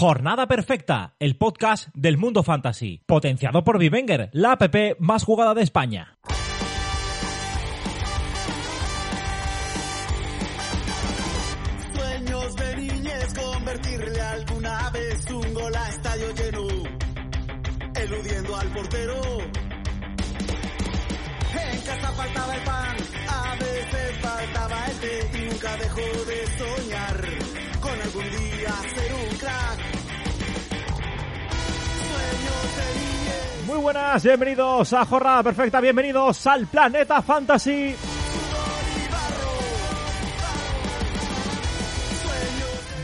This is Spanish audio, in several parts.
Jornada Perfecta, el podcast del mundo fantasy, potenciado por Vivenger, la app más jugada de España. Sueños de niñez, convertirle alguna vez un gol a estadio lleno, eludiendo al portero. En casa faltaba el Muy buenas, bienvenidos a Jornada Perfecta, bienvenidos al Planeta Fantasy.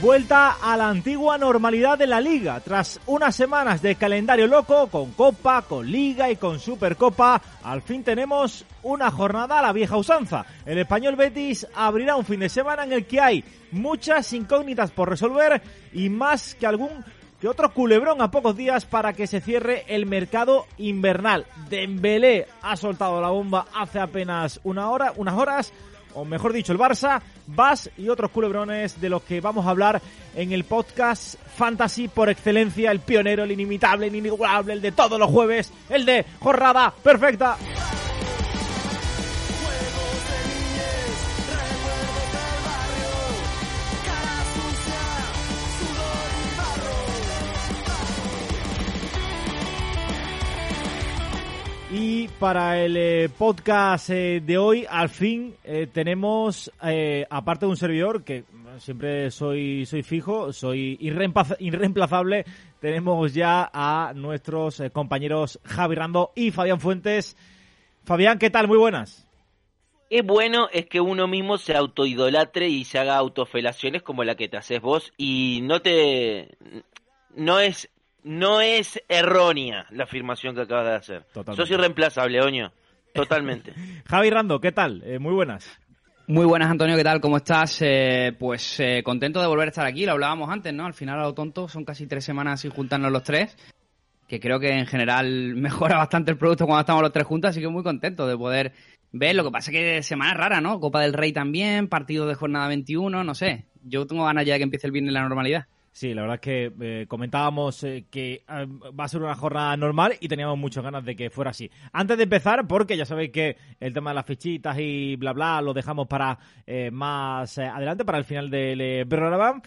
Vuelta a la antigua normalidad de la liga. Tras unas semanas de calendario loco, con Copa, con Liga y con Supercopa, al fin tenemos una jornada a la vieja usanza. El español Betis abrirá un fin de semana en el que hay muchas incógnitas por resolver y más que algún que otro culebrón a pocos días para que se cierre el mercado invernal. Dembélé ha soltado la bomba hace apenas una hora, unas horas o mejor dicho, el Barça, Vas y otros culebrones de los que vamos a hablar en el podcast Fantasy por excelencia, el pionero, el inimitable, el inigualable, el de todos los jueves, el de Jornada Perfecta. Y para el eh, podcast eh, de hoy, al fin eh, tenemos, aparte de un servidor que siempre soy, soy fijo, soy irreemplaza- irreemplazable, tenemos ya a nuestros compañeros Javi Rando y Fabián Fuentes. Fabián, ¿qué tal? Muy buenas. Qué bueno es que uno mismo se autoidolatre y se haga autofelaciones como la que te haces vos y no te no es no es errónea la afirmación que acabas de hacer. Totalmente. Sos irreemplazable, Oño. Totalmente. Javi Rando, ¿qué tal? Eh, muy buenas. Muy buenas, Antonio, ¿qué tal? ¿Cómo estás? Eh, pues eh, contento de volver a estar aquí, lo hablábamos antes, ¿no? Al final, a lo tonto, son casi tres semanas sin juntarnos los tres, que creo que en general mejora bastante el producto cuando estamos los tres juntos, así que muy contento de poder ver. Lo que pasa es que semana rara, ¿no? Copa del Rey también, partido de jornada 21, no sé. Yo tengo ganas ya de que empiece el viernes la normalidad. Sí, la verdad es que eh, comentábamos eh, que eh, va a ser una jornada normal y teníamos muchas ganas de que fuera así. Antes de empezar, porque ya sabéis que el tema de las fichitas y bla bla lo dejamos para más adelante, para el final del programa.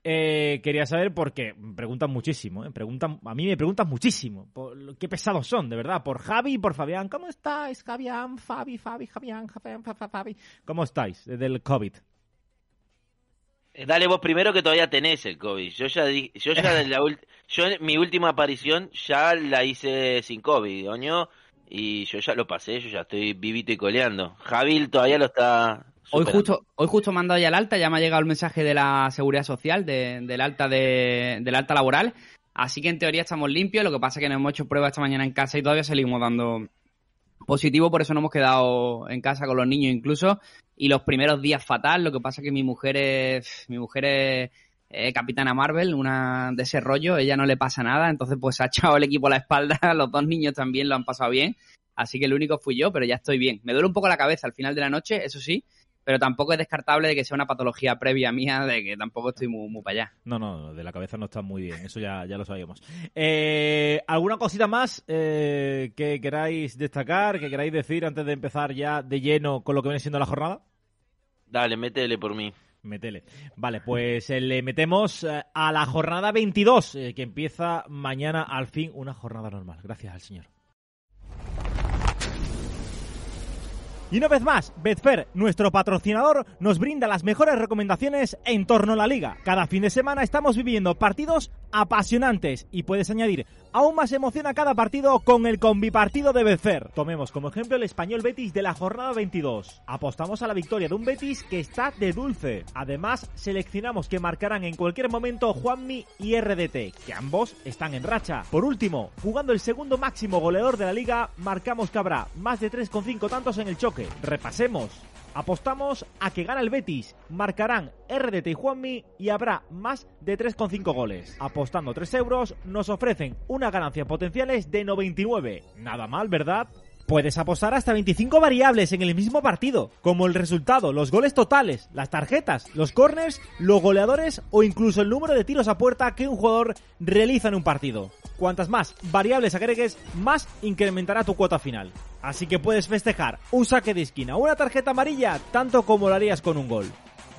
Quería saber porque preguntan muchísimo, preguntan, a mí me preguntan muchísimo por qué pesados son, de verdad, por Javi y por Fabián. ¿Cómo estáis, Fabián? Fabi, Fabi, Fabián, Fabián, Fa- Fa- Fabi. ¿Cómo estáis desde el COVID? Eh, Dale vos primero que todavía tenés el COVID. Yo ya di- yo ya la yo mi última aparición ya la hice sin COVID, Oño, y yo ya lo pasé, yo ya estoy vivito y coleando. Javi todavía lo está Hoy justo, hoy justo me han dado ya el alta, ya me ha llegado el mensaje de la seguridad social, de, del alta de, del alta laboral. Así que en teoría estamos limpios. Lo que pasa es que nos hemos hecho pruebas esta mañana en casa y todavía seguimos dando positivo, por eso no hemos quedado en casa con los niños incluso. Y los primeros días fatal. Lo que pasa es que mi mujer es, mi mujer es Capitana Marvel, una de ese rollo, ella no le pasa nada, entonces pues ha echado el equipo a la espalda, los dos niños también lo han pasado bien. Así que el único fui yo, pero ya estoy bien. Me duele un poco la cabeza al final de la noche, eso sí, pero tampoco es descartable de que sea una patología previa mía, de que tampoco estoy muy, muy para allá. No, no, de la cabeza no está muy bien, eso ya, ya lo sabíamos. Eh, ¿Alguna cosita más eh, que queráis destacar, que queráis decir antes de empezar ya de lleno con lo que viene siendo la jornada? Dale, métele por mí. Metele. Vale, pues eh, le metemos eh, a la jornada 22, eh, que empieza mañana al fin una jornada normal. Gracias al señor. Y una vez más, Betfair, nuestro patrocinador, nos brinda las mejores recomendaciones en torno a la liga. Cada fin de semana estamos viviendo partidos apasionantes y puedes añadir aún más emoción a cada partido con el combipartido de Betfair. Tomemos como ejemplo el español Betis de la jornada 22. Apostamos a la victoria de un Betis que está de dulce. Además, seleccionamos que marcarán en cualquier momento Juanmi y RDT, que ambos están en racha. Por último, jugando el segundo máximo goleador de la liga, marcamos que habrá más de 3,5 tantos en el choque. Repasemos. Apostamos a que gana el Betis, marcarán RDT y Juanmi y habrá más de 3,5 goles. Apostando 3 euros nos ofrecen unas ganancias potenciales de 99. Nada mal, ¿verdad? Puedes apostar hasta 25 variables en el mismo partido, como el resultado, los goles totales, las tarjetas, los corners, los goleadores o incluso el número de tiros a puerta que un jugador realiza en un partido. Cuantas más variables agregues, más incrementará tu cuota final. Así que puedes festejar un saque de esquina o una tarjeta amarilla tanto como lo harías con un gol.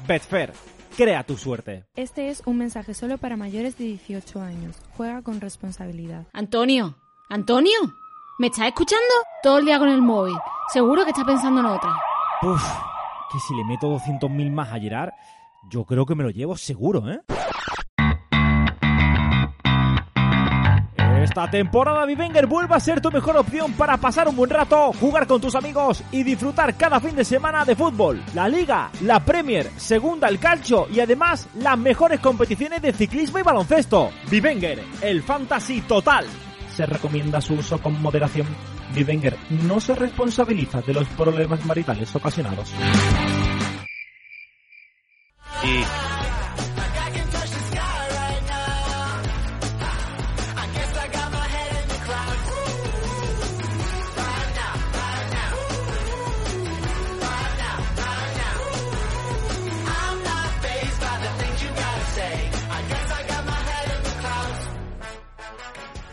Betfair, crea tu suerte. Este es un mensaje solo para mayores de 18 años. Juega con responsabilidad. Antonio, Antonio, ¿me estás escuchando? Todo el día con el móvil. Seguro que estás pensando en otra. Uf, que si le meto 200.000 más a Gerard, yo creo que me lo llevo seguro, ¿eh? Esta temporada Vivenger vuelve a ser tu mejor opción para pasar un buen rato, jugar con tus amigos y disfrutar cada fin de semana de fútbol. La Liga, la Premier, Segunda el Calcio y además las mejores competiciones de ciclismo y baloncesto. Vivenger, el fantasy total. Se recomienda su uso con moderación. Vivenger no se responsabiliza de los problemas maritales ocasionados. Sí.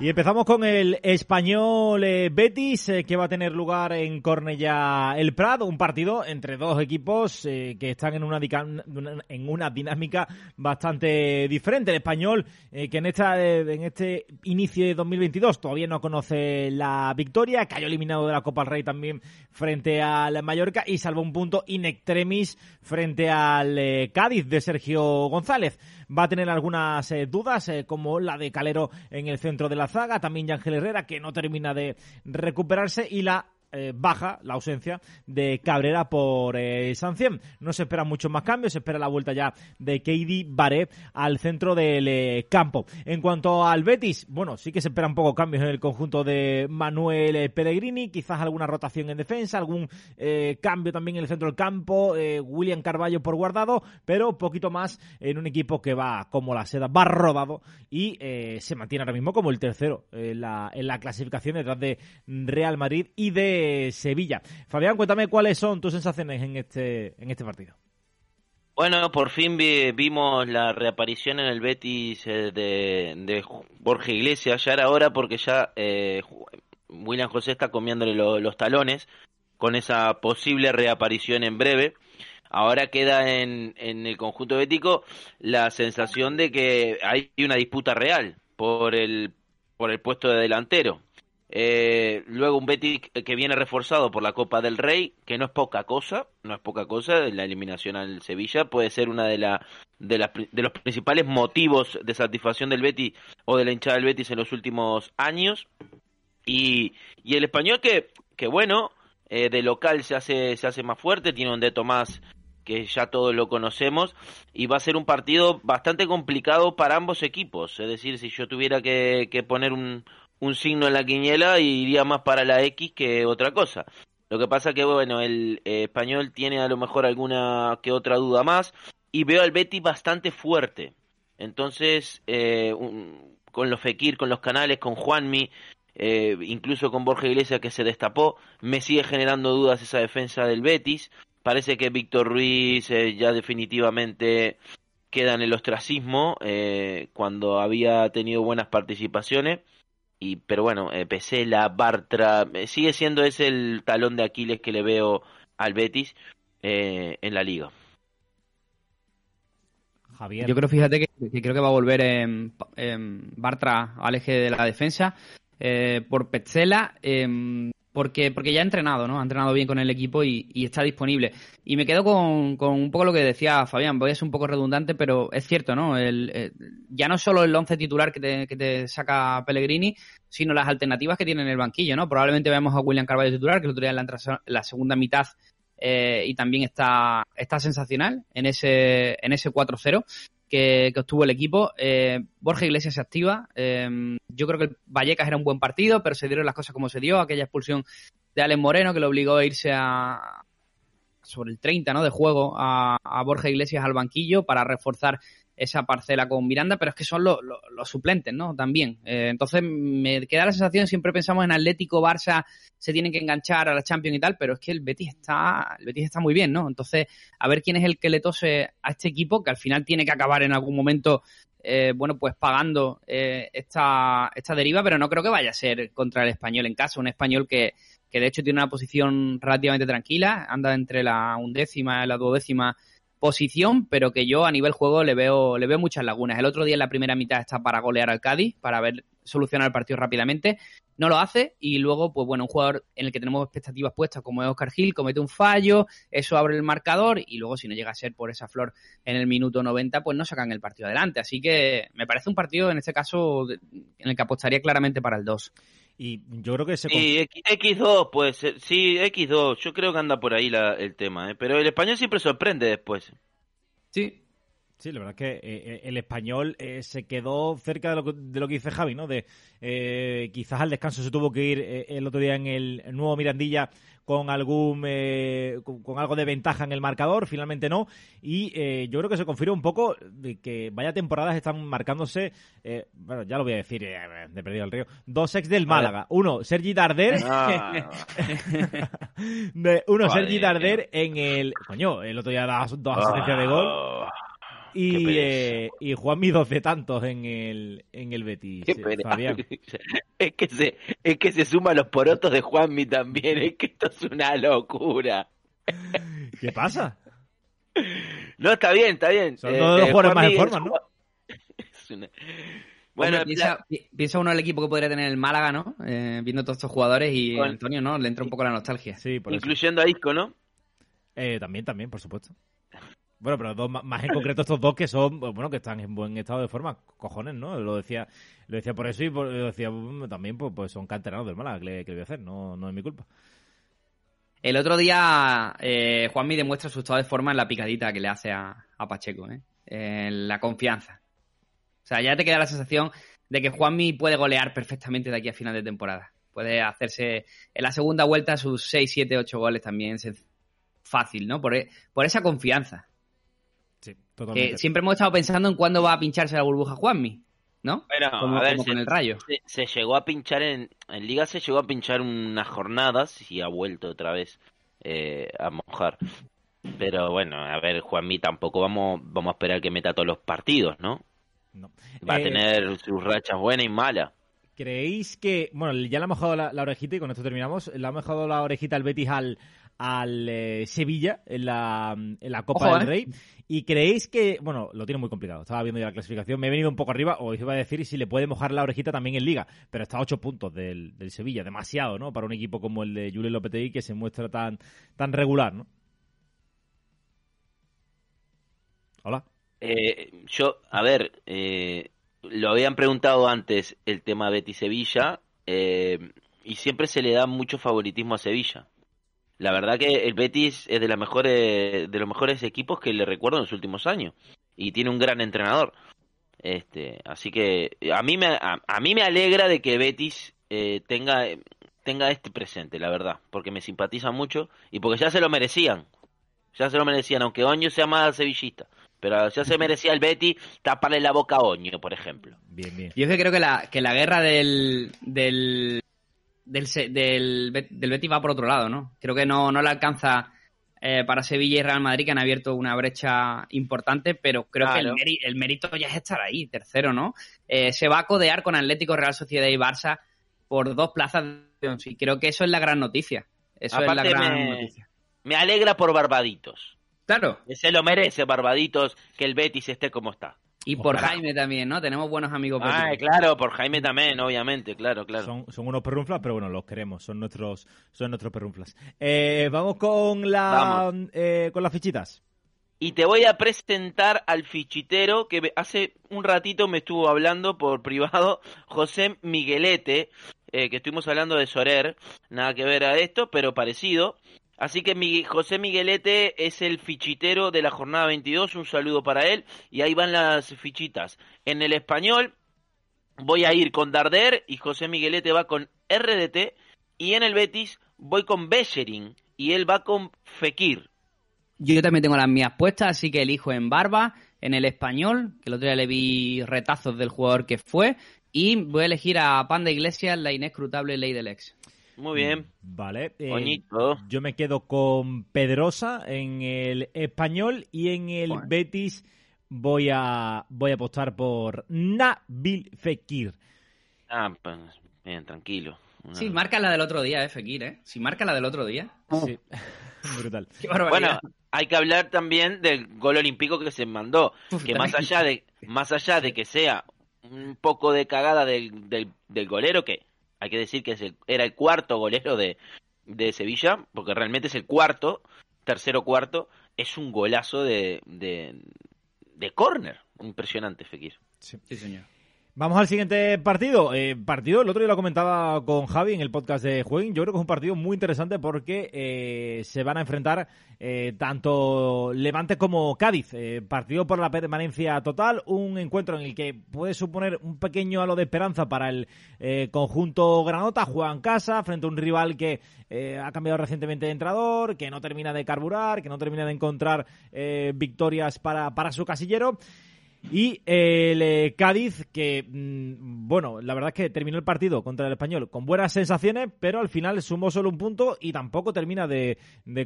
Y empezamos con el español eh, Betis, eh, que va a tener lugar en Cornellá el Prado, un partido entre dos equipos eh, que están en una, en una dinámica bastante diferente. El español, que en, esta, en este inicio de 2022 todavía no conoce la victoria, cayó eliminado de la Copa del Rey también frente al Mallorca y salvó un punto in extremis frente al Cádiz de Sergio González. Va a tener algunas eh, dudas, eh, como la de Calero en el centro de la zaga, también Yángel Herrera, que no termina de recuperarse, y la eh, baja, la ausencia de Cabrera por eh, sanción. No se esperan muchos más cambios, se espera la vuelta ya de Keidi Baré al centro del eh, campo. En cuanto al Betis, bueno, sí que se esperan pocos cambios en el conjunto de Manuel eh, Pellegrini, quizás alguna rotación en defensa, algún cambio también en el centro del campo, William Carballo por guardado, pero poquito más en un equipo que va como la seda, va rodado y se mantiene ahora mismo como el tercero en la, en la clasificación detrás de Real Madrid y de Sevilla. Fabián, cuéntame cuáles son tus sensaciones en este, en este partido. Bueno, por fin vi- vimos la reaparición en el Betis eh, de, de Iglesias. Ya era hora porque ya eh, William José está comiéndole lo- los talones con esa posible reaparición en breve. Ahora queda en, en el conjunto bético la sensación de que hay una disputa real por el, por el puesto de delantero. Eh, luego un Betis que viene reforzado por la Copa del Rey, que no es poca cosa, no es poca cosa, la eliminación al Sevilla puede ser una de, la, de, pri- de los principales motivos de satisfacción del Betis o de la hinchada del Betis en los últimos años. Y, y el español que, que bueno, eh, de local se hace, se hace más fuerte, tiene un de Tomás que ya todos lo conocemos, y va a ser un partido bastante complicado para ambos equipos. Es decir, si yo tuviera que, que poner un, un signo en la quiniela, iría más para la X que otra cosa. Lo que pasa que, bueno, el eh, español tiene a lo mejor alguna que otra duda más, y veo al Betis bastante fuerte. Entonces, eh, con los Fekir, con los canales, con Juanmi, eh, incluso con Borja Iglesias que se destapó, me sigue generando dudas esa defensa del Betis. Parece que Víctor Ruiz eh, ya definitivamente queda en el ostracismo cuando había tenido buenas participaciones. Y, pero bueno, eh, Pesela, Bartra, eh, sigue siendo ese el talón de Aquiles que le veo al Betis eh, en la liga. Javier. Yo creo, fíjate, que, que creo que va a volver en, Bartra al eje de la defensa eh, por Petzela, eh, porque, porque ya ha entrenado, ¿no? Ha entrenado bien con el equipo y, está disponible. Y me quedo con, con un poco lo que decía Fabián, voy a ser un poco redundante, pero es cierto, ¿no? El, el- ya no solo el once titular que te, que te saca Pellegrini, sino las alternativas que tiene en el banquillo, ¿no? Probablemente veamos a William Carvalho titular, que el otro día en la, la segunda mitad eh, y también está, está sensacional en ese, en ese 4-0 que, obtuvo el equipo. Eh, Borja Iglesias se activa. Eh, yo creo que el Vallecas era un buen partido, pero se dieron las cosas como se dio. Aquella expulsión de Alex Moreno que lo obligó a irse a sobre el 30 ¿no? de juego a, a Borja Iglesias al banquillo para reforzar esa parcela con Miranda, pero es que son los, suplentes, ¿no? También. Eh, entonces me queda la sensación, siempre pensamos en Atlético, Barça, se tienen que enganchar a la Champions y tal, pero es que el Betis está, el Betis está muy bien, ¿no? Entonces, a ver quién es el que le tose a este equipo, que al final tiene que acabar en algún momento, eh, bueno, pues pagando eh, esta, esta deriva, pero no creo que vaya a ser contra el español en casa, un español que, que de hecho tiene una posición relativamente tranquila, anda entre la undécima y la duodécima posición, pero que yo a nivel juego le veo, le veo muchas lagunas. El otro día en la primera mitad está para golear al Cádiz, para ver solucionar el partido rápidamente. No lo hace y luego, pues bueno, un jugador en el que tenemos expectativas puestas como es Oscar Gil comete un fallo, eso abre el marcador y luego si no llega a ser por esa flor en el minuto 90, pues no sacan el partido adelante. Así que me parece un partido en este caso en el que apostaría claramente para el 2. Y yo creo que se... Sí, X- X2 puede ser. Sí, X2. Yo creo que anda por ahí la- el tema. ¿eh? Pero el español siempre sorprende después. Sí, Sí, la verdad es que eh, eh, el español eh, se quedó cerca de lo, que, de lo que dice Javi, ¿no? De eh, quizás al descanso se tuvo que ir eh, el otro día en el nuevo Mirandilla con algún eh, con, con algo de ventaja en el marcador, finalmente no. Y eh, yo creo que se confirma un poco de que vaya temporadas están marcándose, eh, bueno, ya lo voy a decir, eh, de perdido el río, dos ex del Málaga. Uno, Sergi Darder. Ah, de- uno, Sergi. Darder en el. Coño, el otro día daba dos asistencias de gol. Y, eh, y Juanmi 12 tantos en el, en el Betis. qué eh, pena. Fabián. Es que se, es que se suman los porotos de Juanmi también. Es que esto es una locura. ¿Qué pasa? No, está bien, está bien. Son todos los jugadores más en forma, ¿no? Es una- Bueno, Hombre, piensa, piensa uno el equipo que podría tener el Málaga, ¿no? Eh, viendo todos estos jugadores y Antonio, ¿no? Le entra un poco la nostalgia. Sí, por eso. incluyendo a Isco, ¿no? Eh, también, también, por supuesto. Bueno, pero dos, más en concreto estos dos que son, bueno, que están en buen estado de forma, cojones, ¿no? Lo decía, lo decía por eso y lo decía mm, también, pues, pues son canteranos del Málaga, que le, voy a hacer, no, no es mi culpa. El otro día eh, Juanmi demuestra su estado de forma en la picadita que le hace a, a Pacheco, ¿eh? En la confianza. O sea, ya te queda la sensación de que Juanmi puede golear perfectamente de aquí a final de temporada. Puede hacerse en la segunda vuelta sus 6, 7, 8 goles también. Fácil, ¿no? Por, por esa confianza. Que siempre hemos estado pensando en cuándo va a pincharse la burbuja Juanmi, ¿no? Bueno, como, a ver, como se- con el rayo. Se, se llegó a pinchar en, en Liga, se llegó a pinchar unas jornadas y ha vuelto otra vez eh, a mojar. Pero bueno, a ver, Juanmi tampoco vamos, vamos a esperar que meta todos los partidos, ¿no? No. Va Eh, a tener sus rachas buenas y malas. ¿Creéis que, bueno, ya le ha mojado la, la orejita y con esto terminamos, le ha mojado la orejita al Betis al, al eh, Sevilla en la, en la Copa Ojo, del ¿eh? Rey? ¿Y creéis que, bueno, lo tiene muy complicado, estaba viendo ya la clasificación, me he venido un poco arriba, os iba a decir si le puede mojar la orejita también en Liga, pero está a ocho puntos del, del Sevilla, demasiado, ¿no? Para un equipo como el de Julio Lopetegui que se muestra tan, tan regular, ¿no? Hola. Eh, yo, a ver, eh, lo habían preguntado antes el tema Betis Sevilla eh, y siempre se le da mucho favoritismo a Sevilla. La verdad que el Betis es de las mejores de los mejores equipos que le recuerdo en los últimos años y tiene un gran entrenador. Este, así que a mí me a, a mí me alegra de que Betis eh, tenga tenga este presente, la verdad, porque me simpatiza mucho y porque ya se lo merecían. Ya se lo merecían, aunque Oño sea más sevillista. Pero ya se merecía el Betty taparle la boca a Oño, por ejemplo. Bien, bien. Yo es que creo que la, que la guerra del, del, del, del, del Betis va por otro lado, ¿no? Creo que no, no le alcanza eh, para Sevilla y Real Madrid, que han abierto una brecha importante, pero creo que el, el mérito ya es estar ahí, tercero, ¿no? Eh, se va a codear con Atlético, Real Sociedad y Barça por dos plazas de y creo que eso es la gran noticia. Eso Aparte es la gran me- noticia. Me alegra por Barbaditos. Claro, Se lo merece Barbaditos que el Betis esté como está. Y por Ojalá. Jaime también, ¿no? Tenemos buenos amigos Ah, claro, por Jaime también, obviamente, claro, claro. Son, son unos perrunflas, pero bueno, los queremos, son nuestros, son nuestros perrunflas. Eh, vamos con la Vamos. eh, con las fichitas. Y te voy a presentar al fichitero que hace un ratito me estuvo hablando por privado, José Miguelete, eh, que estuvimos hablando de Sorer, nada que ver a esto, pero parecido. Así que José Miguelete es el fichitero de la jornada 22, un saludo para él, y ahí van las fichitas. En el español voy a ir con Darder y José Miguelete va con RDT, y en el Betis voy con Becherin y él va con Fekir. Yo también tengo las mías puestas, así que elijo en Barba, en el español, que el otro día le vi retazos del jugador que fue, y voy a elegir a Panda Iglesias, la inescrutable ley del ex. Muy bien. Mm, Vale. eh, yo me quedo con Pedrosa en el español y en el Bueno. Betis voy a voy a apostar por Nabil Fekir. Ah, pues, bien, tranquilo. Una- Sí, marca la del otro día, eh, Fekir, ¿eh? Si marca la del otro día. Sí. Brutal. Qué barbaridad. Bueno, hay que hablar también del gol olímpico que se mandó, Uf, que más allá de más allá de que sea un poco de cagada del, del, del golero, que hay que decir que es el- era el cuarto golero de, de Sevilla, porque realmente es el cuarto, tercero cuarto, es un golazo de, de, de córner. Impresionante, Fekir. Sí, señor. Vamos al siguiente partido. Eh, partido, el otro día lo comentaba con Javi en el podcast de Jueguen. Yo creo que es un partido muy interesante porque eh, se van a enfrentar eh, tanto Levante como Cádiz. Eh, partido por la permanencia total. Un encuentro en el que puede suponer un pequeño halo de esperanza para el eh, conjunto Granota. Juega en casa frente a un rival que eh, ha cambiado recientemente de entrenador, que no termina de carburar, que no termina de encontrar victorias para, para su casillero. Y el eh, Cádiz, que, mm, bueno, la verdad es que terminó el partido contra el Español con buenas sensaciones, pero al final sumó solo un punto y tampoco termina de,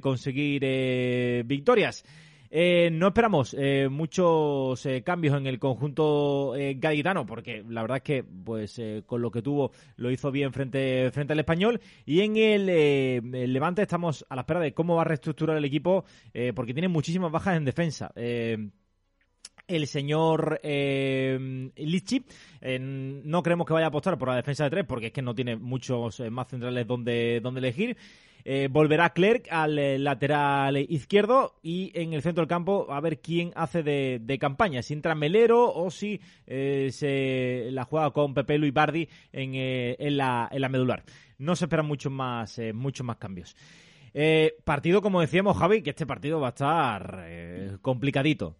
conseguir eh, victorias. Eh, no esperamos eh, muchos eh, cambios en el conjunto eh, gaditano, porque la verdad es que pues eh, con lo que tuvo lo hizo bien frente, frente al español. Y en el, eh, Levante estamos a la espera de cómo va a reestructurar el equipo, eh, porque tiene muchísimas bajas en defensa. El señor eh, Lichi. Eh, no creemos que vaya a apostar por la defensa de tres porque es que no tiene muchos eh, más centrales donde, donde elegir. Eh, volverá Clerc al lateral izquierdo y en el centro del campo a ver quién hace de, campaña, si entra Melero o si se la juega con Pepe Luis Bardi en, en, la, en la medular. No se esperan muchos más, muchos más cambios. Partido, como decíamos, Javi, que este partido va a estar complicadito.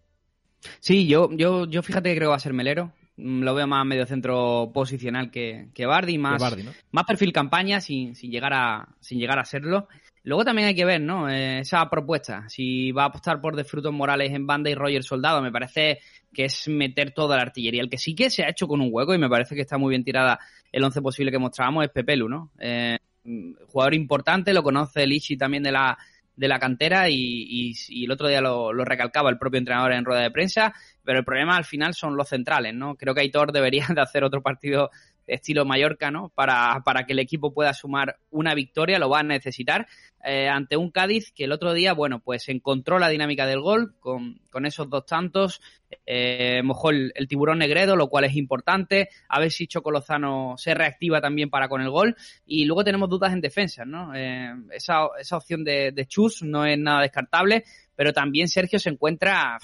Sí, yo, yo, yo fíjate que creo que va a ser Melero. Mm, Lo veo más medio centro posicional que, que Bardi, más, De Bardi, ¿no? más perfil campaña sin, sin, llegar a, sin llegar a serlo. Luego también hay que ver, ¿no? Eh, esa propuesta. Si va a apostar por De Frutos Morales en banda y Roger Soldado, me parece que es meter toda la artillería. El que sí que se ha hecho con un hueco y me parece que está muy bien tirada el once posible que mostrábamos es Pepelu, ¿no? Eh, mm, jugador importante, lo conoce el Ichi también de la, de la cantera y, y- y el otro día lo, lo recalcaba el propio entrenador en rueda de prensa, pero el problema al final son los centrales, ¿no? Creo que Aitor debería de hacer otro partido estilo Mallorca, ¿no? Para, para que el equipo pueda sumar una victoria, lo va a necesitar eh, ante un Cádiz que el otro día, bueno, pues encontró la dinámica del gol con, con esos dos tantos, eh, mojó el, tiburón Negredo, lo cual es importante, a ver si Choco Lozano se reactiva también para con el gol, y luego tenemos dudas en defensa, ¿no? Eh, esa, esa opción de, de Chus no es nada descartable, pero también Sergio se encuentra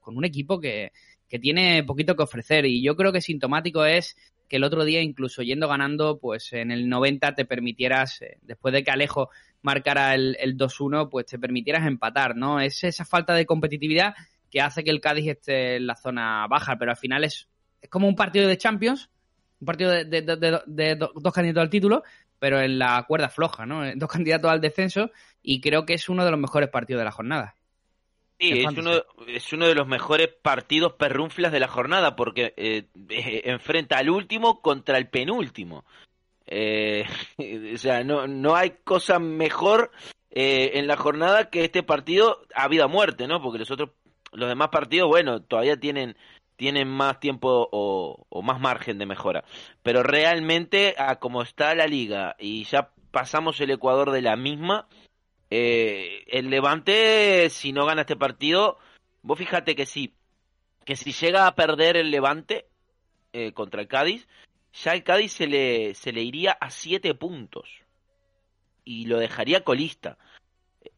con un equipo que, que tiene poquito que ofrecer, y yo creo que sintomático es que el otro día, incluso yendo ganando, pues en el 90 te permitieras, eh, después de que Alejo marcara el, el 2-1, pues te permitieras empatar, ¿no? Es esa falta de competitividad que hace que el Cádiz esté en la zona baja, pero al final es, es como un partido de Champions, un partido de, de- de- de- de do- dos candidatos al título, pero en la cuerda floja, ¿no? Dos candidatos al descenso y creo que es uno de los mejores partidos de la jornada. Sí, es fantasy. uno, es uno de los mejores partidos perrunflas de la jornada porque eh, eh, enfrenta al último contra el penúltimo. Eh, o sea, no, no hay cosa mejor eh, en la jornada que este partido a vida o muerte, ¿no? Porque los otros, los demás partidos, bueno, todavía tienen tienen más tiempo o, o más margen de mejora. Pero realmente, a como está la liga y ya pasamos el Ecuador de la misma, eh, el Levante, si no gana este partido, vos fíjate que sí, que si llega a perder el Levante eh, contra el Cádiz, ya el Cádiz se le, se le iría a siete puntos y lo dejaría colista.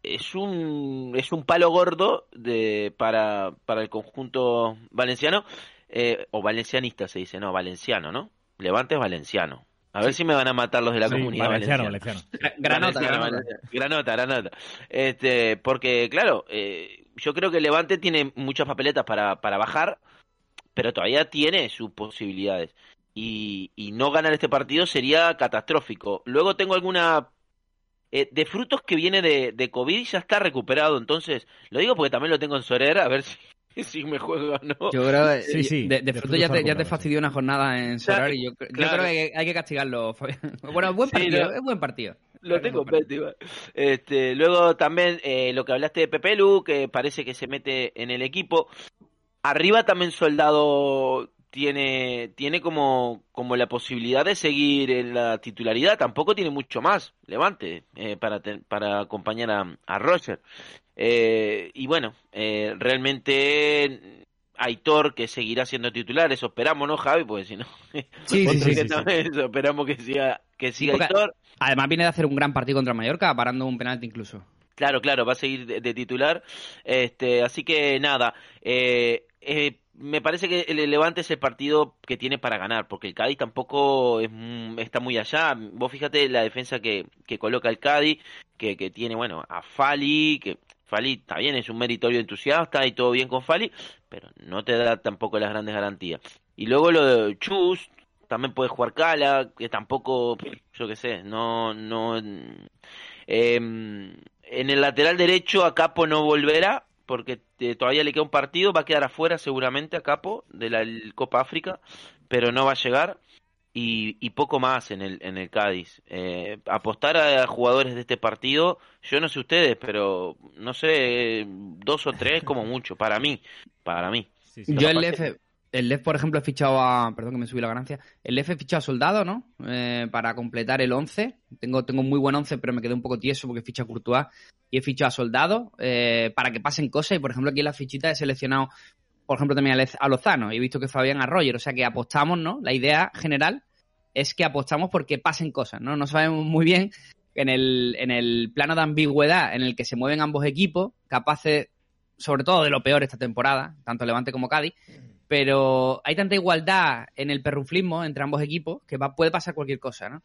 Es un, es un palo gordo de, para, para el conjunto valenciano, eh, o valencianista se dice, no, valenciano, ¿no? Levante es valenciano. A ver si me van a matar los de la Sí, comunidad valenciano, valenciano. Granota, Granota. Granota, Granota. Este, porque, claro, eh, yo creo que Levante tiene muchas papeletas para, para bajar, pero todavía tiene sus posibilidades. Y, y no ganar este partido sería catastrófico. Luego tengo alguna... eh, de frutos que viene de, de COVID ya está recuperado, entonces lo digo porque también lo tengo en Sorer, a ver si si me juego o no. Yo creo que Sí, sí, de, de de fruto frutos ya te, ya te fastidió una jornada en Solar y yo, cre- yo claro. creo que hay que castigarlo. Fabián. Bueno, buen Sí, partido, no. es buen partido. Lo tengo. Este, luego también eh, lo que hablaste de Pepe Lu, que parece que se mete en el equipo. Arriba también Soldado tiene, tiene como, como la posibilidad de seguir en la titularidad. Tampoco tiene mucho más, Levante, eh, para, te- para acompañar a, a Roger. Eh, y bueno, eh, realmente Aitor que seguirá siendo titular, eso esperamos, ¿no, Javi? Pues si no, Sí, sí, sí, eso, esperamos que siga, que siga Aitor. Además viene de hacer un gran partido contra Mallorca, parando un penalti incluso. Claro, claro, va a seguir de, de titular. Este, así que nada, eh, eh, me parece que el Levante es el partido que tiene para ganar, porque el Cádiz tampoco es, está muy allá. Vos fíjate la defensa que, que coloca el Cádiz, que, que tiene, bueno, a Fali, que Fali está bien, es un meritorio entusiasta y todo bien con Fali, pero no te da tampoco las grandes garantías. Y luego lo de Chus, también puede jugar Cala, que tampoco, yo qué sé, no, no, Em, en el lateral derecho a Capo no volverá porque eh, todavía le queda un partido, va a quedar afuera seguramente a Capo de la Copa África, pero no va a llegar y, y poco más en el en el Cádiz. Eh, apostar a jugadores de este partido, yo no sé ustedes, pero no sé, dos o tres como mucho para mí, para mí. Sí, sí. Yo el Lef, el Lef, por ejemplo, he fichado a. Perdón que me subí la ganancia. El Lef he fichado a Soldado, ¿no? Eh, para completar el 11. Tengo, tengo un muy buen 11, pero me quedé un poco tieso porque ficha a Courtois. Y he fichado a Soldado eh, para que pasen cosas. Y por ejemplo, aquí en la fichita he seleccionado, por ejemplo, también a Lozano. Y he visto que Fabián a Roger. O sea que apostamos, ¿no? La idea general es que apostamos porque pasen cosas, ¿no? No sabemos muy bien en el, en el plano de ambigüedad en el que se mueven ambos equipos, capaces, sobre todo de lo peor esta temporada, tanto Levante como Cádiz, pero hay tanta igualdad en el perruflismo entre ambos equipos que va, puede pasar cualquier cosa, ¿no?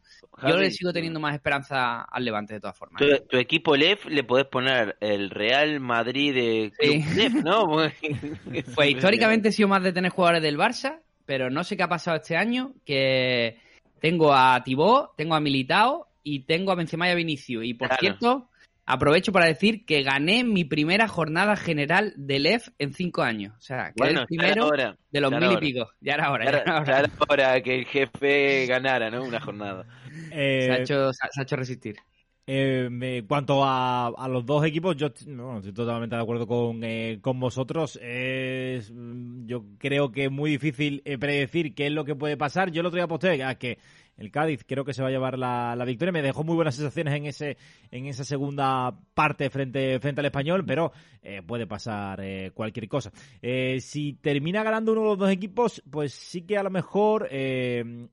Yo le sigo teniendo más esperanza al Levante de todas formas. Tu, tu equipo LEF le podés poner el Real Madrid de Sí. LEF, ¿no? Pues históricamente he sido más de tener jugadores del Barça, pero no sé qué ha pasado este año, que tengo a Tibó, tengo a Militao y tengo a Benzema y a Vinicius. Y por Claro. cierto, aprovecho para decir que gané mi primera jornada general del EF en cinco años. O sea, que Bueno, el ya primero hora. de los ya mil y pico. Ya era hora, Ya ya era, era hora. ya era hora que el jefe ganara, ¿no? Una jornada. Eh, Se, ha hecho, se ha- se ha hecho resistir. Eh, en cuanto a, a los dos equipos, yo bueno, estoy totalmente de acuerdo con, eh, con vosotros. Mm, yo creo que es muy difícil eh, predecir qué es lo que puede pasar. Yo el otro día aposté a que el Cádiz creo que se va a llevar la, la victoria. Me dejó muy buenas sensaciones en ese en esa segunda parte frente, frente al español, pero eh, puede pasar eh, cualquier cosa. Eh, si termina ganando uno de los dos equipos, pues sí que a lo mejor, eh,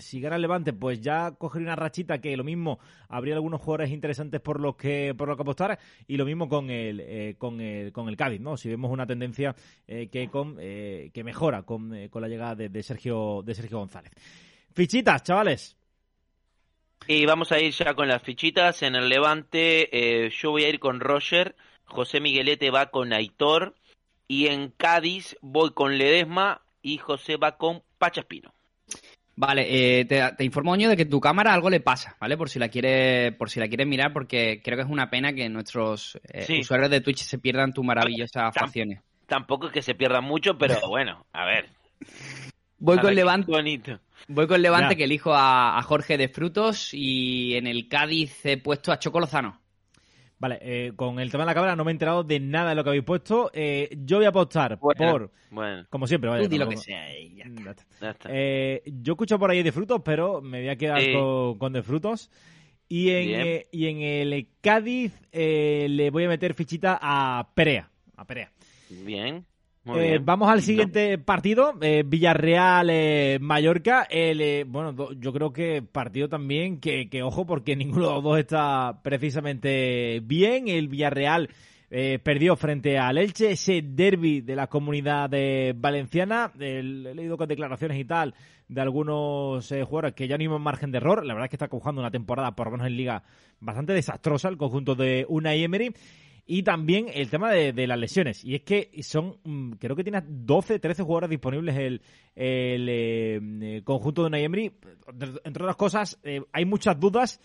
si gana el Levante, pues ya cogería una rachita que lo mismo habría algunos jugadores interesantes por los que por los que apostar y lo mismo con el con el con el Cádiz, ¿no? Si vemos una tendencia que con que mejora con, con la llegada de Sergio de Sergio González. Fichitas, chavales. Y vamos a ir ya con las fichitas. En el Levante, eh, yo voy a ir con Roger. José Miguelete va con Aitor. Y en Cádiz voy con Ledesma. Y José va con Pachaspino. Vale, eh, te, te informo, Oño, de que tu cámara algo le pasa, ¿vale? Por si la quiere, por si la quieres mirar, porque creo que es una pena que nuestros eh, Sí. usuarios de Twitch se pierdan tus maravillosas facciones. Tampoco es que se pierda mucho, pero bueno, a ver. Voy Para con Levante, bonito. voy con Levante Ya. que elijo a, a Jorge de Frutos y en el Cádiz he puesto a Choco Lozano. Vale, eh, con el tema de la cámara no me he enterado de nada de lo que habéis puesto. Eh, yo voy a apostar Bueno, por, Bueno, como siempre, vaya. Tú di lo que sea y ya está. Ya está. ya está. Eh, yo escucho por ahí de frutos, pero me voy a quedar Sí. con, con de frutos. Y en, eh, y en el Cádiz eh, le voy a meter fichita a Perea. A Perea. Bien. Eh, vamos al No. siguiente partido, eh, Villarreal-Mallorca. bueno, do- yo creo que partido también que, que, ojo, porque ninguno de los dos está precisamente bien. El Villarreal eh, perdió frente al Elche, ese derby de la comunidad de valenciana. He leído con declaraciones y tal de algunos eh, jugadores que ya no iban margen de error. La verdad es que está cojando una temporada, por lo menos en Liga, bastante desastrosa el conjunto de Unai Emery. Y también el tema de, de las lesiones. Y es que son, mm, creo que tiene 12, 13 jugadores disponibles el, el eh, eh, conjunto de Unai. Entre otras cosas, eh, hay muchas dudas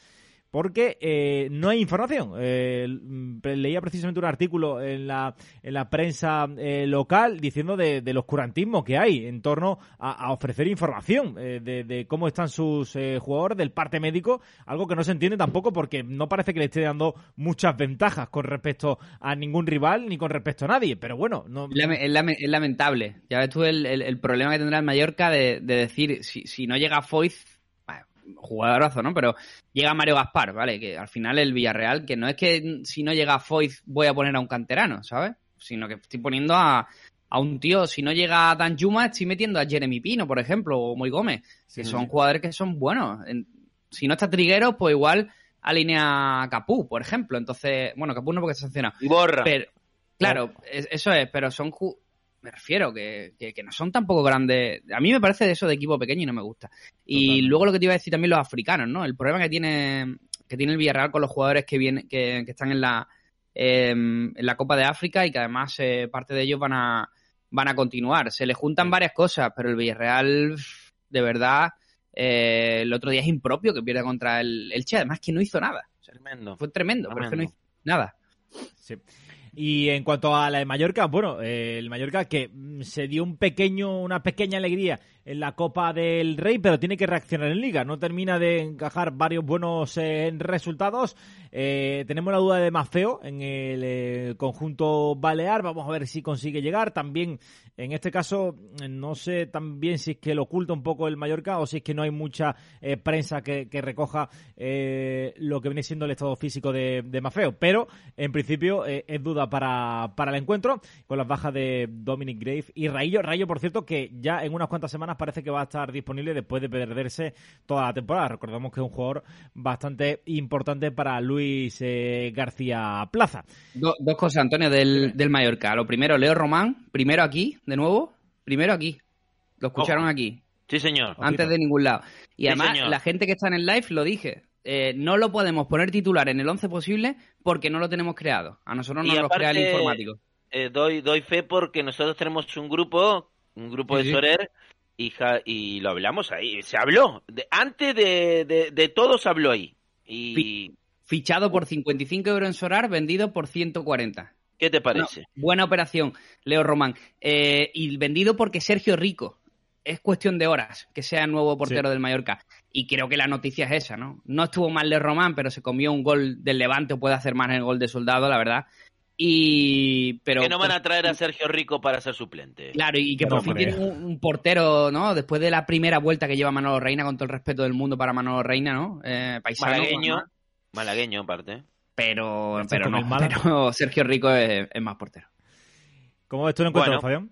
porque eh, no hay información. Eh, mm, leía precisamente un artículo en la, en la prensa eh, local diciendo de, del oscurantismo que hay en torno a, ofrecer información eh, de, de cómo están sus eh, jugadores, del parte médico, algo que no se entiende tampoco porque no parece que le esté dando muchas ventajas con respecto a ningún rival ni con respecto a nadie. Pero bueno, no, Es lame- es lame- es lamentable. Ya ves tú el, el- problema que tendrá el Mallorca de, de decir, si, si no llega Foyz, jugadorazo, ¿no? Pero llega Mario Gaspar, ¿vale? Que al final el Villarreal, que no es que si no llega Foyz voy a poner a un canterano, ¿sabes? Sino que estoy poniendo a, a un tío, si no llega Dan Juma, estoy metiendo a Jeremy Pino, por ejemplo, o Moy Gómez, que Sí. son jugadores que son buenos. En- si no está Triguero, pues igual alinea a Capú, por ejemplo. Entonces, bueno, Capú no porque está sancionado. Y borra. Pero, claro, es- eso es, pero son. Me refiero, que, que, que no son tampoco grandes. A mí me parece de eso de equipo pequeño y no me gusta. Y Totalmente. luego lo que te iba a decir también los africanos, ¿no? El problema que tiene, que tiene el Villarreal con los jugadores que vienen, que, que están en la, eh, en la Copa de África y que además eh, parte de ellos van a, van a continuar. Se le juntan varias cosas, pero el Villarreal, de verdad, eh, el otro día es impropio que pierde contra el Elche, además que no hizo nada. O sea, Tremendo. fue tremendo, pero es que no Tremendo. hizo nada. Sí. Y en cuanto a la de Mallorca, bueno, eh, el Mallorca que mm, se dio un pequeño, una pequeña alegría en la Copa del Rey, pero tiene que reaccionar en Liga. No termina de encajar varios buenos eh, resultados. Eh, tenemos la duda de Mafeo en el eh, conjunto balear. Vamos a ver si consigue llegar. También, en este caso, no sé también si es que lo oculta un poco el Mallorca o si es que no hay mucha prensa que, recoja lo que viene siendo el estado físico de, Mafeo. Pero, en principio, es duda para, para el encuentro con las bajas de Dominic Grave y Raillo. Raillo, por cierto, que ya en unas cuantas semanas parece que va a estar disponible después de perderse toda la temporada. Recordamos que es un jugador bastante importante para Luis eh, García Plaza. Do- dos cosas, Antonio, del, del Mallorca. Lo primero, Leo Román, primero aquí, de nuevo, primero aquí. Lo escucharon Ojo. aquí, Sí, señor. antes de ningún lado. Y Sí, además, señor. la gente que está en el live lo dije. eh, no lo podemos poner titular en el 11 posible porque no lo tenemos creado. A nosotros Y nos lo crea el aparte- informático. Eh, doy, doy fe porque nosotros tenemos un grupo, un grupo Sí, de. Sorer, ja- y lo hablamos ahí. Se habló. De- antes de, de, de todo se habló ahí. Y, Fichado por 55 euros en Sorar, vendido por 140. ¿qué te parece? buena operación, Leo Román. Eh, y vendido porque Sergio Rico. Es cuestión de horas que sea el nuevo portero Sí. del Mallorca. Y creo que la noticia es esa, ¿no? No estuvo mal Leo Román, pero se comió un gol del Levante o puede hacer más en el gol de Soldado, la verdad. Y. Pero, que no van a traer a Sergio Rico para ser suplente. Claro, y que No por fin tienen un, un portero, ¿no? Después de la primera vuelta que lleva Manolo Reina, con todo el respeto del mundo para Manolo Reina, ¿no? Eh, paisano. Malagueño. además. Malagueño, aparte. Pero, pero no, pero Sergio Rico es, es más portero. ¿Cómo ves tú el encuentro, Bueno. Fabián?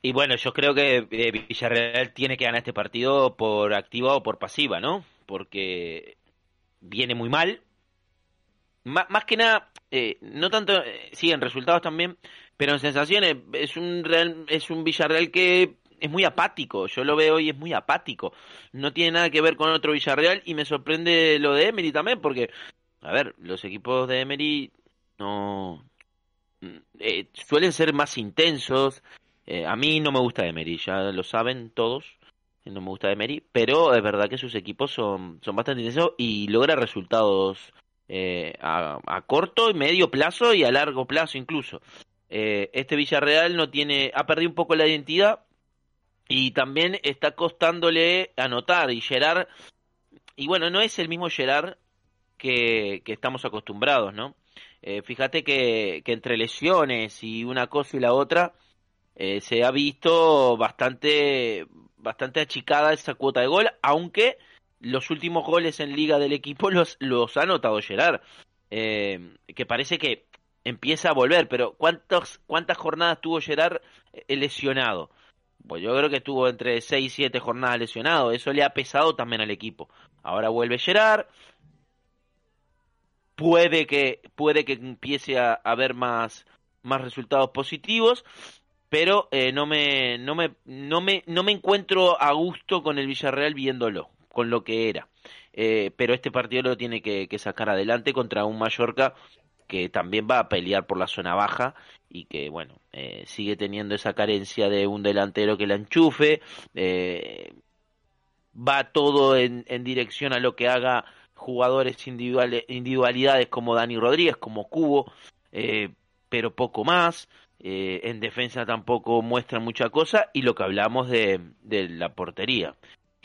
Y bueno, yo creo que eh, Villarreal tiene que ganar este partido por activa o por pasiva, ¿no? Porque viene muy mal. Má- más que nada, eh, no tanto, eh, sí, en resultados también, pero en sensaciones es un Real, es un Villarreal que es muy apático. Yo lo veo y es muy apático. No tiene nada que ver con otro Villarreal y me sorprende lo de Emery también, porque, a ver, los equipos de Emery no eh, suelen ser más intensos. Eh, a mí no me gusta Emery, ya lo saben todos. No me gusta Emery, pero es verdad que sus equipos son, son bastante intensos y logra resultados eh, a, a corto y medio plazo y a largo plazo incluso. Eh, este Villarreal no tiene, ha perdido un poco la identidad y también está costándole anotar y Gerard, y bueno, no es el mismo Gerard que, que estamos acostumbrados, ¿no? Eh, fíjate que, que entre lesiones y una cosa y la otra eh, se ha visto bastante, bastante achicada esa cuota de gol, aunque los últimos goles en liga del equipo los, los ha anotado Gerard, eh, que parece que empieza a volver, pero ¿cuántas, cuántas jornadas tuvo Gerard eh, lesionado? Pues yo creo que estuvo entre 6 y 7 jornadas lesionado, eso le ha pesado también al equipo. Ahora vuelve Gerard, puede que puede que empiece a haber más más resultados positivos pero eh, no me no me no me no me encuentro a gusto con el Villarreal viéndolo con lo que era Eh, pero este partido lo tiene que, sacar adelante contra un Mallorca que también va a pelear por la zona baja y que bueno eh, sigue teniendo esa carencia de un delantero que la enchufe eh, va todo en, en dirección a lo que haga jugadores individuales, individualidades como Dani Rodríguez, como Cubo, eh, pero poco más. Eh, en defensa tampoco muestra mucha cosa y lo que hablamos de la portería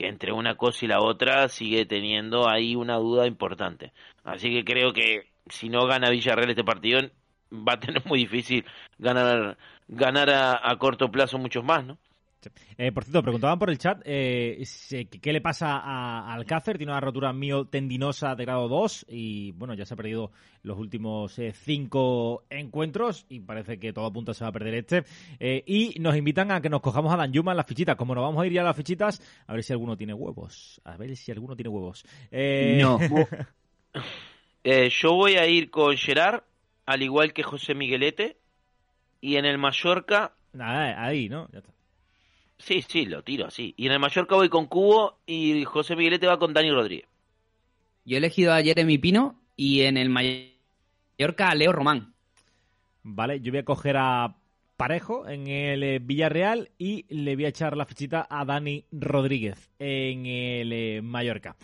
entre una cosa y la otra sigue teniendo ahí una duda importante. Así que creo que si no gana Villarreal este partido va a tener muy difícil ganar ganar a, a corto plazo muchos más, ¿no? Eh, por cierto, preguntaban por el chat eh, qué le pasa a, Alcácer. Tiene una rotura miotendinosa de grado 2 y bueno, ya se ha perdido los últimos eh, cinco encuentros y parece que todo apunta se va a perder este. Eh, y nos invitan a que nos cojamos a Danjuma en las fichitas. Como nos vamos a ir ya a las fichitas, a ver si alguno tiene huevos. A ver si alguno tiene huevos. Eh, No. Eh, yo voy a ir con Gerard, al igual que José Miguelete, y en el Mallorca, Nada, ahí, ¿no? Ya está. Sí, sí, lo tiro así. Y en el Mallorca voy con Cubo y José Miguelete va con Dani Rodríguez. Yo he elegido a Jeremy Pino y en el Mallorca a Leo Román. Vale, yo voy a coger a Parejo en el eh, Villarreal y le voy a echar la fichita a Dani Rodríguez en el eh, Mallorca.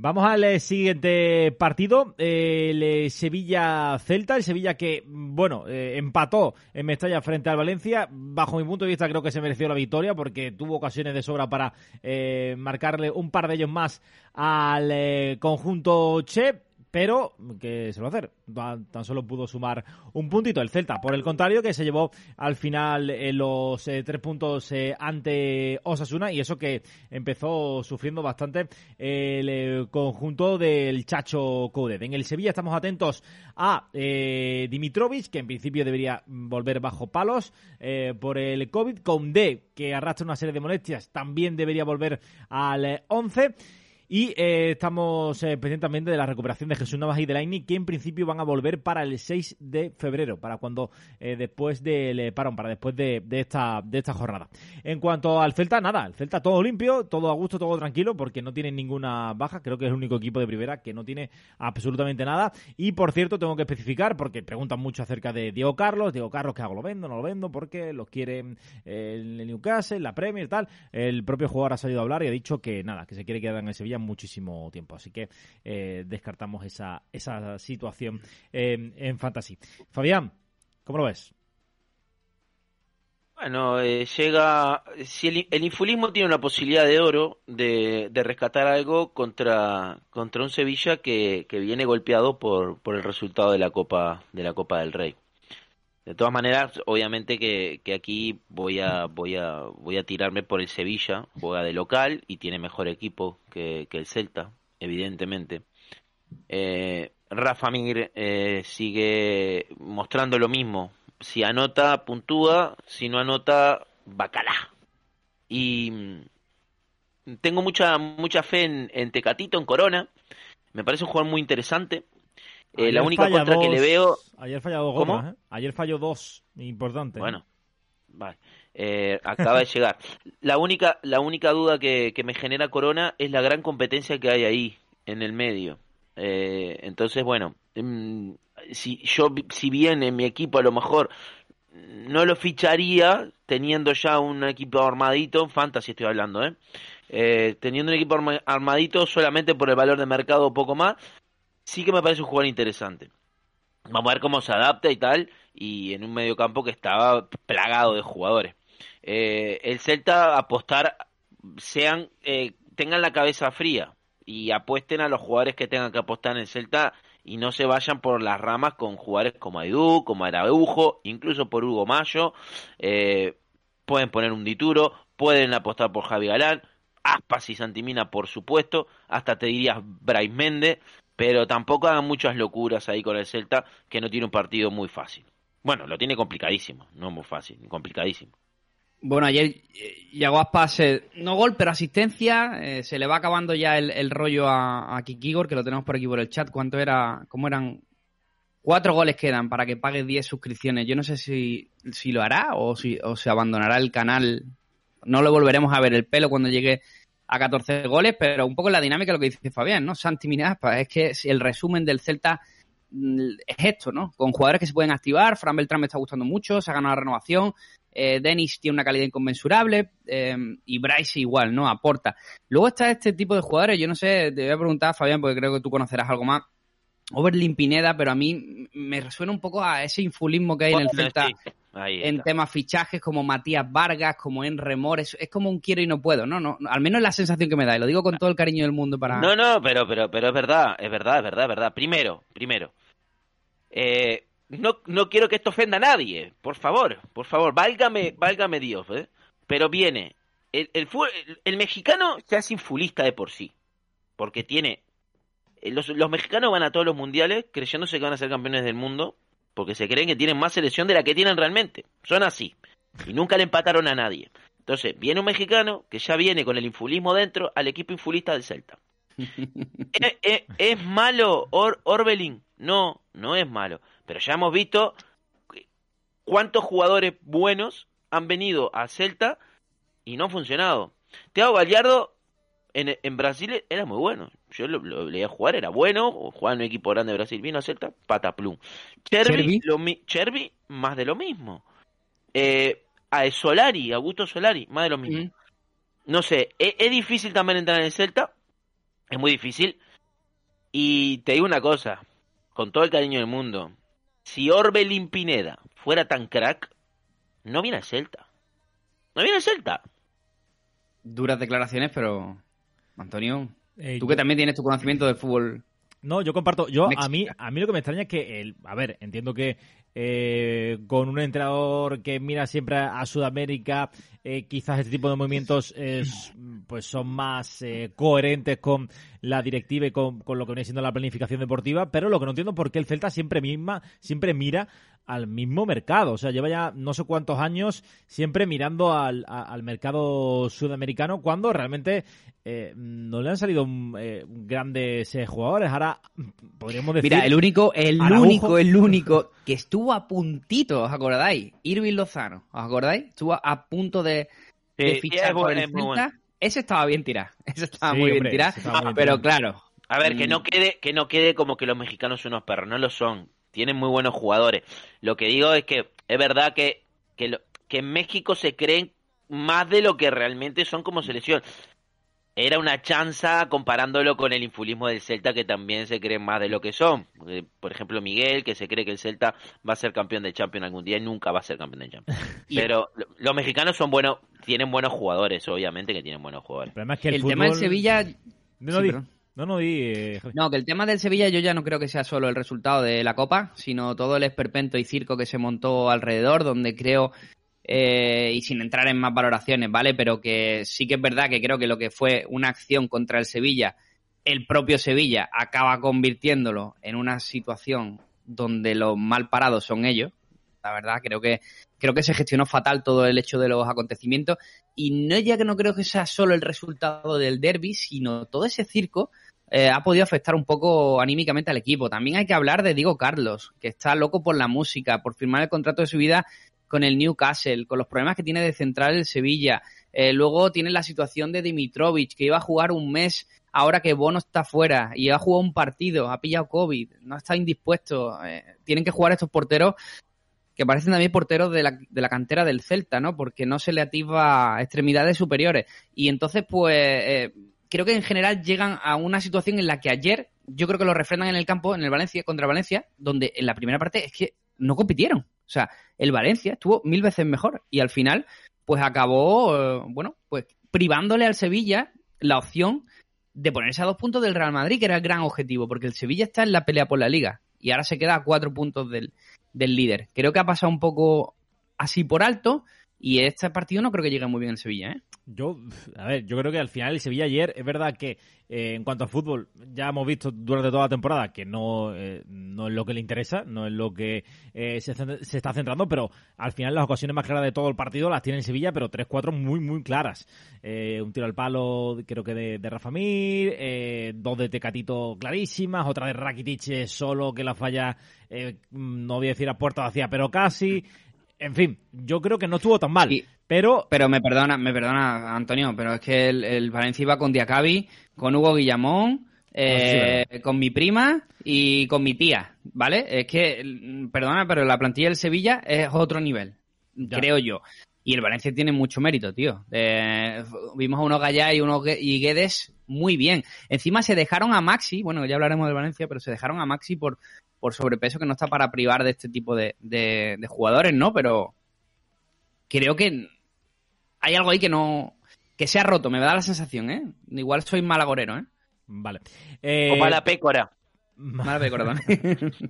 Vamos al eh, siguiente partido, eh, el eh, Sevilla-Celta, el Sevilla que, bueno, empató en Mestalla frente al Valencia. Bajo mi punto de vista creo que se mereció la victoria porque tuvo ocasiones de sobra para eh, marcarle un par de ellos más al conjunto Che, pero que se lo va a hacer. Tan, solo pudo sumar un puntito el Celta. Por el contrario, que se llevó al final eh, los eh, tres puntos eh, ante Osasuna y eso que empezó sufriendo bastante el conjunto del Chacho Coudet. En el Sevilla estamos atentos a Dimitrovic, que en principio debería volver bajo palos por el COVID. Condé, que arrastra una serie de molestias, también debería volver al eh, 11. Y eh, estamos eh, de la recuperación de Jesús Navas y de Laini, que en principio van a volver para el 6 de febrero, para cuando eh, después del eh, parón, para después de, esta, de esta jornada. En cuanto al Celta, nada, el Celta todo limpio, todo a gusto, todo tranquilo, porque no tiene ninguna baja, creo que es el único equipo de primera que no tiene absolutamente nada. Y por cierto, tengo que especificar, porque preguntan mucho acerca de Diego Carlos, Diego Carlos, ¿qué hago? ¿Lo vendo? ¿No lo vendo? Porque los quiere eh, el Newcastle, la Premier y tal. El propio jugador ha salido a hablar y ha dicho que nada, que se quiere quedar en el Sevilla muchísimo tiempo. Así que eh, descartamos esa, esa situación eh, en Fantasy. Fabián, ¿cómo lo ves? Bueno, eh, llega. Si el, infulismo tiene una posibilidad de oro de, de rescatar algo contra, contra un Sevilla que, que viene golpeado por, por el resultado de la Copa de la Copa del Rey. De todas maneras, obviamente que, que aquí voy a, voy a voy a tirarme por el Sevilla, juega de local y tiene mejor equipo que, que el Celta, evidentemente. Eh, Rafa Mir eh, sigue mostrando lo mismo. Si anota, puntúa. Si no anota, bacalá. Y mm, tengo mucha mucha fe en, en Tecatito, en Corona. Me parece un jugador muy interesante. Eh, la única contra que dos- le veo Ayer falló dos ¿Cómo? ¿eh? Ayer falló dos, importante. Bueno, vale. Eh, acaba de llegar. La única, la única duda que, que me genera Corona es la gran competencia que hay ahí, en el medio. Eh, entonces, bueno, mm, si yo, si bien en mi equipo a lo mejor no lo ficharía, teniendo ya un equipo armadito, en Fantasy estoy hablando, ¿eh? Eh, teniendo un equipo arma- armadito solamente por el valor de mercado o poco más, sí que me parece un jugador interesante. Vamos a ver cómo se adapta y tal, y en un mediocampo que estaba plagado de jugadores. Eh, el Celta apostar, sean, eh, tengan la cabeza fría y apuesten a los jugadores que tengan que apostar en el Celta y no se vayan por las ramas con jugadores como Aidú, como Araujo, incluso por Hugo Mayo. Eh, pueden poner un Dituro, pueden apostar por Javi Galán, Aspas y Santimina, por supuesto, hasta te dirías Brais Méndez, pero tampoco hagan muchas locuras ahí con el Celta, que no tiene un partido muy fácil. Bueno, lo tiene complicadísimo, no muy fácil, complicadísimo. Bueno, ayer eh, Yago Aspas, eh, no gol, pero asistencia. eh, se le va acabando ya el, el rollo a, a Kikigor, que lo tenemos por aquí por el chat. ¿Cuánto era? ¿Cómo eran? Cuatro goles quedan para que pague 10 suscripciones. Yo no sé si, si lo hará o si o se abandonará el canal. No lo volveremos a ver el pelo cuando llegue a 14 goles, pero un poco la dinámica lo que dice Fabián, ¿no? Santi Minaspa, es que el resumen del Celta mm, es esto, ¿no? Con jugadores que se pueden activar, Fran Beltrán me está gustando mucho, se ha ganado la renovación, eh, Dennis tiene una calidad inconmensurable eh, y Bryce igual, ¿no? Aporta. Luego está este tipo de jugadores, yo no sé, te voy a preguntar, Fabián, porque creo que tú conocerás algo más. Oberlin Pineda, pero a mí me resuena un poco a ese infulismo que hay en el Celta en temas fichajes como Matías Vargas, como en Remor, es, es como un quiero y no puedo, ¿no? no Al menos es la sensación que me da, y lo digo con todo el cariño del mundo para... No, no, pero, pero, pero es verdad, es verdad, es verdad, es verdad. Primero, primero, eh, no, no quiero que esto ofenda a nadie, por favor, por favor, válgame, válgame Dios, ¿eh? Pero viene, el, el, el- el mexicano ya es infulista de por sí, porque tiene, los, los mexicanos van a todos los mundiales creyéndose que van a ser campeones del mundo, porque se creen que tienen más selección de la que tienen realmente, son así, y nunca le empataron a nadie. Entonces, viene un mexicano que ya viene con el infulismo dentro al equipo infulista del Celta. ¿Es, es- es malo Or- Orbelín? No, no es malo. Pero ya hemos visto cuántos jugadores buenos han venido a Celta y no han funcionado. Thiago Gallardo en, en Brasil era muy bueno. Yo lo, lo leía jugar, era bueno. Jugaba en un equipo grande de Brasil. Vino a Celta, pataplum. Mi- Chervi, más de lo mismo. Eh, a Solari, Augusto Solari, más de lo mismo. No sé, es, es difícil también entrar en el Celta. Es muy difícil. Y te digo una cosa, con todo el cariño del mundo. Si Orbelín Pineda fuera tan crack, no viene al Celta. No viene al Celta. Duras declaraciones, pero... Antonio, Eh, tú yo- que también tienes tu conocimiento del fútbol... No, yo comparto. Yo a mí, a mí lo que me extraña es que el, a ver, entiendo que eh, con un entrenador que mira siempre a, a Sudamérica, eh, quizás este tipo de movimientos es, pues son más eh, coherentes con la directiva y con, con lo que viene siendo la planificación deportiva, pero lo que no entiendo es por qué el Celta siempre misma, siempre mira al mismo mercado. O sea, lleva ya no sé cuántos años siempre mirando al, a- al mercado sudamericano cuando realmente eh, no le han salido mm, eh, grandes eh, jugadores. Ahora mm, podríamos decir. Mira, el único, el Araujo. único, el único que estuvo a puntito, ¿os acordáis? Irving Lozano, ¿os acordáis? Estuvo a punto de, de Sí, fichar por el Celta. Ese estaba bien tirado, ese estaba Sí, muy bien tirado, bien pero claro, A ver, que Mm. no quede, que no quede como que los mexicanos son unos perros, no lo son. Tienen muy buenos jugadores. Lo que digo es que es verdad que, que, lo- que en México se creen más de lo que realmente son como selección. Era una chanza comparándolo con el infulismo del Celta, que también se creen más de lo que son. Eh, Por ejemplo, Miguel, que se cree que el Celta va a ser campeón de Champions algún día y nunca va a ser campeón de Champions. Pero lo- los mexicanos son buenos, tienen buenos jugadores, obviamente que tienen buenos jugadores. El problema es que el, el, tema del fútbol- Sevilla... No, Sí. No, no di. eh. No, que el tema del Sevilla yo ya no creo que sea solo el resultado de la Copa, sino todo el esperpento y circo que se montó alrededor, donde creo, eh, y sin entrar en más valoraciones, ¿vale? Pero que sí que es verdad que creo que lo que fue una acción contra el Sevilla, el propio Sevilla acaba convirtiéndolo en una situación donde los mal parados son ellos. La verdad, creo que creo que se gestionó fatal todo el hecho de los acontecimientos y no ya que no creo que sea solo el resultado del derby, sino todo ese circo eh, ha podido afectar un poco anímicamente al equipo. También hay que hablar de Diego Carlos, que está loco por la música, por firmar el contrato de su vida con el Newcastle, con los problemas que tiene de central el Sevilla. Eh, luego tiene la situación de Dimitrovic, que iba a jugar un mes ahora que Bono está fuera y ha jugado un partido, ha pillado COVID, no está indispuesto. Eh, tienen que jugar estos porteros que parecen también porteros de la, de la cantera del Celta, ¿no? Porque no se le ativa extremidades superiores. Y entonces, pues, creo que en general llegan a una situación en la que ayer, yo creo que lo refrendan en el campo, en el Valencia, contra Valencia, donde en la primera parte es que no compitieron. O sea, el Valencia estuvo mil veces mejor y al final, pues acabó, eh, bueno, pues privándole al Sevilla la opción de ponerse a dos puntos del Real Madrid, que era el gran objetivo, porque el Sevilla está en la pelea por la liga y ahora se queda a cuatro puntos del, del líder. Creo que ha pasado un poco así por alto y este partido no creo que llegue muy bien el Sevilla, ¿eh? Yo, a ver, yo creo que al final el Sevilla ayer, es verdad que eh, en cuanto a fútbol, ya hemos visto durante toda la temporada que no, eh, no es lo que le interesa, no es lo que eh, se, se está centrando, pero al final las ocasiones más claras de todo el partido las tiene el Sevilla, pero 3-4 muy, muy claras. Eh, un tiro al palo, creo que de, de Rafa Mir, dos de Tecatito clarísimas, otra de Rakitic solo que la falla, eh, no voy a decir a puerta vacía, pero casi. En fin, yo creo que no estuvo tan mal, Y- pero Pero me perdona, me perdona, Antonio, pero es que el, el Valencia iba con Diacabi, con Hugo Guillamón, eh, con mi prima y con mi tía, ¿vale? Es que, perdona, pero la plantilla del Sevilla es otro nivel. creo yo. Y el Valencia tiene mucho mérito, tío. Eh, vimos a unos Gallá y unos y Guedes muy bien. Encima se dejaron a Maxi, bueno, ya hablaremos del Valencia, pero se dejaron a Maxi por, por sobrepeso que no está para privar de este tipo de, de- de jugadores, ¿no? Pero creo que hay algo ahí que no... que se ha roto, me da la sensación, ¿eh? Igual soy mal agorero, ¿eh? Vale. O Eh, mala pécora. De corazón.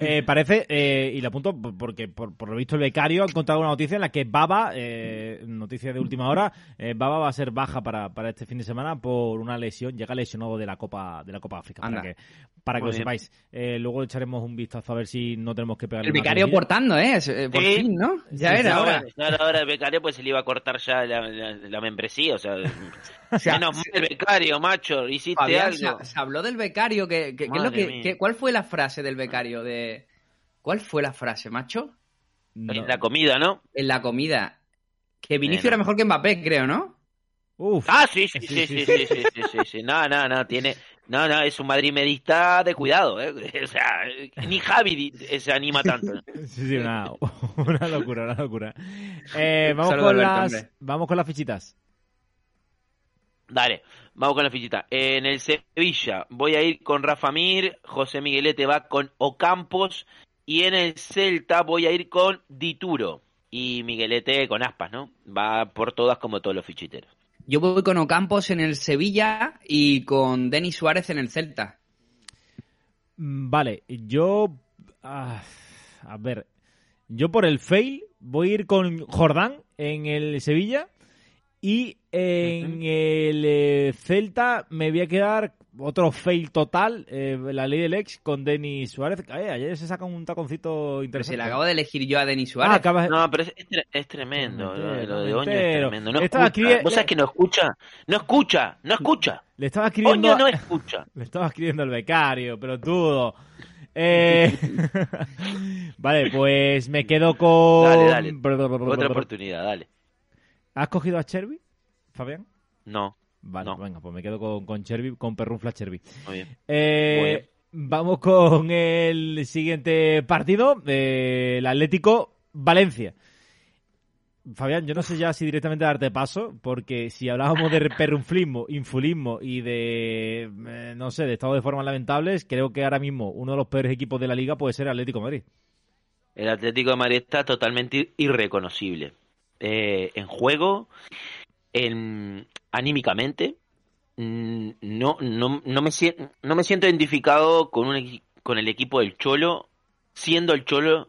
eh, parece, eh, y lo apunto por- porque por, por lo visto el becario ha encontrado una noticia en la que Baba, eh, noticia de última hora, eh, Baba va a ser baja para, para este fin de semana por una lesión, llega lesionado de la Copa de la Copa África, para que, para que Muy lo bien. sepáis. Eh, luego echaremos un vistazo a ver si no tenemos que pegar el becario portando, ¿eh? Eh, Por Sí. fin, ¿no? Ya Sí, era ahora. Claro, ahora el becario pues se le iba a cortar ya la, la- la membresía, o sea, sea, menos mal el becario, macho, hiciste Fabián, algo. se habló del becario. Que, que- ¿qué que, qué- ¿Cuál fue la frase del becario? de ¿Cuál fue la frase, macho? No. En la comida, ¿no? En la comida. Que Vinicio Bueno. era mejor que Mbappé, creo, ¿no? Uf. Ah, sí, sí, Sí, sí, sí, sí, sí, sí, sí. No, no, no, tiene... No, no, es un madrimedista de cuidado, ¿eh? O sea, ni Javi se anima tanto. Sí, sí, una, una locura, una locura. Eh, vamos, Saludo, con Alberto, las, hombre. vamos con las fichitas. Dale, vamos con la fichita. En el Sevilla voy a ir con Rafa Mir, José Miguelete va con Ocampos y en el Celta voy a ir con Dituro y Miguelete con Aspas, ¿no? Va por todas como todos los fichiteros. Yo voy con Ocampos en el Sevilla y con Denis Suárez en el Celta. Mm, Vale, yo. ah, a ver. Yo por el fail voy a ir con Jordán en el Sevilla. Y en el eh, Celta me voy a quedar otro fail total. eh, la ley del ex con Denis Suárez. Eh, ayer se saca un taconcito Pero interesante. se le acabo de elegir yo a Denis Ah, Suárez. acabas- No, pero es, es tre- es tremendo, No lo de Oño es tremendo. No Estaba escucha. escribi- ¿Vos sabés que no escucha? No escucha, no escucha. Le estaba escribiendo. Oño no escucha. Le estaba escribiendo el becario, pero todo. Eh... vale, pues me quedo con. Dale, dale. Otra oportunidad, dale. ¿Has cogido a Cherby, Fabián? No, Vale, No. venga, pues me quedo con, con Cherby, con Perrufla Cherby. muy bien. Eh, vamos con el siguiente partido, eh, el Atlético Valencia. Fabián, yo no sé ya si directamente darte paso, porque si hablábamos de perrunflismo, infulismo y de, eh, no sé, de estado de formas lamentables, creo que ahora mismo uno de los peores equipos de la liga puede ser Atlético de Madrid. El Atlético de Madrid está totalmente irreconocible. Eh, en juego, en, anímicamente, no, no, no, me, no me siento identificado con, un, con el equipo del Cholo, siendo el Cholo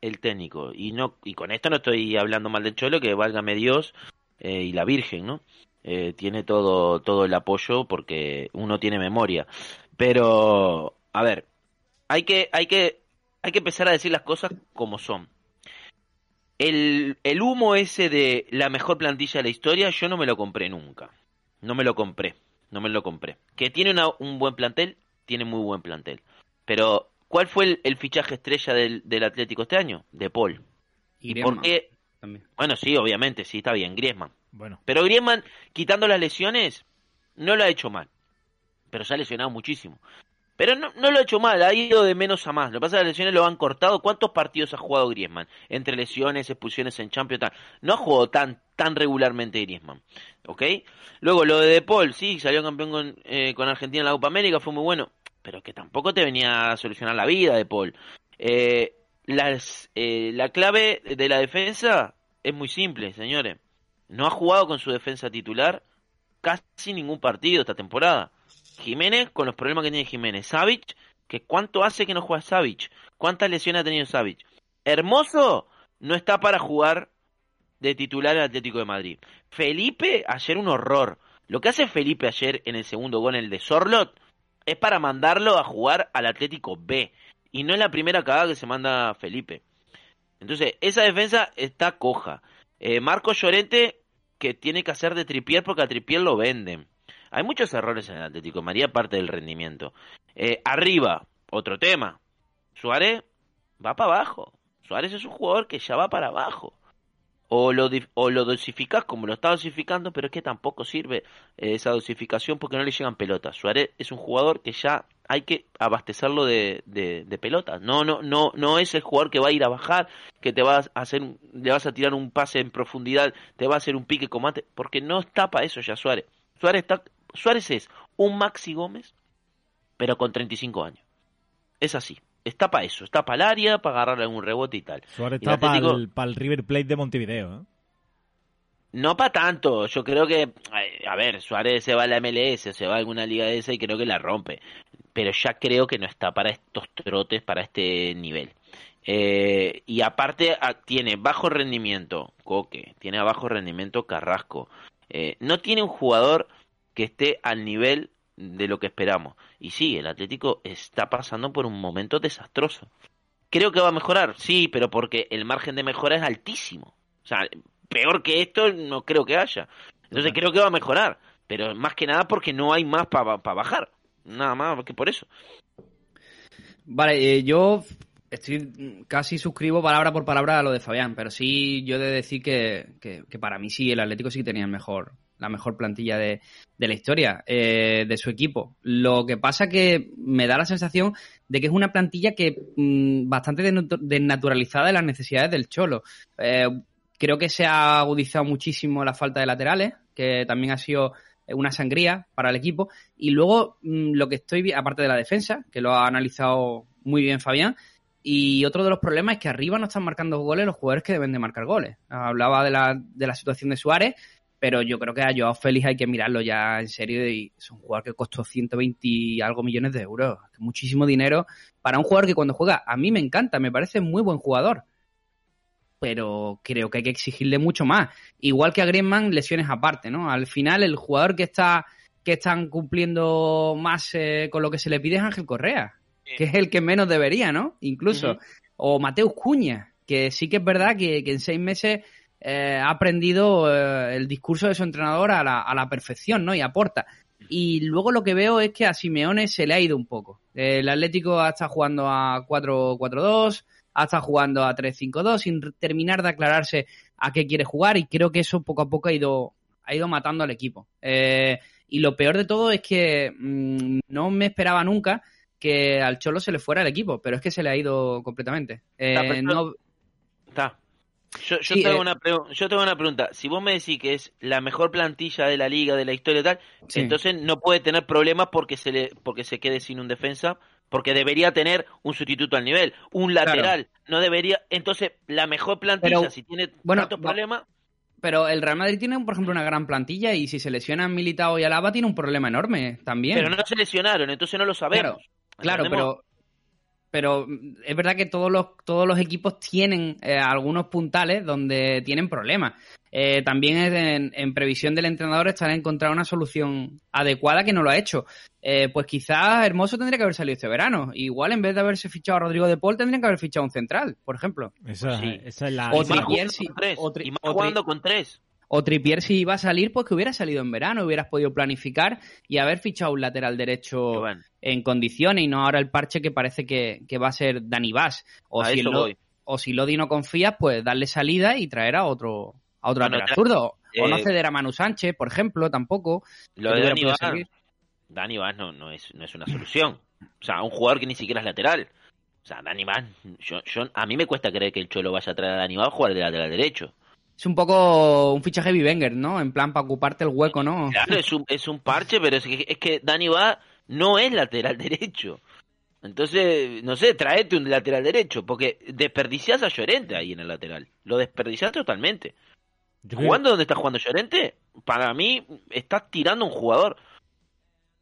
el técnico. Y, no, y con esto no estoy hablando mal del Cholo, que válgame Dios eh, y la Virgen, ¿no? Eh, tiene todo, todo el apoyo porque uno tiene memoria. Pero, a ver, hay que, hay que, hay que empezar a decir las cosas como son. El, el humo ese de la mejor plantilla de la historia, yo no me lo compré nunca. No me lo compré. No me lo compré. Que tiene una- un buen plantel, tiene muy buen plantel. Pero, ¿cuál fue el, el fichaje estrella del, del Atlético este año? De Paul. Y ¿Y Griezmann por qué? también. Bueno, sí, obviamente, sí, está bien, Griezmann. Bueno, Pero Griezmann, quitando las lesiones, no lo ha hecho mal. Pero se ha lesionado muchísimo. Pero no, no lo ha hecho mal, ha ido de menos a más. Lo que pasa es que las lesiones lo han cortado. ¿Cuántos partidos ha jugado Griezmann? Entre lesiones, expulsiones en Champions. No ha jugado tan, tan regularmente Griezmann. ¿Ok? Luego, lo de De Paul, sí, salió campeón con, eh, con Argentina en la Copa América, fue muy bueno. Pero que tampoco te venía a solucionar la vida, De Paul. Eh, eh, la clave de la defensa es muy simple, señores. No ha jugado con su defensa titular casi ningún partido esta temporada. Jiménez, con los problemas que tiene Jiménez. Savic, que cuánto hace que no juega Savic. ¿Cuántas lesiones ha tenido Savic? Hermoso, no está para jugar de titular el Atlético de Madrid. Felipe, ayer un horror. Lo que hace Felipe ayer en el segundo gol, en el de Sorlot, es para mandarlo a jugar al Atlético B. Y no es la primera cagada que se manda Felipe. Entonces, esa defensa está coja. Eh, Marco Llorente, que tiene que hacer de tripier porque a tripier lo venden. Hay muchos errores en el Atlético de Madrid, aparte del rendimiento. Eh, arriba, otro tema. Suárez va para abajo. Suárez es un jugador que ya va para abajo. O lo, o lo dosificas como lo está dosificando, pero es que tampoco sirve eh, esa dosificación porque no le llegan pelotas. Suárez es un jugador que ya hay que abastecerlo de, de, pelotas. No, no, no, no es el jugador que va a ir a bajar, que te vas a hacer, le vas a tirar un pase en profundidad, te va a hacer un pique combate, porque no está para eso ya Suárez. Suárez está, Suárez es un Maxi Gómez, pero con 35 años. Es así. Está para eso, está para el área, para agarrarle algún rebote y tal. Suárez Y está para el, River Plate de Montevideo. ¿eh? No para tanto, yo creo que, a ver, Suárez se va a la MLS, se va a alguna liga de esa y creo que la rompe, pero ya creo que no está para estos trotes, para este nivel. Eh, y aparte tiene bajo rendimiento Coque, tiene a bajo rendimiento Carrasco, Eh, no tiene un jugador que esté al nivel de lo que esperamos. Y sí, el Atlético está pasando por un momento desastroso. Creo que va a mejorar, sí, pero porque el margen de mejora es altísimo. O sea, peor que esto no creo que haya. Entonces creo que va a mejorar, pero más que nada porque no hay más para bajar. Nada más que por eso. Vale, eh, yo estoy casi suscribo palabra por palabra a lo de Fabián, pero sí yo he de decir que, que- que para mí sí, el Atlético sí tenía el mejor, la mejor plantilla de, de la historia eh, de su equipo. Lo que pasa que me da la sensación de que es una plantilla que mm, bastante desnatu- desnaturalizada de las necesidades del Cholo. Eh, creo que se ha agudizado muchísimo la falta de laterales, que también ha sido una sangría para el equipo. Y luego mm, lo que estoy, aparte de la defensa, que lo ha analizado muy bien Fabián, y otro de los problemas es que arriba no están marcando goles los jugadores que deben de marcar goles. Hablaba de la, de la situación de Suárez, pero yo creo que a Joao Félix hay que mirarlo ya en serio y es un jugador que costó 120 y algo millones de euros. Muchísimo dinero para un jugador que cuando juega a mí me encanta, me parece muy buen jugador. Pero creo que hay que exigirle mucho más. Igual que a Griezmann, lesiones aparte, ¿no? Al final el jugador que está que están cumpliendo más eh, con lo que se le pide es Ángel Correa, que es el que menos debería, ¿no? Incluso. O Mateus Cuña, que sí que es verdad que, que en seis meses eh, ha aprendido eh, el discurso de su entrenador a la, a la perfección, ¿no? Y aporta. Y luego lo que veo es que a Simeone se le ha ido un poco. El Atlético ha estado jugando a 4-4-2, ha estado jugando a 3-5-2 sin terminar de aclararse a qué quiere jugar y creo que eso poco a poco ha ido, ha ido matando al equipo. Eh, y lo peor de todo es que mm, no me esperaba nunca que al Cholo se le fuera el equipo, pero es que se le ha ido completamente. Eh, Está, no, Está. Yo, yo, Sí, tengo eh. una yo tengo una pregunta. Si vos me decís que es la mejor plantilla de la liga, de la historia y tal, Sí. entonces no puede tener problemas porque se le porque se quede sin un defensa, porque debería tener un sustituto al nivel, un lateral, no debería. Entonces, la mejor plantilla, Pero, si tiene bueno, tantos problemas, pero el Real Madrid tiene, por ejemplo, una gran plantilla y si se lesionan Militao y Alaba tiene un problema enorme también. pero no se lesionaron, entonces no lo sabemos. Claro, ¿Entendemos? pero pero mm, es verdad que todos los todos los equipos tienen eh, algunos puntales donde tienen problemas. Eh, también es en, en previsión del entrenador estará encontrar una solución adecuada que no lo ha hecho. Eh, pues quizás Hermoso tendría que haber salido este verano. Igual en vez de haberse fichado a Rodrigo de Paul tendrían que haber fichado un central, por ejemplo. Esa, Sí. esa es la. O Y más esa- Trippier jugando sí, con tres, o y más jugando con tres. O Trippier si iba a salir, pues que hubiera salido en verano, hubieras podido planificar y haber fichado un lateral derecho Bueno, en condiciones y no ahora el parche que parece que, que va a ser Dani Vaz. O a si, eso Lo- voy. o si Lodi no confías, pues darle salida y traer a otro a otro Bueno, lateral zurdo. O no eh, ceder a Manu Sánchez, por ejemplo, tampoco. Lo de Dani Vaz. Dani Vaz no, no, es, no es una solución. O sea, un jugador que ni siquiera es lateral. O sea, Dani Vaz, yo, yo, a mí me cuesta creer que el Cholo vaya a traer a Dani Vaz a jugar de lateral derecho. Es un poco un fichaje Wenger, ¿no? En plan, para ocuparte el hueco, ¿no? Claro, es un, es un parche, pero es que, es que Dani Vaz no es lateral derecho. Entonces, no sé, traete un lateral derecho, porque desperdiciás a Llorente ahí en el lateral. Lo desperdiciás totalmente. yo creo- Jugando donde está jugando Llorente, para mí estás tirando un jugador.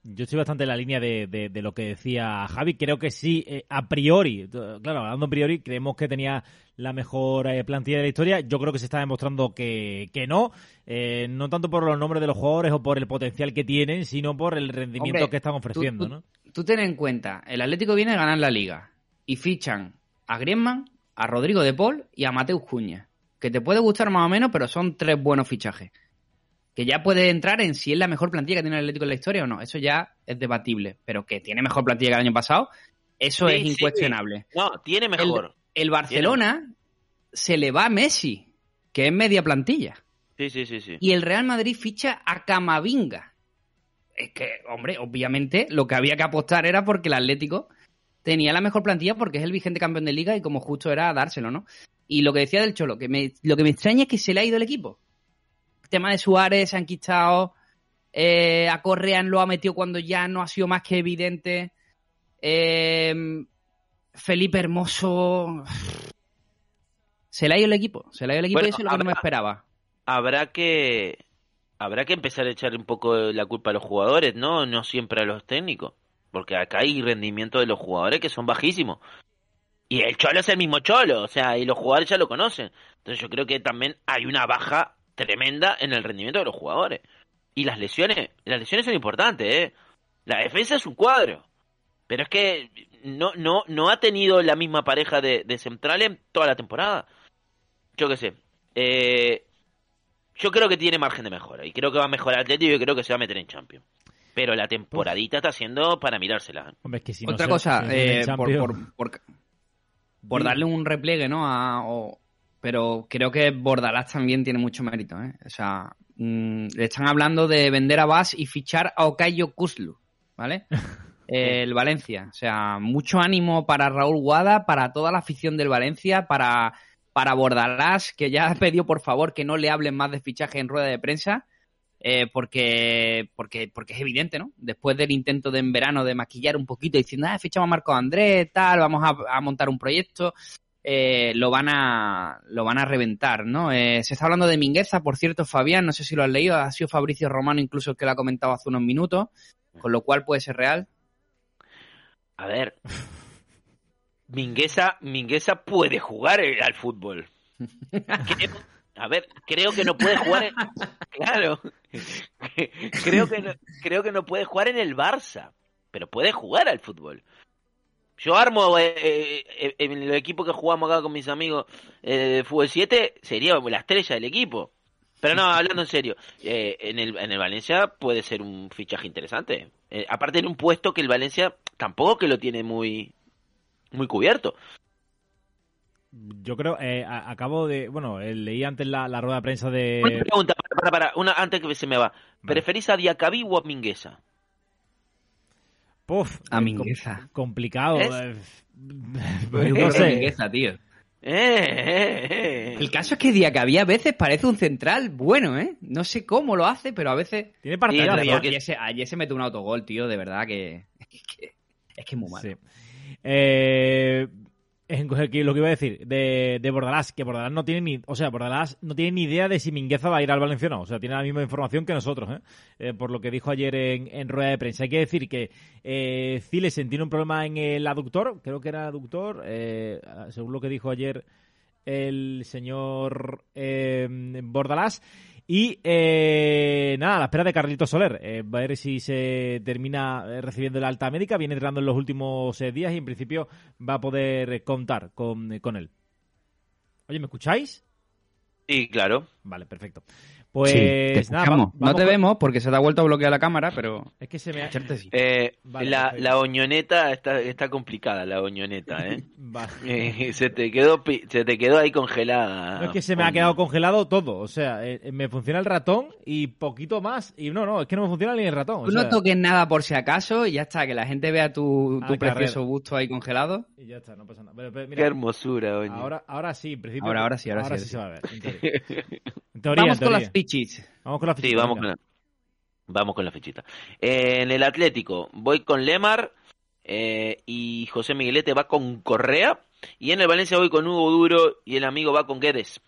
Yo estoy bastante en la línea de, de- de lo que decía Javi. Creo que sí, eh, a priori, claro, hablando a priori, creemos que tenía la mejor eh, plantilla de la historia. Yo creo que se está demostrando que, que no. Eh, no tanto por los nombres de los jugadores o por el potencial que tienen, sino por el rendimiento Hombre, que están ofreciendo, tú- ¿no? Tú ten en cuenta, el Atlético viene a ganar la liga y fichan a Griezmann, a Rodrigo de Paul y a Mateus Cuña. Que te puede gustar más o menos, pero son tres buenos fichajes. Que ya puede entrar en si es la mejor plantilla que tiene el Atlético en la historia o no. Eso ya es debatible. Pero que tiene mejor plantilla que el año pasado, eso Sí, es sí. incuestionable. No, tiene mejor. El Barcelona se le va a Messi, que es media plantilla. Sí, sí, sí, sí. Y el Real Madrid ficha a Camavinga. es que, hombre, obviamente lo que había que apostar era porque el Atlético tenía la mejor plantilla porque es el vigente campeón de liga y como justo era dárselo, ¿no? Y lo que decía del Cholo, que me, lo que me extraña es que se le ha ido el equipo. El tema de Suárez, se han quitado, eh, a Correa lo ha metido cuando ya no ha sido más que evidente. Eh, Felipe Hermoso. Se le ha ido el equipo. Se le ha ido el equipo Bueno, y eso es lo que no me esperaba. Habrá que habrá que empezar a echar un poco la culpa a los jugadores, ¿no? No siempre a los técnicos. Porque acá hay rendimiento de los jugadores que son bajísimos. Y el Cholo es el mismo Cholo, o sea, y los jugadores ya lo conocen. Entonces yo creo que también hay una baja tremenda en el rendimiento de los jugadores. Y las lesiones, las lesiones son importantes, ¿eh? La defensa es un cuadro. Pero es que no, no, no ha tenido la misma pareja de, de centrales toda la temporada. Yo qué sé. Eh, yo creo que tiene margen de mejora. Y creo que va a mejorar Atlético y creo que se va a meter en Champions. Pero la temporadita está siendo para mirársela. Hombre, es que si Otra cosa, eh, por, por, por, por darle un repliegue, ¿no? A, o- pero creo que Bordalás también tiene mucho mérito, ¿eh? O sea, mm, le están hablando de vender a Bas y fichar a Okayo Kuzlu, ¿vale? Eh, el Valencia. O sea, mucho ánimo para Raúl Guada, para toda la afición del Valencia, para, para Bordalás, que ya pidió por favor que no le hablen más de fichaje en rueda de prensa. eh, porque, porque, porque es evidente, ¿no? Después del intento de en verano de maquillar un poquito diciendo, ah, fichamos a Marco Andrés, tal, vamos a, a montar un proyecto, eh, lo van a lo van a reventar, ¿no? Eh, se está hablando de Mingueza, por cierto, Fabián, no sé si lo has leído, ha sido Fabricio Romano incluso el que lo ha comentado hace unos minutos, con lo cual puede ser real. A ver. Mingueza, Mingueza puede jugar al fútbol. Creo- a ver, creo que no puede jugar en, claro. creo que no, creo que no puede jugar en el Barça, pero puede jugar al fútbol. Yo armo eh, eh, eh, en el equipo que jugamos acá con mis amigos eh, de fútbol 7 sería la estrella del equipo. Pero no, hablando en serio, eh, en, el, en el Valencia puede ser un fichaje interesante. Aparte en un puesto que el Valencia tampoco que lo tiene muy muy cubierto. Yo creo, eh, a- acabo de. Bueno, eh, leí antes la, la rueda de prensa de. Una pregunta, para, para, para, una, antes que se me va. ¿Preferís a Diacabí o a Mingueza? Puf, A Mingueza. complicado. ¿Es? eh, no sé. Mingueza, tío. Eh, eh, eh. El caso es que Diacabí a veces parece un central bueno, ¿eh? No sé cómo lo hace, pero a veces... Tiene claro, ayer, porque- ayer se, ayer se mete un autogol, tío, de verdad que es, que es muy malo. Sí. Eh, lo que iba a decir de, de Bordalás, que Bordalás no tiene ni, o sea, Bordalás no tiene ni idea de si Mingueza va a ir al Valencia o sea, tiene la misma información que nosotros, ¿eh? Eh, por lo que dijo ayer en, rueda de prensa. Hay que decir que eh, Zilesen tiene un problema en el aductor, creo que era aductor, eh, según lo que dijo ayer el señor eh, Bordalás. Y eh, nada, a la espera de Carlitos Soler. Eh, va a ver si se termina eh, recibiendo la alta médica. Viene entrenando en los últimos eh, días y en principio va a poder contar con, con él. Oye, ¿me escucháis? Sí, claro. Vale, perfecto. Sí, te Pues nada, no te con- vemos porque se te ha vuelto a bloquear la cámara, pero... Es que se me ha... Sí. Eh, Vale, la, la oñoneta está, está complicada, la oñoneta, ¿eh? Eh, se te quedó se te quedó ahí congelada. No es que se me ha quedado congelado todo. O sea, eh, eh, me funciona el ratón y poquito más. Y no, no, es que no me funciona ni el ratón. o no sea, toques nada por si acaso y ya está, que la gente vea tu, tu Ah, precioso busto ahí congelado. Y ya está, no pasa nada. Pero, pero Qué hermosura, oño. ahora, ahora sí, en principio. Ahora- ahora sí, ahora sí, sí, ahora se va a ver. Teoría, teoría, Vamos con las pichis. Vamos con la Sí, fichita, vamos con la, vamos con la fichita. Eh, en el Atlético voy con Lemar eh, y José Miguelete va con Correa. Y en el Valencia voy con Hugo Duro y el amigo va con Guedes.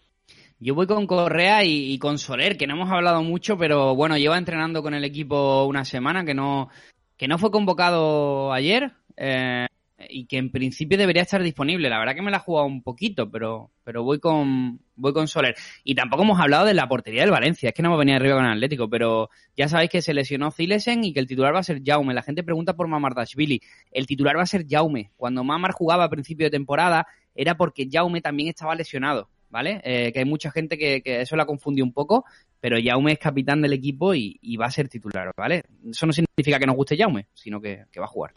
Yo voy con Correa y, y con Soler, que no hemos hablado mucho, pero bueno, lleva entrenando con el equipo una semana, que no, que no fue convocado ayer eh, y que en principio debería estar disponible. La verdad que me la ha jugado un poquito, pero, pero voy con voy con Soler. Y tampoco hemos hablado de la portería del Valencia, es que no hemos venido arriba con el Atlético, pero ya sabéis que se lesionó Zilesen y que el titular va a ser Jaume. La gente pregunta por Mamardashvili. El titular va a ser Jaume. Cuando Mamar jugaba a principio de temporada era porque Jaume también estaba lesionado. ¿vale? Eh, que hay mucha gente que, eso la confundió un poco, pero Jaume es capitán del equipo y, va a ser titular, ¿vale? Eso no significa que nos guste Jaume, sino que va a jugar.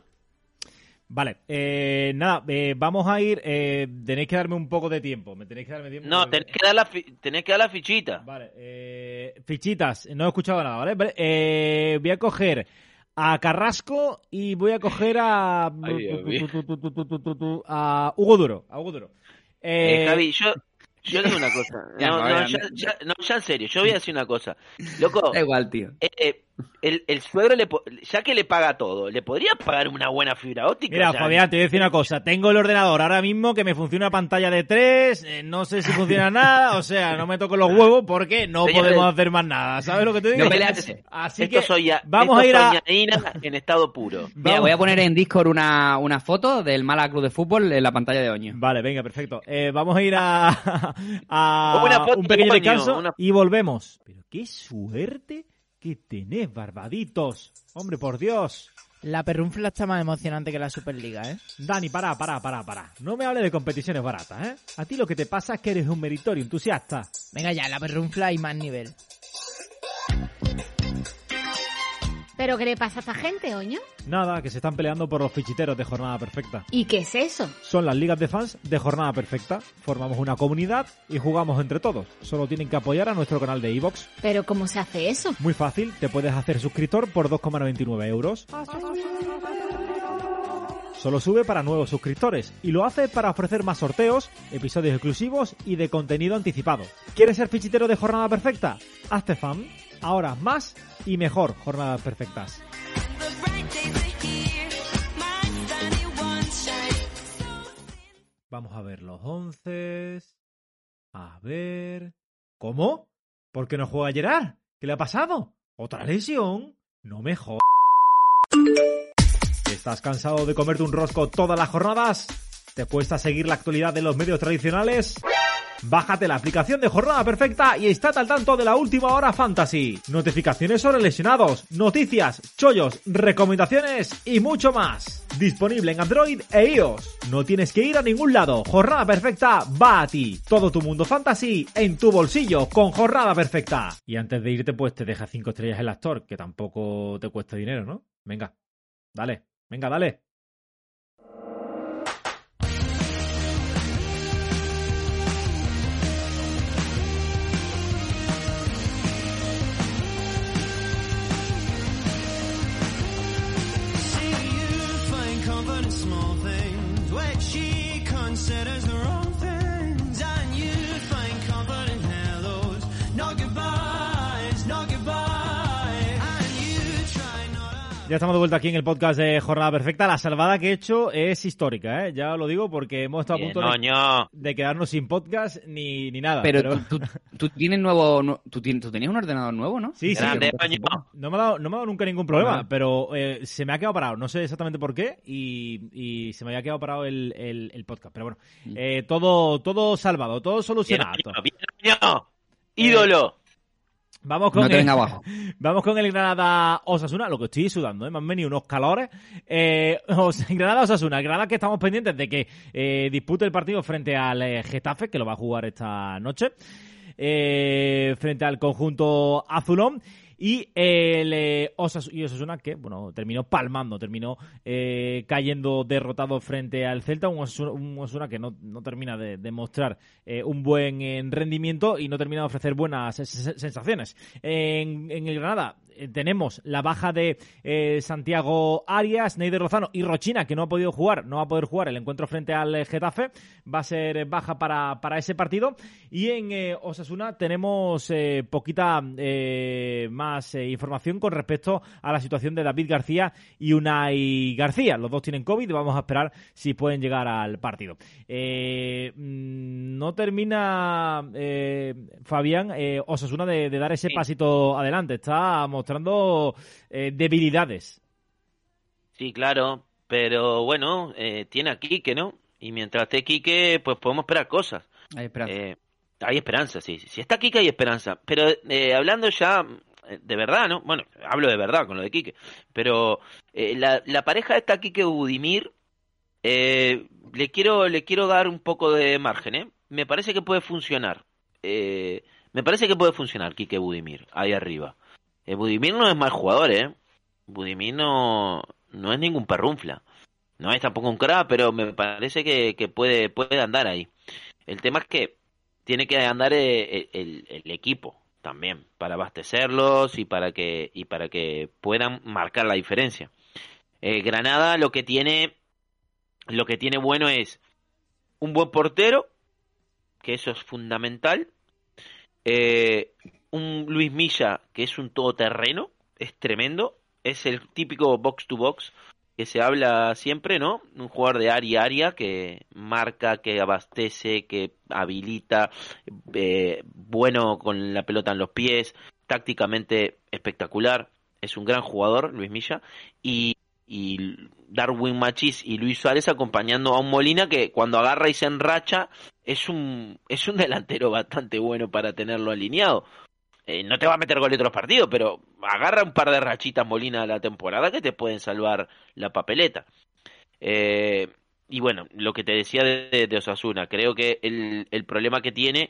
Vale, eh, nada, eh, vamos a ir. Eh, tenéis que darme un poco de tiempo. Me tenéis que darme tiempo. No, porque- tenés que dar la, fi- tenés que dar la fichita. Vale, eh, fichitas, no he escuchado nada, ¿vale? Vale, eh, voy a coger a Carrasco y voy a coger a. Ay, a Hugo Duro. A Hugo Duro. Eh, Eh, Javi, yo, yo digo una cosa. Ya, No, ya, ya- no, ya en serio, yo voy a decir una cosa. Loco, Da igual, tío. eh, eh, el, el suegro, le po- ya que le paga todo, ¿le podría pagar una buena fibra óptica? Mira, O sea, Fabián, te voy a decir una cosa. Tengo el ordenador ahora mismo que me funciona una pantalla de 3, no sé si funciona nada, o sea, no me toco los huevos porque no podemos hacer más nada. ¿Sabes lo que te digo? no peleas. Así esto que soy ya- vamos esto a ir a... soy en estado puro. Mira, voy a poner en Discord una, una foto del Mala Club de Fútbol en la pantalla de Oño. Vale, venga, perfecto. Eh, vamos a ir a, a Una foto un pequeño de descanso una- y volvemos. Pero qué suerte que tenés, barbaditos. Hombre, por Dios. La perrunfla está más emocionante que la Superliga, ¿eh? Dani, para, para, para, para. No me hables de competiciones baratas, ¿eh? A ti lo que te pasa es que eres un meritorio entusiasta. Venga ya, la perrunfla y más nivel. ¿Pero qué le pasa a esta gente, Oño? Nada, que se están peleando por los fichiteros de Jornada Perfecta. ¿Y qué es eso? Son las ligas de fans de Jornada Perfecta. Formamos una comunidad y jugamos entre todos. Solo tienen que apoyar a nuestro canal de iVoox. ¿Pero cómo se hace eso? Muy fácil, te puedes hacer suscriptor por 2,99 euros. Solo sube para nuevos suscriptores y lo hace para ofrecer más sorteos, episodios exclusivos y de contenido anticipado. ¿Quieres ser fichitero de Jornada Perfecta? Hazte fan. Ahora más y mejor Jornadas Perfectas. Vamos a ver los once. A ver. ¿Cómo? ¿Por qué no juega Gerard? ¿Qué le ha pasado? ¿Otra lesión? No me jodas. ¿Estás cansado de comerte un rosco todas las jornadas? ¿Te cuesta seguir la actualidad de los medios tradicionales? Bájate la aplicación de Jornada Perfecta y estate al tanto de la última hora fantasy. Notificaciones sobre lesionados, noticias, chollos, recomendaciones y mucho más. Disponible en Android e iOS. No tienes que ir a ningún lado. Jornada Perfecta va a ti. Todo tu mundo fantasy en tu bolsillo con Jornada Perfecta. Y antes de irte pues te deja 5 estrellas el actor, que tampoco te cuesta dinero, ¿no? Venga, dale, venga, dale. Ya estamos de vuelta aquí en el podcast de Jornada Perfecta. La salvada que he hecho es histórica, ¿eh? Ya lo digo porque hemos estado a Bien, punto de, quedarnos sin podcast ni, ni nada. Pero, Tú, tú- tú tienes nuevo. nu- Tú, tienes, tú tenías un ordenador nuevo, ¿no? Sí, sí. No me, ha dado, no me ha dado nunca ningún problema, pero eh, se me ha quedado parado. No sé exactamente por qué y, y se me había quedado parado el, el- el podcast. Pero bueno, Mm. eh, todo, todo salvado, todo Bien, solucionado. Bien, Oño. Ídolo. Vamos con No te el- venga abajo. Vamos con el Granada Osasuna, lo que estoy sudando, ¿eh? me han venido unos calores. Eh, Granada Osasuna, Granada que estamos pendientes de que eh, dispute el partido frente al eh, Getafe, que lo va a jugar esta noche, frente al conjunto azulón. Y el eh, y Osasuna que, bueno, terminó palmando, terminó eh, cayendo derrotado frente al Celta, un Osasuna, un Osasuna que no, no termina de, mostrar eh, un buen eh, rendimiento y no termina de ofrecer buenas se- se- sensaciones. En, en el Granada eh, tenemos la baja de eh, Santiago Arias, Neider Lozano y Rochina, que no ha podido jugar, no va a poder jugar el encuentro frente al eh, Getafe, va a ser baja para, para ese partido. Y en eh, Osasuna tenemos poquita más información con respecto a la situación de David García y Unai García. Los dos tienen COVID vamos a esperar si pueden llegar al partido. Mm, no termina Fabián Osasuna de, de dar ese Sí. pasito adelante. Está mostrando eh, debilidades. Sí, claro, pero bueno, eh, tiene a Quique, ¿no? Y mientras esté Quique, pues podemos esperar cosas. Ay, espera. Eh, hay esperanza, sí. Si está Quique, hay esperanza. Pero eh, hablando ya eh, de verdad, ¿no? Bueno, hablo de verdad con lo de Quique. Pero eh, la, la pareja esta Quique Budimir, eh, le quiero le quiero dar un poco de margen, ¿eh? Me parece que puede funcionar. Eh, me parece que puede funcionar Quique Budimir, ahí arriba. Eh, Budimir no es mal jugador, ¿eh? Budimir no, no es ningún perrunfla. No es tampoco un crack, pero me parece que, que puede, puede andar ahí. El tema es que tiene que andar eh, el, equipo también para abastecerlos y para que y para que puedan marcar la diferencia. Eh, Granada lo que tiene lo que tiene bueno es un buen portero, que eso es fundamental. Un Luis Milla, que es un todoterreno, es tremendo. Es el típico box to box que se habla siempre, ¿no? Un jugador de área a área que marca, que abastece, que habilita, eh, bueno con la pelota en los pies, tácticamente espectacular. Es un gran jugador, Luis Milla. Y, y Darwin Machis y Luis Suárez acompañando a un Molina que cuando agarra y se enracha es un, es un delantero bastante bueno para tenerlo alineado. Eh, no te va a meter gol de otros partidos, pero agarra un par de rachitas Molina a la temporada que te pueden salvar la papeleta. Eh, y bueno, lo que te decía de, Osasuna, creo que el, el problema que tiene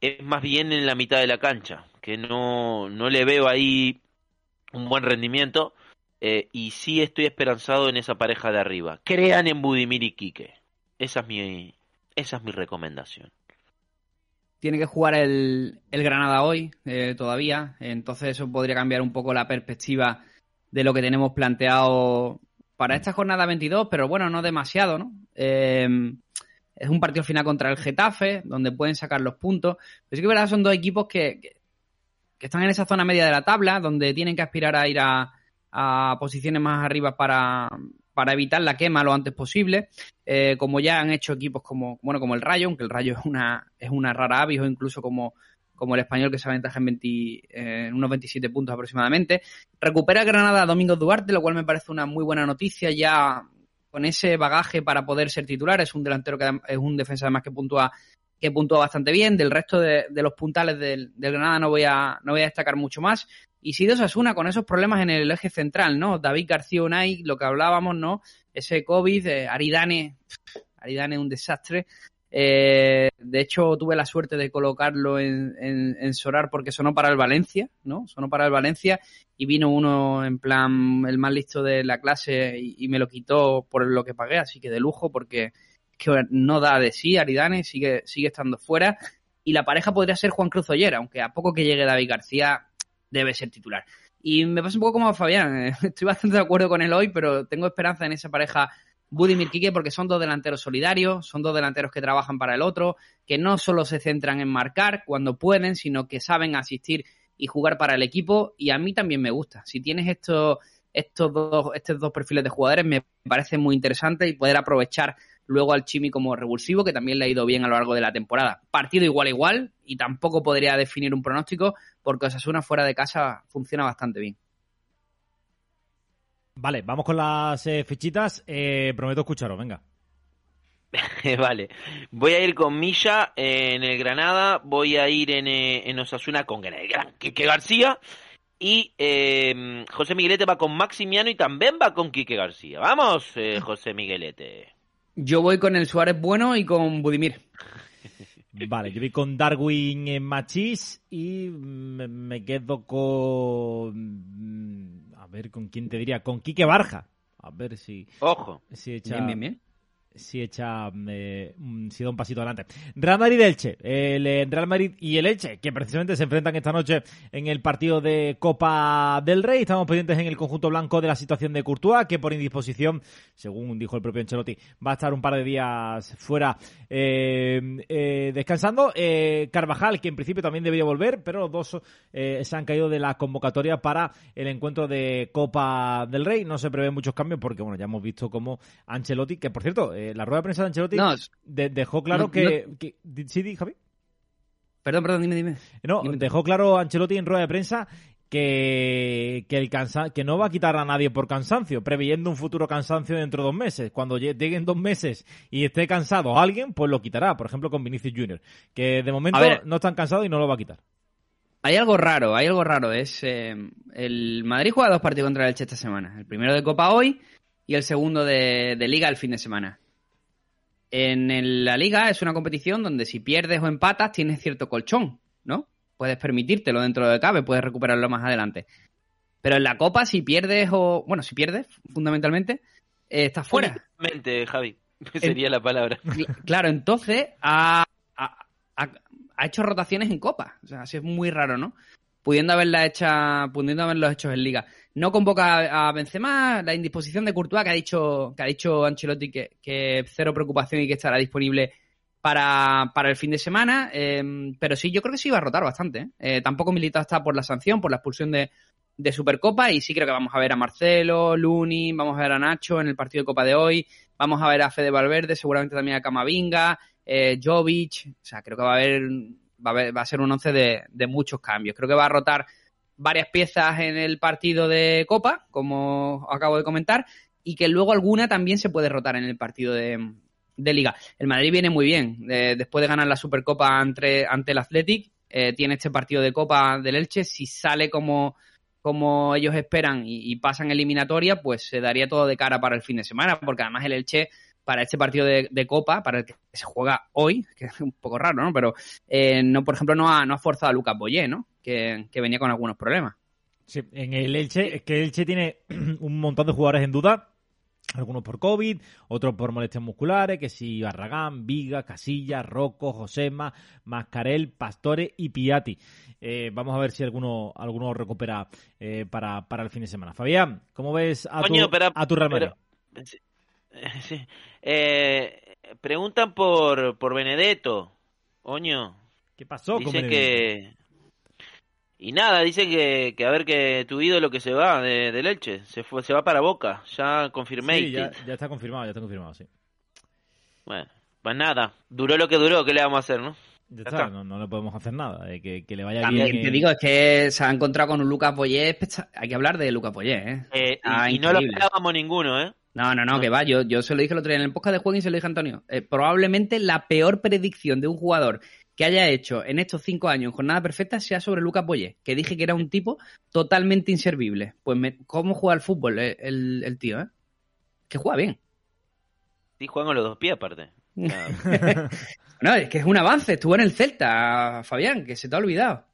es más bien en la mitad de la cancha, que no, no le veo ahí un buen rendimiento eh, y sí estoy esperanzado en esa pareja de arriba. Crean en Budimir y Quique. Esa es mi, esa es mi recomendación. Tiene que jugar el, el Granada hoy eh, todavía, entonces eso podría cambiar un poco la perspectiva de lo que tenemos planteado para esta jornada 22, pero bueno, no demasiado, ¿no? Eh, es un partido final contra el Getafe, donde pueden sacar los puntos. Pero sí que verdad, son dos equipos que, que, que están en esa zona media de la tabla, donde tienen que aspirar a ir a, a posiciones más arriba para, para evitar la quema lo antes posible, eh, como ya han hecho equipos como, bueno, como el Rayo, aunque el Rayo es una, es una rara avis, o incluso como, como el español que se aventaja en, 20, eh, en unos 27 puntos aproximadamente. Recupera Granada a Domingo Duarte, lo cual me parece una muy buena noticia, ya con ese bagaje para poder ser titular, es un delantero que es un defensa además que puntúa que puntúa bastante bien. Del resto de, de los puntales del, del Granada no voy a no voy a destacar mucho más. Y si dos Asuna con esos problemas en el eje central, ¿no? David García Unai, lo que hablábamos, ¿no? Ese COVID, eh, Aridane, Aridane un desastre. Eh, de hecho, tuve la suerte de colocarlo en, en, Sorar porque sonó para el Valencia, ¿no? Sonó para el Valencia y vino uno en plan el más listo de la clase y, y me lo quitó por lo que pagué, así que de lujo porque que no da de sí, Aridane sigue, sigue estando fuera y la pareja podría ser Juan Cruz Ollera, aunque a poco que llegue David García debe ser titular. Y me pasa un poco como a Fabián, eh, estoy bastante de acuerdo con él hoy, pero tengo esperanza en esa pareja Budimir Quique porque son dos delanteros solidarios, son dos delanteros que trabajan para el otro, que no solo se centran en marcar cuando pueden, sino que saben asistir y jugar para el equipo y a mí también me gusta. Si tienes estos estos dos estos dos perfiles de jugadores me parece muy interesante y poder aprovechar luego al Chimi como revulsivo que también le ha ido bien a lo largo de la temporada. Partido igual a igual y tampoco podría definir un pronóstico porque Osasuna fuera de casa funciona bastante bien. Vale, vamos con las eh, fichitas. Eh, prometo escucharos, venga. vale. Voy a ir con Milla en el Granada, voy a ir en, eh, en Osasuna con el gran Quique García y eh, José Miguelete va con Maximiano y también va con Quique García. Vamos, eh, José Miguelete. Yo voy con el Suárez bueno y con Budimir. Vale, yo voy con Darwin en Machís y me, me quedo con... mm, A ver, ¿con quién te diría? Con Quique Barja. A ver si, Ojo. si echa... Bien, bien, bien. Si echa eh, mm, si da un pasito adelante. Real Madrid Elche, el eh, Real Madrid y el Elche, que precisamente se enfrentan esta noche en el partido de Copa del Rey. Estamos pendientes en el conjunto blanco de la situación de Courtois, que por indisposición, según dijo el propio Ancelotti, va a estar un par de días fuera eh, descansando. Carvajal, que en principio también debería volver, pero los dos se han caído de la convocatoria para el encuentro de Copa del Rey. No se prevén muchos cambios porque, bueno, ya hemos visto cómo Ancelotti, que por cierto, eh, la rueda de prensa de Ancelotti No, de- dejó claro no- que, que- ¿Sí, Javi? Perdón, perdón, dime, dime. No, Dime dejó claro Ancelotti en rueda de prensa que, que, el cansa que no va a quitar a nadie por cansancio, preveyendo un futuro cansancio dentro de dos meses. Cuando lle- lleguen dos meses y esté cansado alguien, pues lo quitará. Por ejemplo, con Vinicius Junior, que de momento ver. no están cansados y no lo va a quitar. Hay algo raro, hay algo raro. Es eh, el Madrid juega dos partidos contra el Elche esta semana. El primero de Copa hoy y el segundo de, de Liga el fin de semana. En la Liga es una competición donde si pierdes o empatas tienes cierto colchón, ¿no? Puedes permitírtelo dentro de cabe, puedes recuperarlo más adelante. Pero en la Copa si pierdes o... Bueno, si pierdes, fundamentalmente, eh, está fuera. Únicamente, Javi, sería la palabra. Cl- Claro, entonces ha, ha- hecho rotaciones en Copa. O sea, así es muy raro, ¿no? Pudiendo haberla hecha, pudiendo haberlo hecho en Liga. No convoca a Benzema, la indisposición de Courtois que ha dicho, que ha dicho Ancelotti que, que cero preocupación y que estará disponible para, para el fin de semana. eh, pero sí, yo creo que sí va a rotar bastante. ¿eh? Eh, tampoco Militao está por la sanción, por la expulsión de, de Supercopa y sí creo que vamos a ver a Marcelo, Luni, vamos a ver a Nacho en el partido de Copa de hoy, vamos a ver a Fede Valverde, seguramente también a Camavinga, eh, Jovic, o sea, creo que va a haber, va a, haber- va a ser un once de, de muchos cambios. Creo que va a rotar varias piezas en el partido de Copa, como acabo de comentar, y que luego alguna también se puede rotar en el partido de, de Liga. El Madrid viene muy bien, después de ganar la Supercopa ante, ante el Athletic, eh, tiene este partido de Copa del Elche, si sale como como ellos esperan y, y pasan eliminatoria, pues se daría todo de cara para el fin de semana, porque además el Elche para este partido de, de Copa, para el que se juega hoy, que es un poco raro, ¿no? Pero, eh, no, por ejemplo, no ha, no ha forzado a Lucas Boyé, ¿no? Que, que venía con algunos problemas. Sí, en el Elche, es que el Elche tiene un montón de jugadores en duda. Algunos por COVID, otros por molestias musculares, que si Barragán, Viga, Casilla, Rocco, Josema, Mascarel, Pastore y Piatti. Eh, vamos a ver si alguno, alguno recupera eh, para, para el fin de semana. Fabián, ¿cómo ves a, Coño, tu, pero- a tu Real Madrid? pero- sí. Eh, preguntan por, por Benedetto. Oño. ¿Qué pasó con Dicen Benedetto? que. Y nada, dicen que, que a ver que tu ídolo que se va de, del Elche. Se, fue, se va para Boca. Ya confirmé. Sí, ya, ya está confirmado, ya está confirmado, sí. Bueno, pues nada. Duró lo que duró. ¿Qué le vamos a hacer, no? Ya está, no, no le podemos hacer nada. eh, que, que le vaya También bien. te eh, digo, es que se ha encontrado con un Lucas Boyé, hay que hablar de Lucas Boyé, ¿eh? Eh, y- y, no lo esperábamos ninguno, ¿eh? No, no, no, No. que va. Yo, yo se lo dije el otro día en el podcast de juego y se lo dije a Antonio. Eh, probablemente la peor predicción de un jugador que haya hecho en estos cinco años en jornada perfecta sea sobre Lucas Boyé, que dije que era un tipo totalmente inservible. Pues, me- ¿cómo juega al fútbol el, el- el tío, eh? Que juega bien. Sí, juegan con los dos pies, aparte. No, es que es un avance. Estuvo en el Celta, Fabián, que se te ha olvidado.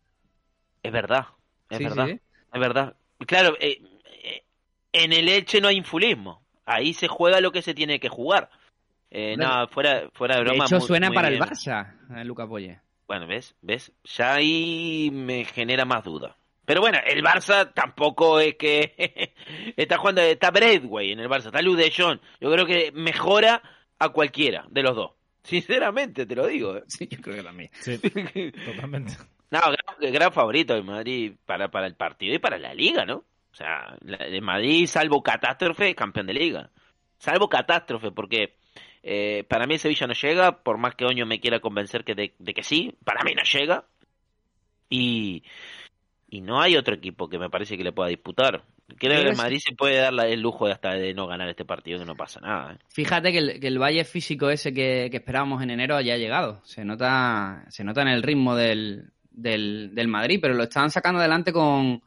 es verdad. Es Sí, verdad. sí. Es verdad. Claro, eh, eh, en el Elche no hay infulismo. Ahí se juega lo que se tiene que jugar. Eh, Bueno, no, fuera, fuera de De broma. hecho, muy- suena muy para bien. el Barça, eh, Lucas Boyé. Bueno, ¿ves? ¿Ves? Ya ahí me genera más duda. Pero bueno, el Barça tampoco es que está jugando, está Bradway en el Barça, está Luke de Jong. Yo creo que mejora a cualquiera de los dos. Sinceramente, te lo digo. ¿eh? Sí, yo creo que también. Sí, totalmente. No, gran, gran favorito el Madrid para, para el partido y para la liga, ¿no? O sea, el Madrid, salvo catástrofe, campeón de liga. Salvo catástrofe, porque eh, para mí el Sevilla no llega, por más que Oño me quiera convencer que de, de que sí, para mí no llega. Y, y no hay otro equipo que me parece que le pueda disputar. Creo que el Madrid se puede dar el lujo de hasta de no ganar este partido, que no pasa nada. ¿eh? Fíjate que el, que el valle físico ese que, que esperábamos en enero ya ha llegado. Se nota, se nota en el ritmo del, del, del Madrid, pero lo están sacando adelante con,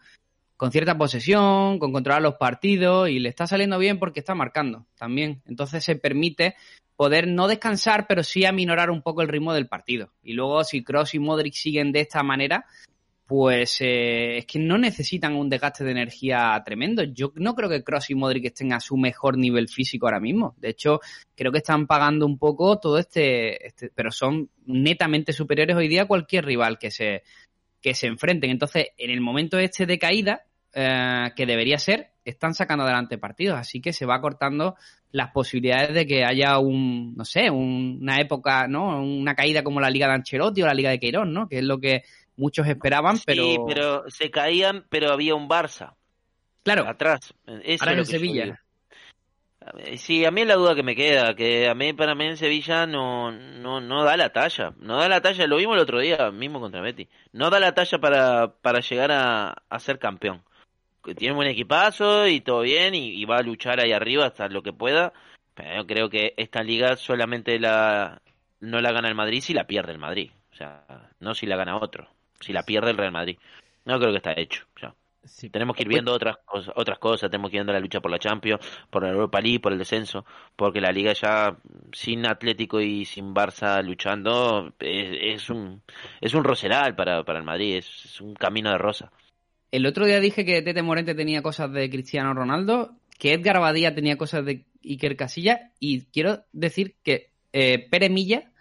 con cierta posesión, con controlar los partidos y le está saliendo bien porque está marcando también. Entonces se permite poder no descansar, pero sí aminorar un poco el ritmo del partido. Y luego si Cross y Modric siguen de esta manera, pues eh, es que no necesitan un desgaste de energía tremendo. Yo no creo que Cross y Modric estén a su mejor nivel físico ahora mismo. De hecho, creo que están pagando un poco todo este, este pero son netamente superiores hoy día a cualquier rival que se, que se enfrenten. Entonces, en el momento este de caída, eh, que debería ser, están sacando adelante partidos, así que se va cortando las posibilidades de que haya un, no sé, un- una época, ¿no? Una caída como la Liga de Ancelotti o la Liga de Queiroz, ¿no? Que es lo que muchos esperaban, pero... Sí, pero se caían, pero había un Barça Claro, atrás. Eso ahora es en Sevilla. Sí, a mí es la duda que me queda, que a mí para mí en Sevilla no, no, no da la talla, no da la talla, lo vimos el otro día mismo contra Betty, no da la talla para, para llegar a, a ser campeón. Que Tiene un buen equipazo y todo bien y, y va a luchar ahí arriba hasta lo que pueda, pero yo creo que esta liga solamente la, no la gana el Madrid si la pierde el Madrid, o sea, no si la gana otro, si la pierde el Real Madrid. No creo que está hecho, ya. Sí. Tenemos que ir viendo otras cosas, otras cosas, tenemos que ir viendo la lucha por la Champions, por la Europa League, por el descenso, porque la liga ya sin Atlético y sin Barça luchando es, es un es un roseral para, para el Madrid, es, es un camino de rosa. El otro día dije que Tete Morente tenía cosas de Cristiano Ronaldo, que Edgar Badía tenía cosas de Iker Casillas. Y quiero decir que eh, Pere Milla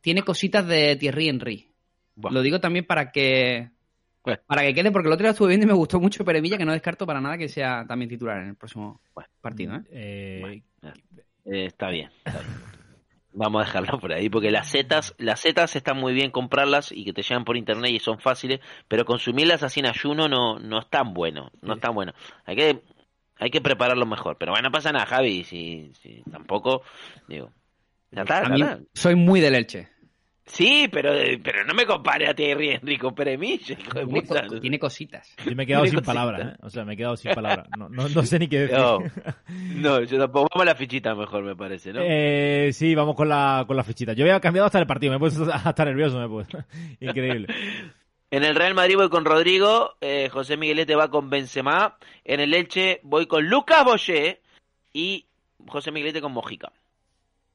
tiene cositas de Thierry Henry. Buah. Lo digo también para que Bueno. para que quede, porque el otro día estuve viendo y me gustó mucho Pere Milla, que no descarto para nada que sea también titular en el próximo Bueno. partido. ¿eh? Eh, Eh, está bien, está bien. Vamos a dejarlo por ahí, porque las setas, las setas están muy bien comprarlas y que te llegan por internet y son fáciles, pero consumirlas así en ayuno no, no es tan bueno, no es tan bueno. Hay que, hay que prepararlo mejor. Pero bueno, no pasa nada, Javi, si, si tampoco, digo. Ya está, A ya mí está. soy muy del Elche. Sí, pero, pero no me compare a Thierry Henry con de Tiene, puta. co- tiene cositas. yo me he quedado sin palabras. ¿eh? O sea, me he quedado sin palabras. No, no, no sé ni qué decir. No, no, yo tampoco. Vamos a la fichita mejor, me parece, ¿no? Eh, sí, vamos con la, con la fichita. Yo había cambiado hasta el partido, me he puesto hasta nervioso, me he puesto. Increíble. En el Real Madrid voy con Rodrigo, eh, José Miguelete va con Benzema, en el Elche voy con Lucas Boyer y José Miguelete con Mojica.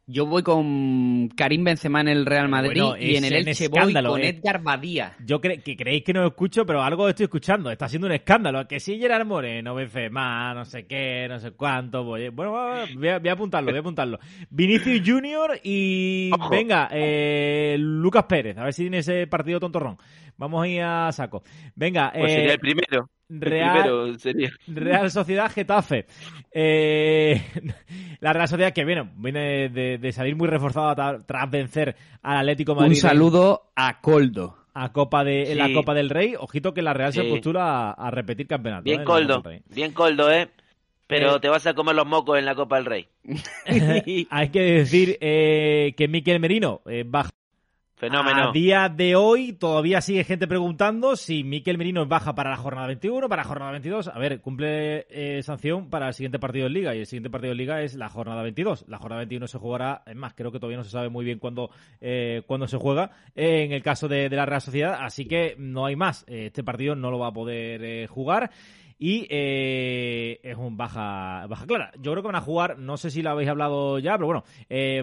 Yo voy con Karim Benzema en el Real Madrid Bueno, y en el Elche voy con eh. Edgar Badía. Yo cre que creéis que no escucho, pero algo estoy escuchando. Está siendo un escándalo. Que si Gerard Moreno, Benzema, no sé qué, no sé cuánto. Voy, bueno, voy a, voy a apuntarlo, voy a apuntarlo. Vinicius Junior y Ojo. venga, eh, Lucas Pérez. A ver si tiene ese partido tontorrón. Vamos a ir a saco. Venga, Pues eh, sería el primero. Real, primero sería. Real Sociedad Getafe. Eh, la Real Sociedad que viene, viene de, de salir muy reforzada tra- tras vencer al Atlético Madrid Un saludo a Coldo. a Copa de, en la. Copa del Rey. Ojito que la Real se postula a, a repetir campeonato. Bien ¿eh? coldo, bien coldo, ¿eh? Pero Eh. te vas a comer los mocos en la Copa del Rey. Hay que decir eh, que Miquel Merino eh, baja. Fenómeno. A día de hoy todavía sigue gente preguntando si Miquel Merino baja para la jornada 21, para la jornada 22. A ver, cumple eh, sanción para el siguiente partido en Liga y el siguiente partido en Liga es la jornada 22. La jornada 21 se jugará, es más, creo que todavía no se sabe muy bien cuándo, eh, cuándo se juega en el caso de, la Real Sociedad, así que no hay más. Eh, este partido no lo va a poder eh, jugar. Y es un baja, baja clara. Yo creo que van a jugar, no sé si lo habéis hablado ya, pero bueno,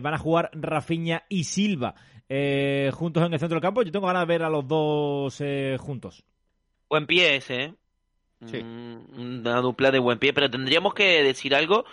van a jugar Rafinha y Silva eh, juntos en el centro del campo. Yo tengo ganas de ver a los dos eh, juntos. Buen pie ese, ¿eh? Sí. Mm, Una dupla de buen pie, pero tendríamos que decir algo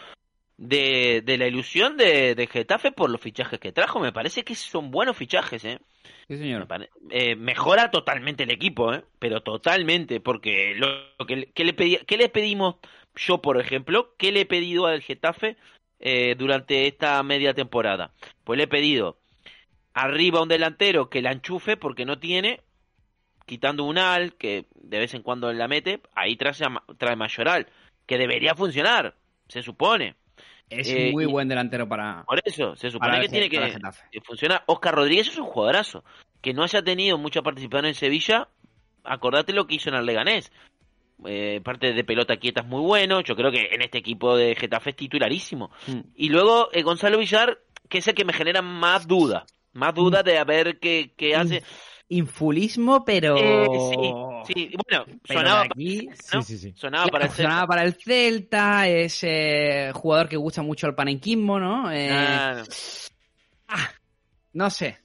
de, de la ilusión de, de Getafe por los fichajes que trajo. Me parece que son buenos fichajes, ¿eh? Sí, Me señor. pare- eh, mejora totalmente el equipo, ¿eh? Pero totalmente, porque lo, lo que, le- ¿qué le pedí- qué le pedimos yo, por ejemplo? ¿Qué le he pedido al Getafe eh, durante esta media temporada? Pues le he pedido arriba un delantero que la enchufe porque no tiene, quitando un al que de vez en cuando la mete, ahí trae, trae Mayoral, que debería funcionar, se supone. Es Eh, muy buen delantero para, Por eso, se supone que tiene que funcionar. Oscar Rodríguez es un jugadorazo. Que no haya tenido mucha participación en Sevilla, acordate lo que hizo en el Leganés. Eh, parte de pelota quieta es muy bueno. Yo creo que en este equipo de Getafe es titularísimo. Mm. Y luego eh, Gonzalo Villar, que es el que me genera más duda. Más duda de a ver qué, qué hace. Infulismo, pero... Eh, sí, sí. Bueno, Pero sonaba, aquí... ¿no? Sí, sí, sí. sonaba Claro, para el sonaba Celta. para el Celta, es eh, jugador que gusta mucho al panenquismo, ¿no? Eh, Ah, No sé,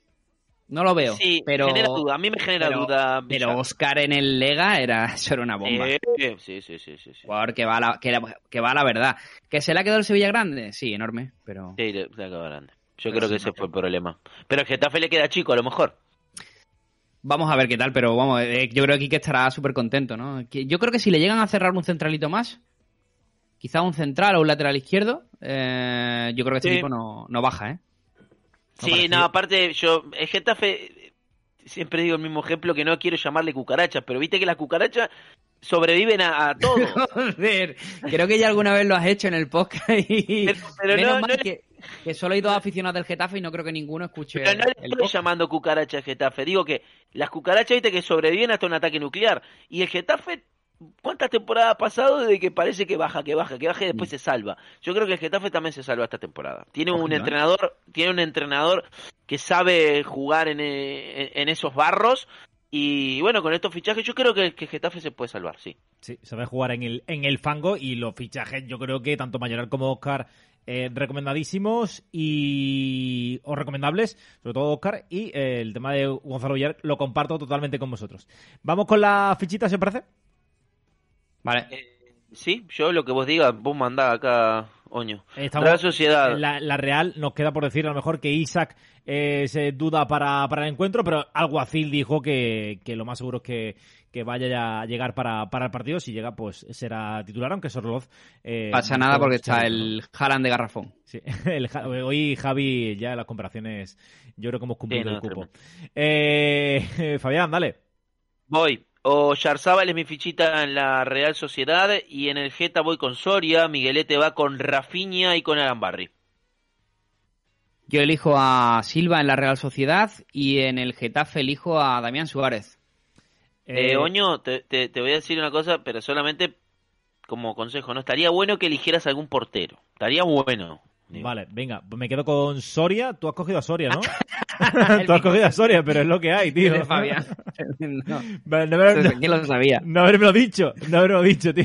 no lo veo. sí, pero, genera duda. A mí me genera pero- duda. pero. Oscar en el Lega era, eso era una bomba. Eh, sí, sí, sí, sí, sí. Jugador que va, a la, que, va a la verdad. ¿Que se le ha quedado el Sevilla grande? Sí, enorme, pero... Sí, le- se acabó grande. Yo creo que ese fue el problema. Pero el Getafe le queda chico, a lo mejor. Vamos a ver qué tal, pero vamos, eh, yo creo que Quique estará súper contento, ¿no? Yo creo que si le llegan a cerrar un centralito más, quizá un central o un lateral izquierdo, eh, yo creo que este Sí. equipo no, no baja, ¿eh? sí, parece- no, aparte, yo, el Getafe, eh, siempre digo el mismo ejemplo que no quiero llamarle cucarachas, pero viste que las cucarachas sobreviven a, a todo. Joder, creo que ya alguna vez lo has hecho en el podcast y Pero- pero menos no- mal que, que solo hay dos aficionados del Getafe y no creo que ninguno escuche Pero no le el estoy llamando cucaracha al Getafe. Digo que las cucarachas, viste, que sobreviven hasta un ataque nuclear. Y el Getafe, ¿cuántas temporadas ha pasado desde que parece que baja, que baja, que baja y después se salva? Yo creo que el Getafe también se salva esta temporada. Tiene un entrenador, tiene un entrenador que sabe jugar en, eh, en- en esos barros. Y bueno, con estos fichajes yo creo que, que Getafe se puede salvar, sí. Sí, sabe jugar en el, en el fango y los fichajes, yo creo que tanto Mayoral como Oscar eh, recomendadísimos y o recomendables, sobre todo Oscar, y eh, el tema de Gonzalo Villar lo comparto totalmente con vosotros. Vamos con la fichita, ¿se os parece? Vale. Sí, yo lo que vos digas, vos mandá acá Oño. Estamos- Real Sociedad. La, la Real nos queda por decir a lo mejor que Isaac eh, se duda para, para el encuentro, pero Alguacil dijo que, que lo más seguro es que, que vaya ya a llegar para, para el partido. Si llega, pues será titular, aunque Sorloz. Eh, Pasa nada porque está el Haaland de Garrafón. Sí, el Ja- hoy Javi ya en las comparaciones, yo creo que hemos cumplido Sí, no, el cupo. Eh, Fabián, dale. Voy. O Yarzábal es mi fichita en la Real Sociedad y en el Geta voy con Soria, Miguelete va con Rafinha y con Arambarri. Yo elijo a Silva en la Real Sociedad y en el Getafe elijo a Damián Suárez. Eh, Eh, Oño, te, te- te voy a decir una cosa, pero solamente como consejo, ¿no? Estaría bueno que eligieras algún portero. Estaría bueno. Digo. Vale, venga, pues me quedo con Soria. Tú has cogido a Soria, ¿no? Tú has cogido a Soria, pero es lo que hay, tío. De Fabián. no, No, no, me- lo sabía. no haberme dicho, no haberme dicho, tío.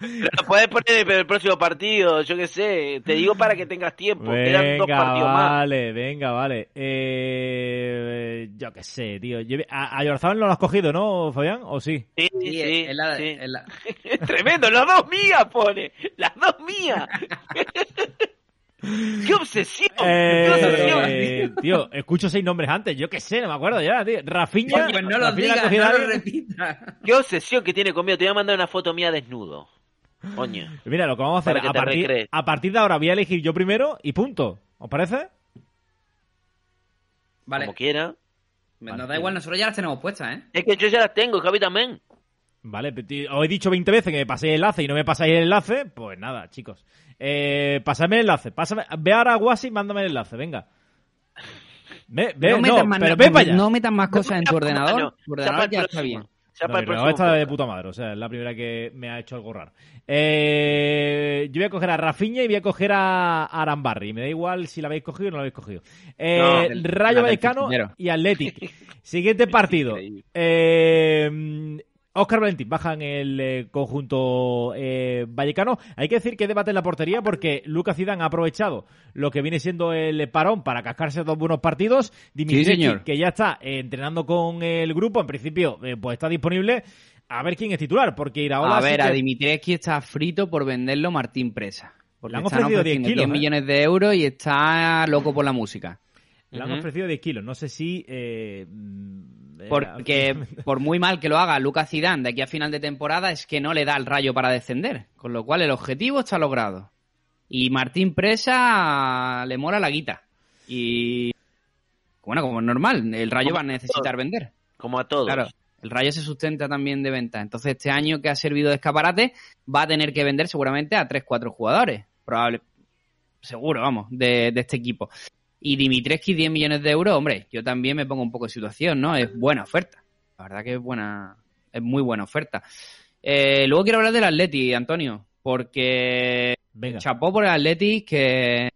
Pero lo puedes poner para el próximo partido, yo qué sé. Te digo para que tengas tiempo. Quedan dos Venga, partidos más. vale, venga, vale. Eh, yo qué sé, tío. Yo- a, a Yorzabal no lo has cogido, ¿no, Fabián? ¿O sí? Sí, sí, Sí, sí, la- la- tremendo, las dos mías pone. Las dos mías. ¡Qué obsesión! ¡Qué obsesión! Eh, tío, escucho seis nombres antes. Yo qué sé, no me acuerdo ya, tío. Rafinha. Pues no lo Rafinha digas, ha cogido no a lo alguien. repitas. ¡Qué obsesión que tiene conmigo! Te voy a mandar una foto mía desnudo. Coño. Mira, lo que vamos a hacer, a partir, a partir de ahora voy a elegir yo primero y punto. ¿Os parece? Vale, Como quiera. nos da igual, nosotros ya las tenemos puestas, ¿eh? Es que yo ya las tengo, Javi también. Vale, os he dicho 20 veces que me paséis el enlace y no me pasáis el enlace. Pues nada, chicos. Eh, pasadme el enlace. Pásame, ve ahora a Guasi y mándame el enlace, venga. Ve, ve, no, metas más, pero no, ve para allá. no metas más cosas en tu ordenador. No, Tu ordenador ya está bien. Ya No, esta de puta madre, o sea, es la primera que me ha hecho algo raro. Eh, yo voy a coger a Rafinha y voy a coger a Arambarri. Me da igual si la habéis cogido o no la habéis cogido. Eh, No, del- Rayo Vallecano y Athletic. Siguiente partido. Eh, Oscar Valentín baja en el eh, conjunto eh, vallecano. Hay que decir que debate en la portería porque Lucas Zidane ha aprovechado lo que viene siendo el parón para cascarse dos buenos partidos. Señor. que ya está eh, entrenando con el grupo, en principio eh, pues está disponible. A ver quién es titular, porque Iraola A ver, que- a Dimitrievski está frito por venderlo Martín Presa. Porque Le han ofrecido 10 ofreciendo kilos, 10 ¿eh? millones de euros y está loco por la música. Le han Ujú. ofrecido 10 kilos. No sé si... eh, mm, era- Porque por muy mal que lo haga Lucas Zidane de aquí a final de temporada es que no le da el rayo para descender. Con lo cual el objetivo está logrado. Y Martín Presa le mola la guita. Y bueno, como es normal, el rayo va a necesitar vender. Como a todos. Claro, el Rayo se sustenta también de venta. Entonces, este año que ha servido de escaparate, va a tener que vender seguramente a 3-4 jugadores. Probable, seguro, vamos, de, de este equipo. Y Dimitrescu, 10 millones de euros, hombre, yo también me pongo un poco en situación, ¿no? Es buena oferta. La verdad que es buena, es muy buena oferta. Eh, luego quiero hablar del Atleti, Antonio, porque Venga. chapó por el Atleti que,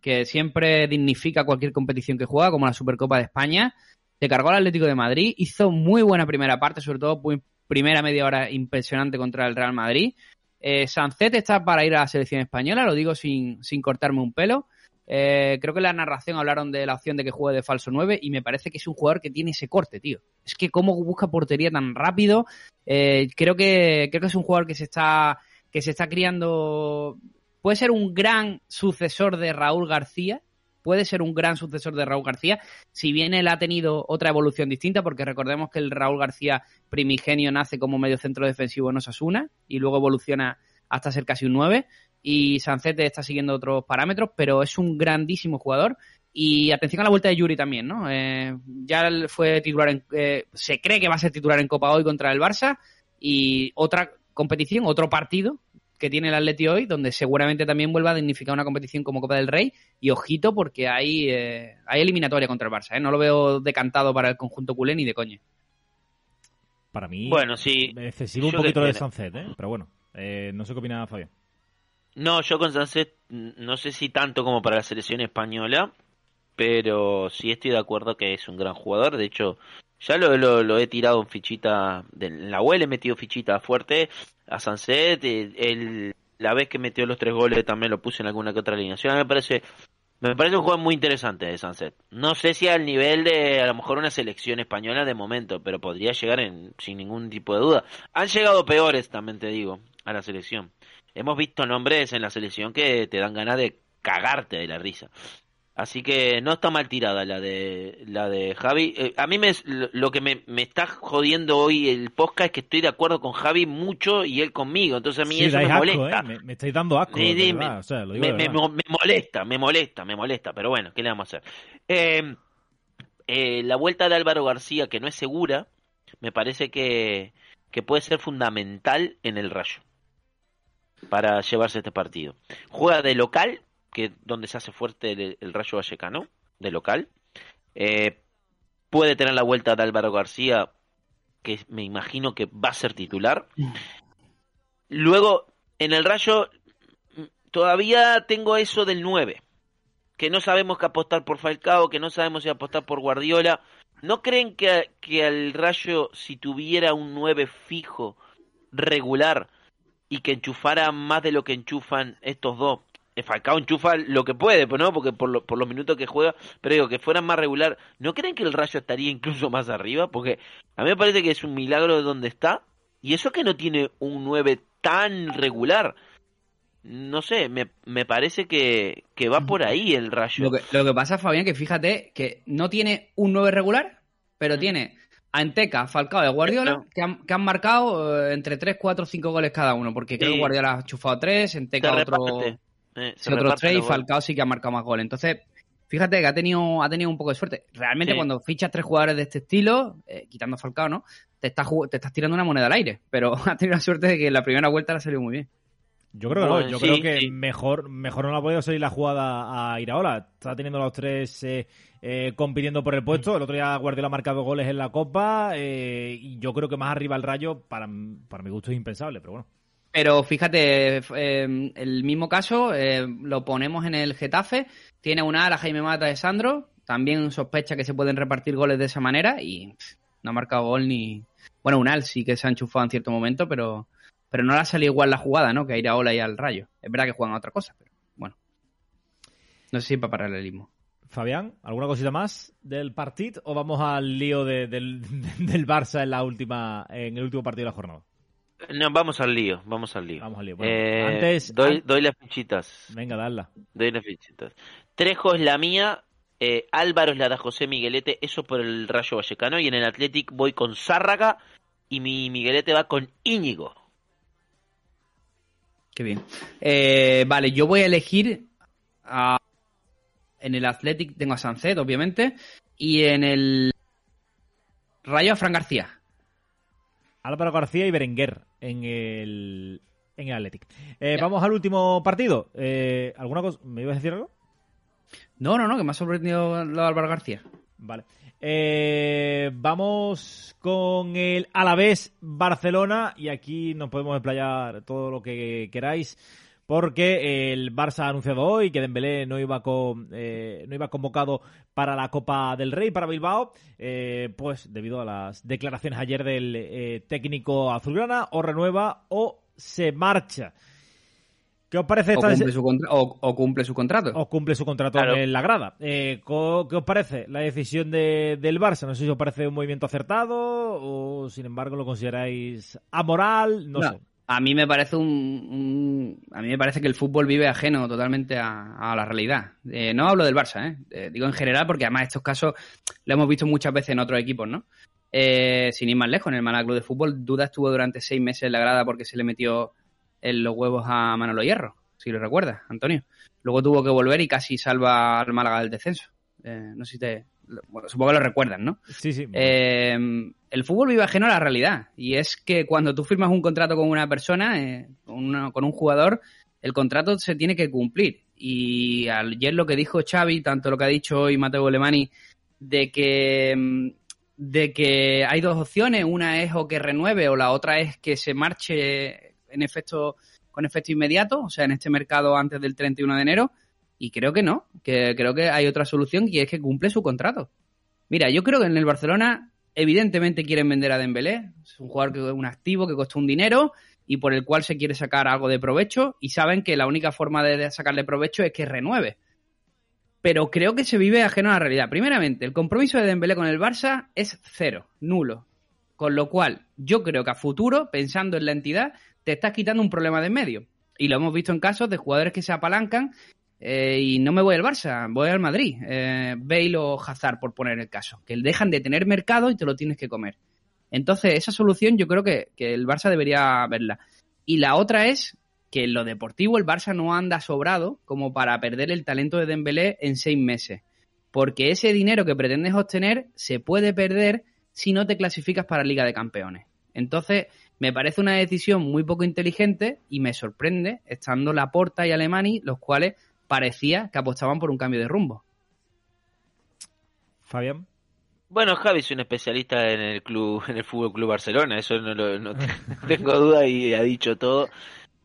que siempre dignifica cualquier competición que juega, como la Supercopa de España. Se cargó al Atlético de Madrid, hizo muy buena primera parte, sobre todo muy- primera media hora impresionante contra el Real Madrid. Eh, Sancet está para ir a la selección española, lo digo sin, sin cortarme un pelo. Eh, creo que en la narración hablaron de la opción de que juegue de falso 9 y me parece que es un jugador que tiene ese corte, tío. Es que cómo busca portería tan rápido. Eh, creo que creo que es un jugador que se está que se está criando. Puede ser un gran sucesor de Raúl García. Puede ser un gran sucesor de Raúl García, si bien él ha tenido otra evolución distinta, porque recordemos que el Raúl García primigenio nace como medio centro defensivo en Osasuna y luego evoluciona hasta ser casi un 9 y Sancete está siguiendo otros parámetros, pero es un grandísimo jugador. Y atención a la vuelta de Yuri también, ¿no? Eh, ya fue titular en, eh, se cree que va a ser titular en Copa hoy contra el Barça y otra competición, otro partido que tiene el Atleti hoy, donde seguramente también vuelva a dignificar una competición como Copa del Rey. Y ojito, porque hay, eh, hay eliminatoria contra el Barça, ¿eh? No lo veo decantado para el conjunto culé ni de coña. Para mí, Bueno, sí. excesivo un poquito de. Sancet, ¿eh? Pero bueno, eh, no sé qué opina Fabián. No, yo con mm, no sé si tanto como para la selección española, pero sí estoy de acuerdo que es un gran jugador. De hecho, ya lo, he tirado en fichita, en la web he metido fichita fuerte a Sanset. El, la vez que metió los tres goles también lo puse en alguna que otra alineación. Me parece, me parece un juego muy interesante de Sanset. No sé si al nivel de a lo mejor una selección española de momento, pero podría llegar en, sin ningún tipo de duda. Han llegado peores, también te digo, a la selección. hemos visto nombres en la selección que te dan ganas de cagarte de la risa. Así que no está mal tirada la de la de Javi. Eh, a mí me, lo que me, me está jodiendo hoy el podcast es que estoy de acuerdo con Javi mucho y él conmigo. Entonces a mí Sí, eso me asco, molesta. ¿eh? me, me estáis dando asco. Sí, sí, me- o sea, molesta, me molesta, me molesta, pero bueno, ¿qué le vamos a hacer? Eh, eh, la vuelta de Álvaro García, que no es segura, me parece que, que puede ser fundamental en el Rayo para llevarse este partido. Juega de local, que donde se hace fuerte el, Rayo Vallecano, de local. Eh, puede tener la vuelta de Álvaro García, que me imagino que va a ser titular. Luego, en el Rayo, todavía tengo eso del 9, que no sabemos que apostar por Falcao, que no sabemos si apostar por Guardiola. ¿No creen que, que al Rayo, si tuviera un 9 fijo, regular, y que enchufara más de lo que enchufan estos dos? Eh, Falcao enchufa lo que puede, pues no, porque por, lo- por los minutos que juega, pero digo que fueran más regular, ¿no creen que el Rayo estaría incluso más arriba? Porque a mí me parece que es un milagro de donde está, y eso que no tiene un 9 tan regular. No sé, me, me parece que, que va por ahí el Rayo. Lo que, lo que pasa, Fabián, que fíjate que no tiene un 9 regular, pero tiene a Enteca, Falcao y Guardiola, que han, que han marcado eh, entre 3, 4, 5 goles cada uno, porque creo Sí. que Guardiola ha chufado 3, Se Enteca otro, reparte, eh, se otros 3 y. Falcao sí que ha marcado más goles. Entonces, fíjate que ha tenido, ha tenido un poco de suerte. Realmente Sí. cuando fichas tres jugadores de este estilo, eh, quitando a Falcao, ¿no? Te estás, te estás tirando una moneda al aire, pero ha tenido la suerte de que la primera vuelta le ha salido muy bien. Yo creo que no, yo sí, creo que sí. mejor, mejor no le ha podido salir la jugada a Iraola. Está teniendo los tres eh, eh, compitiendo por el puesto. El otro día Guardiola ha marcado goles en la Copa eh, y yo creo que más arriba el Rayo, para, para mi gusto, es impensable, pero bueno. Pero fíjate, eh, el mismo caso eh, lo ponemos en el Getafe. Tiene una ala Jaime Mata de Sandro. También sospecha que se pueden repartir goles de esa manera y no ha marcado gol ni. Bueno, un Al sí que se ha enchufado en cierto momento, pero, pero no le ha salido igual la jugada, ¿no? Que a Iraola y al Rayo. Es verdad que juegan a otra cosa, pero bueno. No sé si para paralelismo. Fabián, ¿alguna cosita más del partido o vamos al lío de- del, del Barça en la última en el último partido de la jornada? No, vamos al lío, vamos al lío. Vamos al lío. Bueno, Eh, antes, doy, an- doy las fichitas. venga, darla. Doy las fichitas. Trejo es la mía, eh, Álvaro es la de José Miguelete, eso por el Rayo Vallecano. Y en el Athletic voy con Zárraga y mi Miguelete va con Íñigo. Qué bien. Eh, vale, yo voy a elegir a- en el Athletic tengo a Sancet, obviamente, y en el Rayo a Fran García. Álvaro García y Berenguer en el, en el Athletic. Eh, vamos al último partido. Eh, ¿Alguna cosa? ¿Me ibas a decir algo? No, no, no, que me ha sorprendido lo de Álvaro García. Vale. Eh, vamos con el Alavés Barcelona y aquí nos podemos explayar todo lo que queráis porque el Barça ha anunciado hoy que Dembélé no iba con, eh, no iba convocado para la Copa del Rey para Bilbao, eh, pues debido a las declaraciones ayer del eh, técnico azulgrana o renueva o se marcha. ¿Qué os parece O esta cumple, su contra- o- o cumple su contrato. o cumple su contrato Claro. en la grada. Eh, co- ¿Qué os parece la decisión de- del Barça? No sé si os parece un movimiento acertado o, sin embargo, lo consideráis amoral. No, No, sé. A mí me parece un, a mí me parece que el fútbol vive ajeno totalmente a, a la realidad. Eh, no hablo del Barça, ¿eh? Eh, digo en general porque además estos casos lo hemos visto muchas veces en otros equipos, ¿no? Eh, sin ir más lejos, en el Málaga Club de Fútbol, Duda estuvo durante seis meses en la grada porque se le metió en los huevos a Manolo Hierro, si lo recuerdas, Antonio. Luego tuvo que volver y casi salva al Málaga del descenso. Eh, no sé si te... Bueno, supongo que lo recuerdan, ¿no? Sí, sí. Eh, el fútbol vive ajeno a la realidad. Y es que cuando tú firmas un contrato con una persona, eh, con, una- con un jugador, el contrato se tiene que cumplir. Y ayer lo que dijo Xavi, tanto lo que ha dicho hoy Mateo Alemani, de que, mm, de que hay dos opciones, una es o que renueve o la otra es que se marche en efecto con efecto inmediato, o sea, en este mercado antes del 31 de enero. Y creo que no, que creo que hay otra solución y es que cumple su contrato. Mira, yo creo que en el Barcelona evidentemente quieren vender a Dembélé, es un jugador que es un activo que costó un dinero y por el cual se quiere sacar algo de provecho y saben que la única forma de sacarle provecho es que renueve. Pero creo que se vive ajeno a la realidad. Primeramente, el compromiso de Dembélé con el Barça es cero, nulo. Con lo cual, yo creo que a futuro, pensando en la entidad, te estás quitando un problema de en medio. Y lo hemos visto en casos de jugadores que se apalancan eh, y no me voy al Barça, voy al Madrid. Eh, Bale o Hazard, por poner el caso. Que dejan de tener mercado y te lo tienes que comer. Entonces, esa solución yo creo que, que el Barça debería verla. Y la otra es que en lo deportivo el Barça no anda sobrado como para perder el talento de Dembélé en seis meses. Porque ese dinero que pretendes obtener se puede perder si no te clasificas para Liga de Campeones. Entonces, me parece una decisión muy poco inteligente y me sorprende estando Laporta y Alemani, los cuales parecía que apostaban por un cambio de rumbo. Fabián. Bueno, Javi es un especialista en el club, en el Fútbol Club Barcelona, eso no, lo, no tengo duda y ha dicho todo.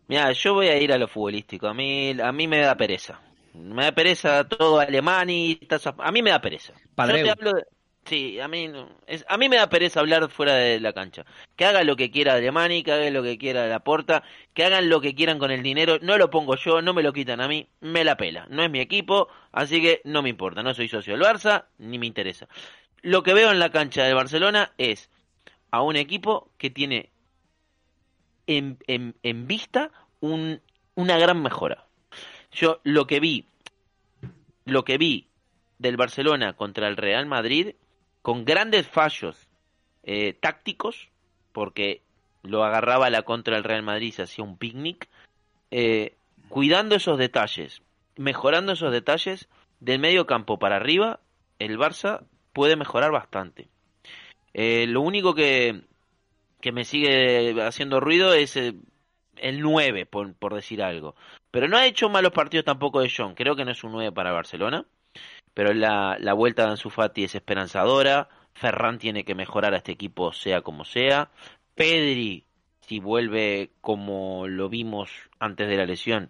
Mira, yo voy a ir a lo futbolístico. A mí, a mí me da pereza. Me da pereza todo Alemani. A mí me da pereza. Padre. Yo te hablo de- Sí, a mí, es, a mí me da pereza hablar fuera de la cancha. Que haga lo que quiera Alemani, que haga lo que quiera la porta, que hagan lo que quieran con el dinero. No lo pongo yo, no me lo quitan a mí, me la pela. No es mi equipo, así que no me importa. No soy socio del Barça, ni me interesa. Lo que veo en la cancha del Barcelona es a un equipo que tiene en, en, en vista un, una gran mejora. Yo lo que vi, lo que vi del Barcelona contra el Real Madrid, con grandes fallos eh, tácticos, porque lo agarraba la contra del Real Madrid se hacía un picnic, eh, cuidando esos detalles, mejorando esos detalles, del medio campo para arriba, el Barça puede mejorar bastante. Eh, lo único que, que me sigue haciendo ruido es eh, el 9, por, por decir algo. Pero no ha hecho malos partidos tampoco de John. Creo que no es un 9 para Barcelona. Pero la, la vuelta de Ansu Fati es esperanzadora. Ferran tiene que mejorar a este equipo sea como sea. Pedri, si vuelve como lo vimos antes de la lesión,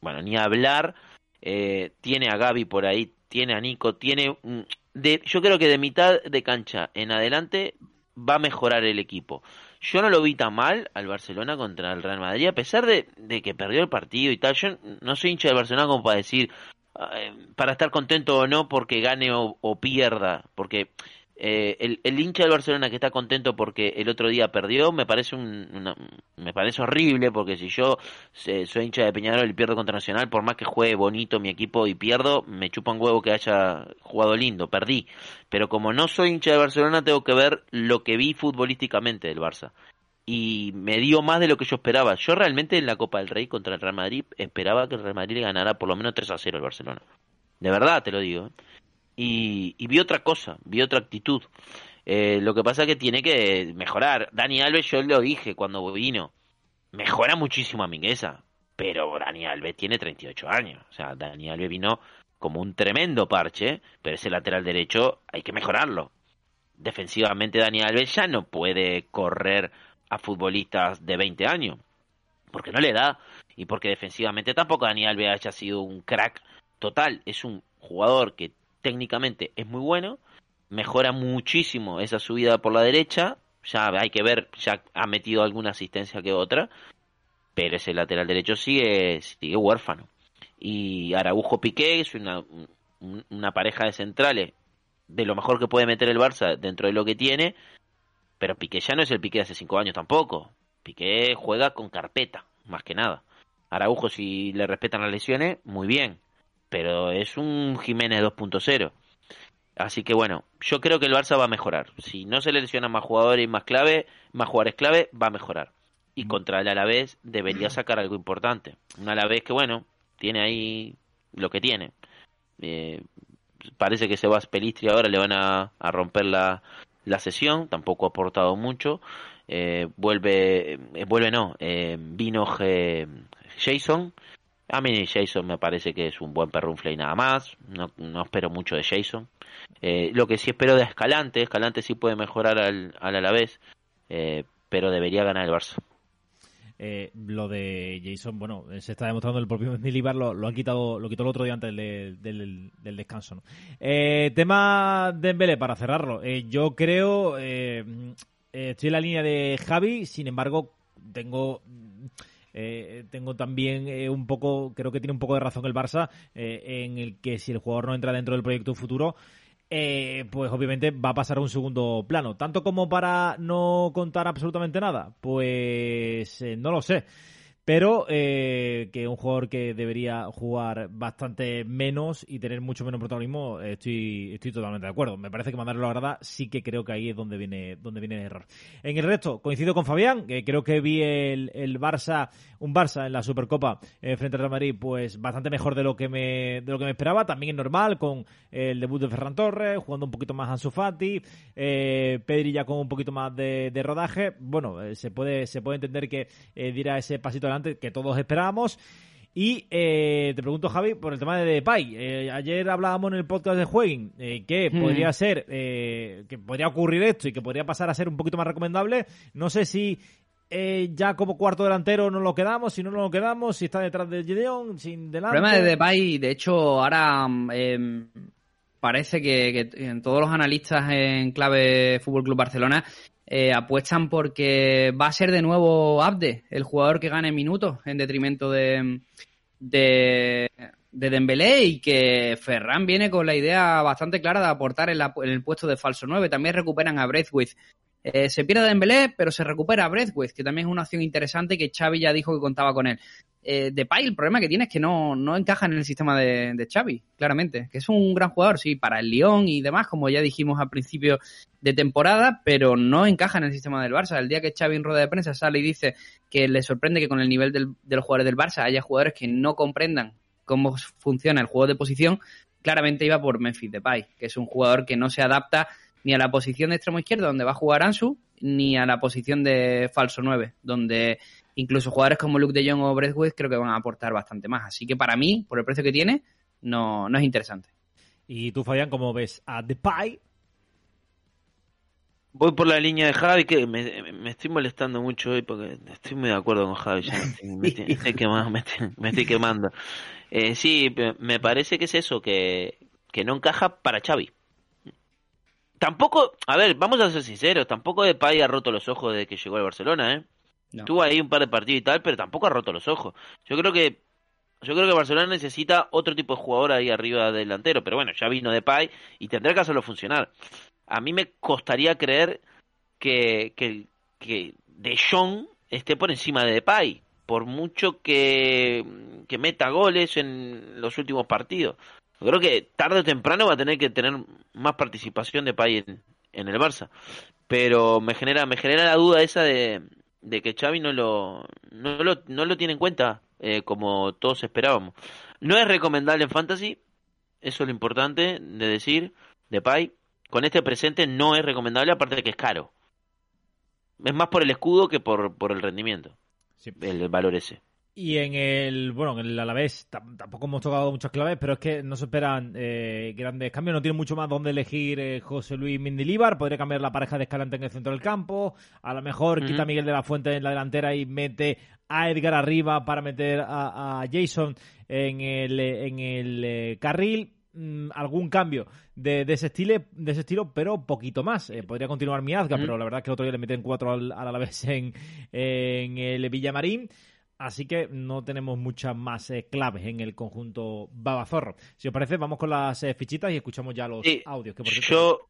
bueno, ni hablar. Eh, tiene a Gaby por ahí, tiene a Nico, tiene... De, yo creo que de mitad de cancha en adelante va a mejorar el equipo. Yo no lo vi tan mal al Barcelona contra el Real Madrid, a pesar de, de que perdió el partido y tal. Yo no soy hincha del Barcelona como para decir, para estar contento o no porque gane o, pierda, porque eh, el, el hincha del Barcelona que está contento porque el otro día perdió me parece un, una- me parece horrible porque si yo eh, soy hincha de Peñarol y pierdo contra Nacional por más que juegue bonito mi equipo y pierdo me chupa un huevo que haya jugado lindo perdí. Pero como no soy hincha de Barcelona tengo que ver lo que vi futbolísticamente del Barça y me dio más de lo que yo esperaba yo realmente en la Copa del Rey contra el Real Madrid esperaba que el Real Madrid ganara por lo menos 3 a 0 al Barcelona de verdad te lo digo ¿eh? y, y vi otra cosa, vi otra actitud. Eh, lo que pasa es que tiene que mejorar. Dani Alves, yo lo dije cuando vino, mejora muchísimo a Mingueza, pero Dani Alves tiene 38 años. O sea, Dani Alves vino como un tremendo parche, pero ese lateral derecho hay que mejorarlo. Defensivamente Dani Alves ya no puede correr a futbolistas de 20 años, porque no le da, y porque defensivamente tampoco Dani Alves haya sido un crack total. Es un jugador que técnicamente es muy bueno, mejora muchísimo esa subida por la derecha, ya hay que ver, ya ha metido alguna asistencia que otra, pero ese lateral derecho sigue, sigue huérfano. Y Araujo Piqué es una, un- una pareja de centrales de lo mejor que puede meter el Barça dentro de lo que tiene, pero Piqué ya no es el Piqué de hace cinco años tampoco. Piqué juega con carpeta, más que nada. Araujo, si le respetan las lesiones, muy bien, pero es un Jiménez 2.0. Así que bueno, yo creo que el Barça va a mejorar. Si no se le lesionan más jugadores y más clave, más jugadores clave, va a mejorar. Y contra el Alavés debería sacar algo importante. Un Alavés que bueno, tiene ahí lo que tiene. Eh, parece que se va a Pelistri ahora, le van a, a romper la, la sesión, tampoco ha aportado mucho. Eh, vuelve, eh, vuelve no, eh, vino Jason. A mí Jason me parece que es un buen perrunfle y nada más. No, no espero mucho de Jason. Lo que sí espero de Escalante, Escalante sí puede mejorar al, al Alavés, pero debería ganar el Barça. Eh, lo de Jason, bueno, eh, se está demostrando el propio Mendilibar, lo, lo han quitado, lo quitó el otro día antes del, del- descanso. ¿no? Eh, tema Dembélé, para cerrarlo. Eh, yo creo, eh, estoy en la línea de Javi, sin embargo, tengo tengo también un poco, creo que tiene un poco de razón el Barça en el que si el jugador no entra dentro del proyecto futuro, eh, pues obviamente va a pasar a un segundo plano. Tanto como para no contar absolutamente nada, pues eh, no lo sé. Pero eh, que un jugador que debería jugar bastante menos y tener mucho menos protagonismo, estoy, estoy totalmente de acuerdo. Me parece que mandarlo a grada sí que creo que ahí es donde viene, donde viene el error. En el resto, coincido con Fabián, que creo que vi el, el Barça, un Barça en la Supercopa eh, frente al Real Madrid, pues bastante mejor de lo que me, de lo que me esperaba. También es normal, con el debut de Ferran Torres, jugando un poquito más Ansu Fati, eh, Pedri ya con un poquito más de, de rodaje. Bueno, eh, se puede, se puede entender que eh, diera ese pasito que todos esperábamos. Y eh, te pregunto, Javi, por el tema de Depay. Eh, ayer hablábamos en el podcast de Jueguin eh, que Hmm. podría ser, eh, que podría ocurrir esto y que podría pasar a ser un poquito más recomendable. No sé si ya como cuarto delantero no lo quedamos, si no nos lo quedamos, si está detrás de Gideon, sin El delante. problema de Depay, de hecho, ahora eh, parece que, que en todos los analistas en clave Fútbol Club Barcelona eh, apuestan porque va a ser de nuevo Abde, el jugador que gane minutos en detrimento de, de, de Dembélé y que Ferran viene con la idea bastante clara de aportar en, el puesto de falso 9. También recuperan a Braithwaite. Eh, se pierde Dembélé, pero se recupera a Braithwaite, que también es una opción interesante que Xavi ya dijo que contaba con él. Eh, Depay, el problema que tiene es que no, no encaja en el sistema de, de Xavi, claramente. Que es un gran jugador, sí, para el Lyon y demás, como ya dijimos al principio de temporada, pero no encaja en el sistema del Barça. El día que Xavi en rueda de prensa sale y dice que le sorprende que con el nivel del- de los jugadores del Barça haya jugadores que no comprendan cómo funciona el juego de posición, claramente iba por Memphis Depay, que es un jugador que no se adapta ni a la posición de extremo izquierdo, donde va a jugar Ansu, ni a la posición de falso 9, donde incluso jugadores como Luke de Jong o Braithwaite creo que van a aportar bastante más. Así que para mí, por el precio que tiene, no, no es interesante. Y tú, Fabián, ¿cómo ves a Depay? Voy por la línea de Javi, que me, me estoy molestando mucho hoy porque estoy muy de acuerdo con Javi. Ya me estoy, me estoy- estoy quemando, me estoy, me estoy quemando. Eh, sí, me parece que es eso, que, que no encaja para Xavi. Tampoco, a ver, vamos a ser sinceros, tampoco Depay ha roto los ojos desde que llegó al Barcelona, ¿eh? No. Tuvo ahí un par de partidos y tal, pero tampoco ha roto los ojos. Yo creo que yo creo que Barcelona necesita otro tipo de jugador ahí arriba del delantero, pero bueno, ya vino Depay y tendrá que hacerlo funcionar. A mí me costaría creer que, que, que De Jong esté por encima de Depay, por mucho que, meta goles en los últimos partidos. Yo creo que tarde o temprano va a tener que tener más participación de Depay en, en el Barça. Pero me genera, me genera la duda esa de, de que Xavi no lo, no lo, no lo tiene en cuenta eh, como todos esperábamos. No es recomendable en Fantasy, eso es lo importante de decir, Depay. Con este presente no es recomendable, aparte de que es caro. Es más por el escudo que por, por el rendimiento, Sí. el valor ese. Y en el, bueno, en el Alavés tam- tampoco hemos tocado muchas claves, pero es que no se esperan eh, grandes cambios. No tiene mucho más donde elegir eh, José Luis Mindilíbar. Podría cambiar la pareja de Escalante en el centro del campo. A lo mejor quita a Miguel de la Fuente en la delantera y mete a Edgar arriba para meter a, a Jason en el, en el eh, carril. Mm, algún cambio de, de ese estilo, de ese estilo, pero poquito más. Eh, podría continuar Miazga, Ujú. pero la verdad es que el otro día le meten cuatro al, al Alavés en, en el Villamarín. Así que no tenemos muchas más eh, claves en el conjunto Babazorro. Si os parece, vamos con las eh, fichitas y escuchamos ya los Sí, audios. Que por cierto- Yo,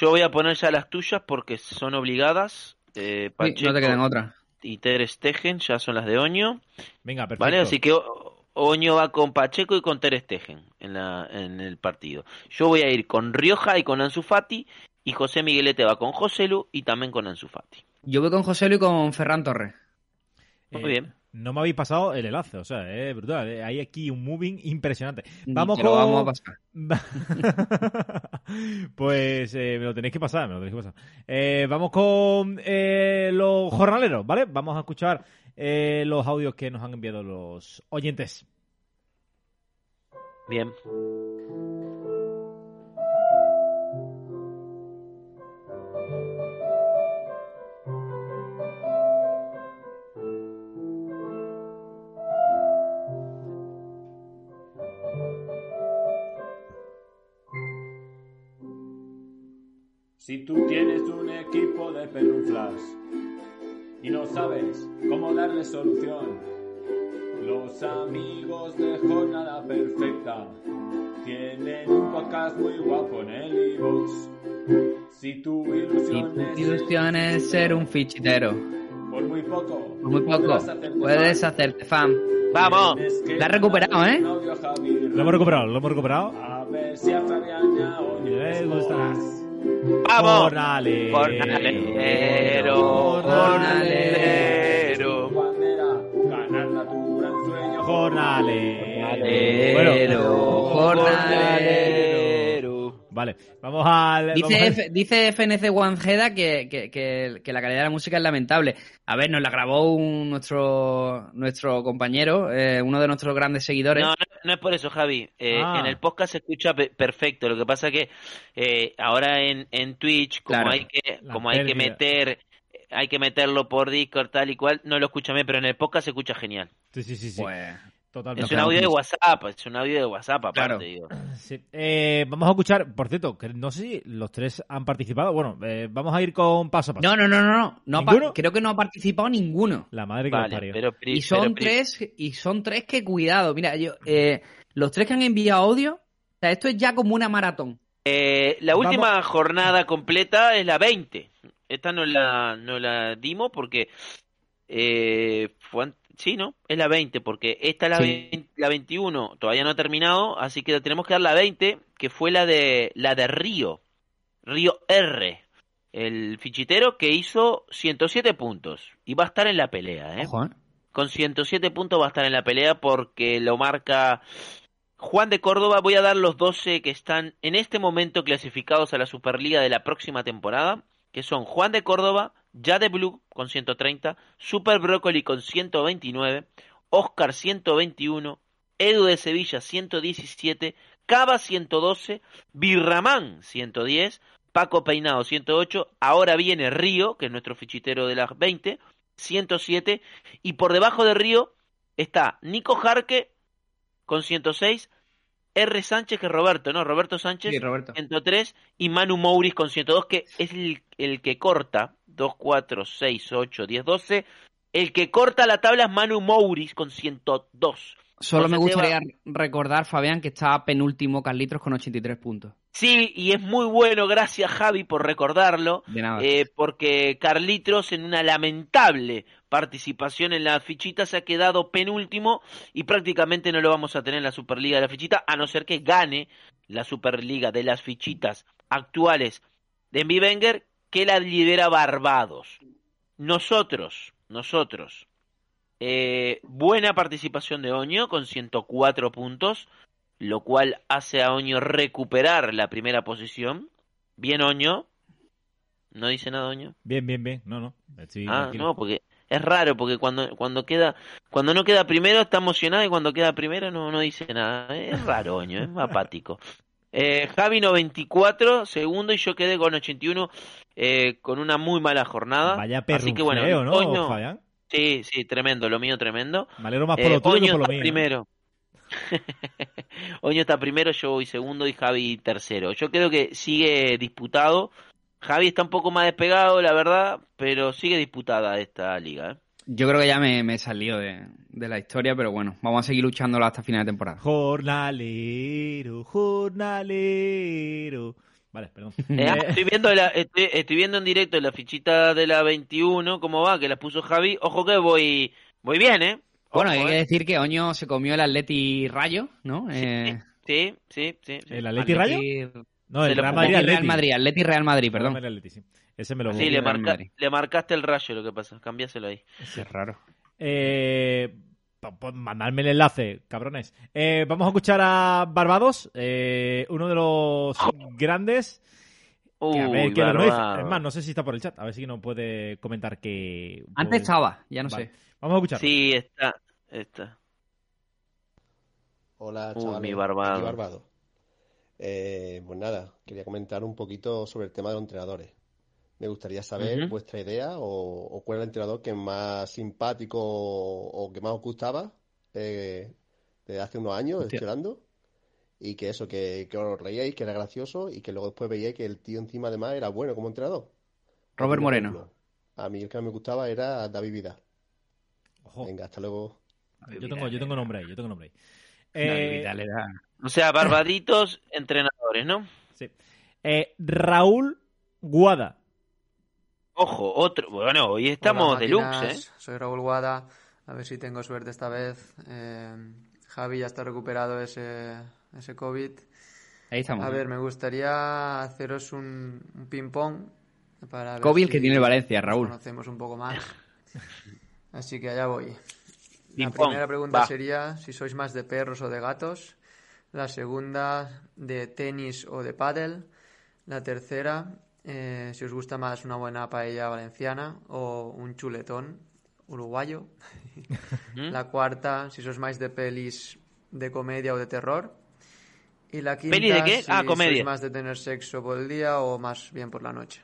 yo voy a poner ya las tuyas porque son obligadas. Eh, Sí, no te Pacheco quedan otra. y Ter Stegen ya son las de Oño. Venga, perfecto. ¿Vale? Así que O- Oño va con Pacheco y con Ter Stegen en, la, en el partido. Yo voy a ir con Rioja y con Ansu Fati. Y José Miguelete va con Joselu y también con Ansu Fati. Yo voy con José Luis y con Ferran Torres. Muy Eh, bien. No me habéis pasado el enlace, o sea, es brutal. eh. Hay aquí un moving impresionante. Ni Vamos con. lo vamos a pasar. pues eh, me lo tenéis que pasar, me lo tenéis que pasar. Eh, vamos con eh, los jornaleros, ¿vale? Vamos a escuchar eh, los audios que nos han enviado los oyentes. Bien. Si tú tienes un equipo de perruflas y no sabes cómo darle solución, los amigos de Jornada Perfecta tienen un podcast muy guapo en el iVoox. Si tu ilusión tu es ilusión es ser un fichitero. Por muy poco. Por muy poco. podrás hacerte Puedes hacerte fan. Vamos. La has recuperado, ¿eh? Lo hemos recuperado, lo hemos recuperado. A ver si a Fabián ya hoy Vamos. Jornalero. Jornalero. Jornalero. Ganar la tu gran sueño. Jornalero. Bueno, Jornalero. Vale, vamos al. Dice, vamos al- F- dice FNC Wanjeda que, que, que, que la calidad de la música es lamentable. A ver, nos la grabó un, nuestro, nuestro compañero, eh, uno de nuestros grandes seguidores. No, no, no es por eso, Javi. Eh, Ah. En el podcast se escucha pe- perfecto. Lo que pasa que eh, ahora en, en Twitch, como Claro. hay que, como hay que meter, hay que meterlo por Discord tal y cual, no lo escucha bien, pero en el podcast se escucha genial. Sí, sí, sí. sí. Pues, Totalmente. Es un audio de WhatsApp, es un audio de WhatsApp aparte, Claro. digo. Sí. Eh, vamos a escuchar, por cierto, que no sé si los tres han participado. Bueno, eh, vamos a ir con paso a paso. no, no, no, no, no. creo que no ha participado ninguno. La madre que los Vale, parió. pero, Y son pero tres, y son tres que cuidado. Mira, yo, eh, los tres que han enviado audio, o sea, esto es ya como una maratón. Eh, la Vamos- última jornada completa es la 20. Esta no la, no la dimos porque eh, fue sí, ¿no? Es la 20 porque esta la, Sí. 20 la 21 todavía no ha terminado, así que tenemos que dar la 20, que fue la de la de Río. Río R. El fichitero que hizo 107 puntos y va a estar en la pelea, ¿eh? Ojo, ¿eh? Con 107 puntos va a estar en la pelea porque lo marca Juan de Córdoba. Voy a dar los 12 que están en este momento clasificados a la Superliga de la próxima temporada, que son Juan de Córdoba, Jade Blue con 130, Super Broccoli con 129, Oscar 121, Edu de Sevilla 117, Cava 112, Birramán 110, Paco Peinado 108, ahora viene Río, que es nuestro fichitero de las 20, 107, y por debajo de Río está Nico Jarque con 106, R. Sánchez, que es Roberto, ¿no? Roberto Sánchez, Sí, Roberto. 103, y Manu Mouris con 102, que es el, el que corta, 2, 4, 6, 8, 10, 12, el que corta la tabla es Manu Mouris con 102. Solo me Entonces, gustaría Eva- recordar, Fabián, que está penúltimo Carlitos con 83 puntos. Sí, y es muy bueno, gracias Javi por recordarlo, eh, porque Carlitos en una lamentable participación en la fichita se ha quedado penúltimo y prácticamente no lo vamos a tener en la Superliga de la fichita, a no ser que gane la Superliga de las fichitas actuales de Envy Wenger, que la lidera Barbados. Nosotros, nosotros, eh, buena participación de Oño con 104 puntos, lo cual hace a Oño recuperar la primera posición. Bien Oño. ¿No dice nada Oño? Bien, bien, bien. No, no. Ah, tranquilo. no, porque es raro, porque cuando, cuando queda, cuando no queda primero está emocionado y cuando queda primero no, no dice nada. Es raro Oño, es apático. Eh, Javi 94, segundo, y yo quedé con 81 eh, con una muy mala jornada. Vaya Así que bueno, ¿no, Oño-? Sí, sí, tremendo, lo mío tremendo. Me alegro más por Eh, lo tuyo que Oño por lo mío. ¿eh? primero. Oño está primero, yo voy segundo y Javi tercero. Yo creo que sigue disputado. Javi está un poco más despegado, la verdad, pero sigue disputada esta liga. ¿eh? Yo creo que ya me, me he salido de, de la historia, pero bueno, vamos a seguir luchándolo hasta final de temporada. Jornalero, jornalero. Vale, perdón. Eh, estoy viendo la, estoy, estoy viendo en directo la fichita de la 21, cómo va, que la puso Javi. Ojo que voy, voy bien, ¿eh? Bueno, Ojo, hay que ¿eh? decir que Oño se comió el Atleti Rayo, ¿no? Eh, Sí, sí, sí. sí. ¿El Atleti Rayo? No, el Real Madrid Atleti Real Atleti. Madrid, Atleti Real Madrid, perdón. Real Atleti, sí. Ese me lo Sí, le, marca- le marcaste el rayo, lo que pasa. Cambiáselo ahí. Es raro. Eh, mandadme el enlace, cabrones. Eh, vamos a escuchar a Barbados, eh, uno de los grandes. Que a ver, Uy, que lo. Es más, no sé si está por el chat. A ver si nos puede comentar que. Antes estaba, ya no Vale. sé. Vamos a escuchar. Sí, está, está. Hola, Uy, chavales. mi barbado. Aquí Barbado. Eh, pues nada, quería comentar un poquito sobre el tema de los entrenadores. Me gustaría saber vuestra idea o, o cuál es el entrenador que más simpático o, o que más os gustaba eh, desde hace unos años, Hostia. estoy hablando. Y que eso, que, que os reíais, que era gracioso y que luego después veíais que el tío encima además era bueno como entrenador. Robert Moreno. ejemplo, A mí el que me gustaba era David Vidal. Ojo, Venga, hasta luego. yo tengo, yo tengo nombre ahí, yo tengo nombre ahí. David Eh, Vidal era- O sea, barbaditos entrenadores, ¿no? sí. Eh, Raúl Guada. Ojo, otro. Bueno, hoy estamos Hola, deluxe. ¿eh? Soy Raúl Guada. A ver si tengo suerte esta vez. Eh, Javi ya está recuperado ese, ese COVID. Ahí estamos. A ver, me gustaría haceros un, un ping-pong para COVID si que tiene Valencia, Raúl. conocemos un poco más. Así que allá voy. La primera pregunta va. sería si sois más de perros o de gatos. La segunda, de tenis o de pádel. La tercera, eh, si os gusta más una buena paella valenciana o un chuletón uruguayo. La cuarta, si sois más de pelis de comedia o de terror. Y la quinta, ¿Peli de qué? si Ah, comedia. más de tener sexo por el día o más bien por la noche.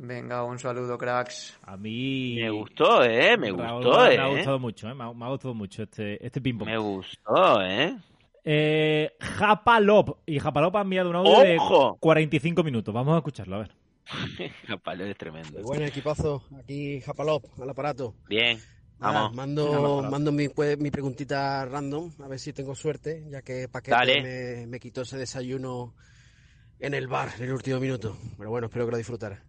Venga, un saludo, cracks. A mí... Me gustó, ¿eh? Me Raúl, gustó, me ¿eh? ha gustado mucho, ¿eh? Me ha, me ha gustado mucho este, este ping-pong. Me gustó, ¿eh? Eh, Japalop. Y Japalop ha enviado un audio ¡Ojo! de 45 minutos. Vamos a escucharlo, a ver. Japalo es tremendo. Buen equipazo, aquí Japalop, al aparato. Bien, Mando, mando mi, pues, mi preguntita random, a ver si tengo suerte, ya que Paquete me, me quitó ese desayuno en el bar en el último minuto. Pero bueno, espero que lo disfrutara.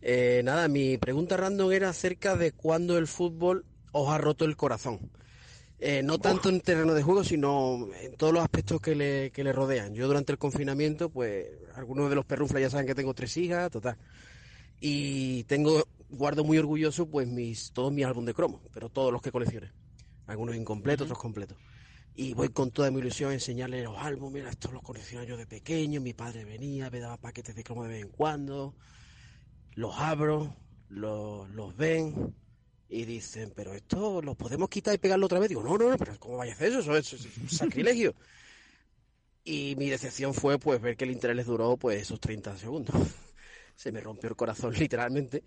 Eh, nada, mi pregunta random era acerca de cuándo el fútbol os ha roto el corazón. Eh, no tanto en terreno de juego, sino en todos los aspectos que le, que le rodean. Yo durante el confinamiento, pues algunos de los perrunflas ya saben que tengo tres hijas, total. Y tengo, guardo muy orgulloso pues mis, todos mis álbumes de cromo, pero todos los que coleccioné. Algunos incompletos, otros completos. Y voy con toda mi ilusión a enseñarle los álbumes, mira, estos los coleccionaba yo de pequeño, mi padre venía, me daba paquetes de cromo de vez en cuando, los abro, los, los ven y dicen, pero esto lo podemos quitar y pegarlo otra vez. Digo, no, no, no, pero ¿cómo vaya a hacer eso? Eso es, eso es sacrilegio. Y mi decepción fue pues ver que el interés les duró pues esos 30 segundos. Se me rompió el corazón literalmente.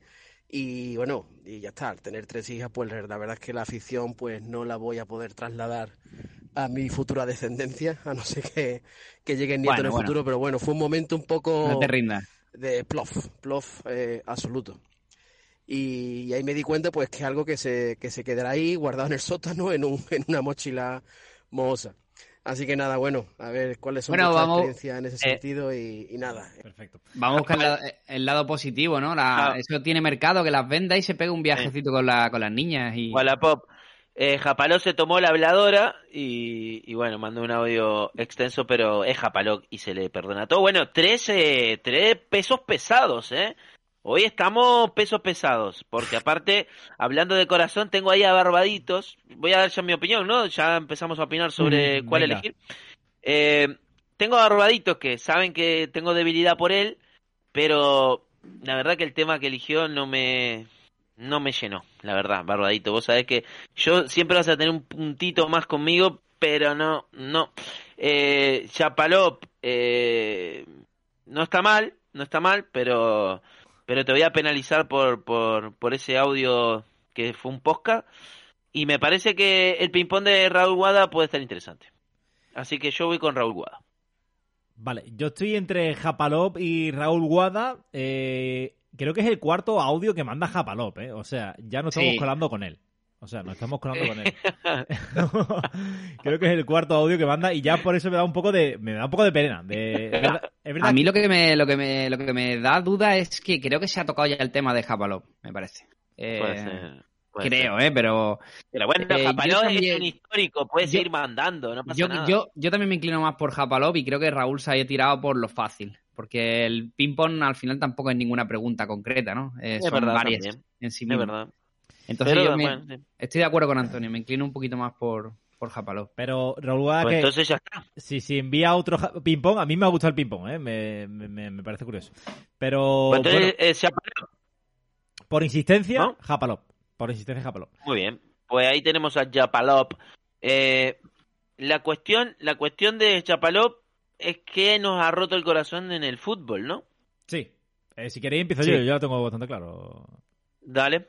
Y bueno, y ya está, al tener tres hijas, pues la verdad es que la afición pues no la voy a poder trasladar a mi futura descendencia, a no ser que, que llegue el nieto Bueno, en el bueno. futuro, pero bueno, fue un momento un poco No te rindas. de plof, plof eh, absoluto. Y, y ahí me di cuenta pues que es algo que se, que se quedará ahí guardado en el sótano en, un, en una mochila mohosa. Así que nada, bueno, a ver cuáles son Bueno, vamos- experiencias en ese eh, sentido y, y nada. Perfecto. Vamos a buscar el lado, el lado positivo, ¿no? La- Ah. Eso tiene mercado, que las venda y se pega un viajecito con, la, con las niñas. Y... Wallapop. Eh, Japaló se tomó la habladora y, y bueno, mandó un audio extenso, pero es Japaló y se le perdona todo. Bueno, tres, eh, tres pesos pesados, ¿eh? Hoy estamos pesos pesados, porque aparte, hablando de corazón, tengo ahí a Barbaditos. Voy a dar ya mi opinión, ¿no? Ya empezamos a opinar sobre Mm, cuál venga. elegir. Eh, tengo a Barbaditos que saben que tengo debilidad por él, pero la verdad que el tema que eligió no me, no me llenó, la verdad, Barbadito. Vos sabés que yo siempre vas a tener un puntito más conmigo, pero no, no. Eh, Chapalop, eh, no está mal, no está mal, pero, pero te voy a penalizar por, por, por ese audio que fue un podcast. Y me parece que el ping-pong de Raúl Guada puede estar interesante. Así que yo voy con Raúl Guada. Vale, yo estoy entre Japalop y Raúl Guada. eh, creo que es el cuarto audio que manda Japalop, ¿eh? O sea, ya no estamos Sí. colando con él. O sea, nos estamos colando con él. creo que es el cuarto audio que manda y ya por eso me da un poco de me da un poco de pena. De, es verdad, es verdad A mí lo que me, lo que me, lo que me da duda es que creo que se ha tocado ya el tema de Japalop, me parece. Eh, Puede ser. puede creo, ser. eh, pero Pero bueno, Eh, yo Japaló es un histórico, puede seguir mandando, no pasa yo, nada. yo, yo también me inclino más por Japalop y creo que Raúl se haya tirado por lo fácil. Porque el ping-pong al final tampoco es ninguna pregunta concreta, ¿no? Eh, Es son verdad varias también. en sí es mismas. verdad. Entonces Pero, yo me- bueno, sí. estoy de acuerdo con Antonio, me inclino un poquito más por, por Japalop. Pero Raúl Pues que entonces ya está. si, si envía otro ping-pong, a mí me ha gustado el ping-pong, ¿eh? Me, me- parece curioso. Pero Pues entonces, bueno, eh, por insistencia, ¿no? Japalop. Por insistencia, Japalop. Muy bien. Pues ahí tenemos a Chapalop. Eh, la cuestión, la cuestión de Chapalop es que nos ha roto el corazón en el fútbol, ¿no? Sí. Eh, si queréis empiezo Sí. yo, yo lo tengo bastante claro. Dale.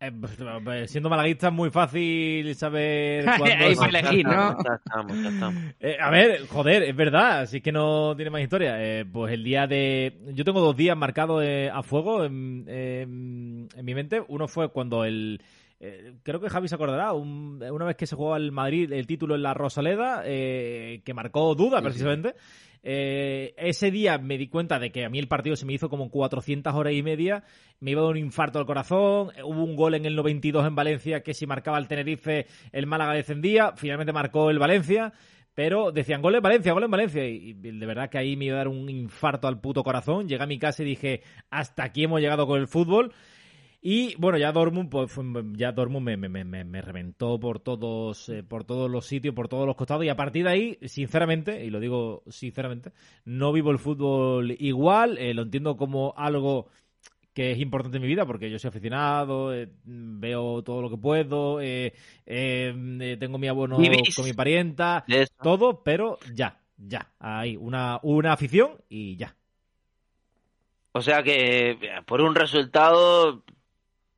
Eh, pues, pues, siendo malaguista es muy fácil saber cuándo... Elegir, ¿no? Ya estamos, ya estamos. Eh, a ver, joder, es verdad, así que no tiene más historia. Eh, pues el día de... Yo tengo dos días marcados eh, a fuego en, en- en mi mente. Uno fue cuando el... eh, creo que Javi se acordará, un- una vez que se jugó al Madrid el título en la Rosaleda, eh, que marcó duda precisamente. Eh, ese día me di cuenta de que a mí el partido se me hizo como 400 horas y media, me iba a dar un infarto al corazón, eh, hubo un gol en el 92 en Valencia que si marcaba el Tenerife el Málaga descendía, finalmente marcó el Valencia. Pero decían gol en Valencia, gol en Valencia. Y, y de verdad que ahí me iba a dar un infarto al puto corazón. Llegué a mi casa y dije, hasta aquí hemos llegado con el fútbol. Y bueno, ya Dortmund, pues, fue- ya Dortmund me, me- me- me- reventó por todos, eh, por todos los sitios, por todos los costados. Y a partir de ahí, sinceramente, y lo digo sinceramente, no vivo el fútbol igual. eh, lo entiendo como algo que es importante en mi vida porque yo soy aficionado, eh, veo todo lo que puedo, tengo mi abono con mi parienta, todo, pero ya, ya, hay una, una afición y ya. O sea que por un resultado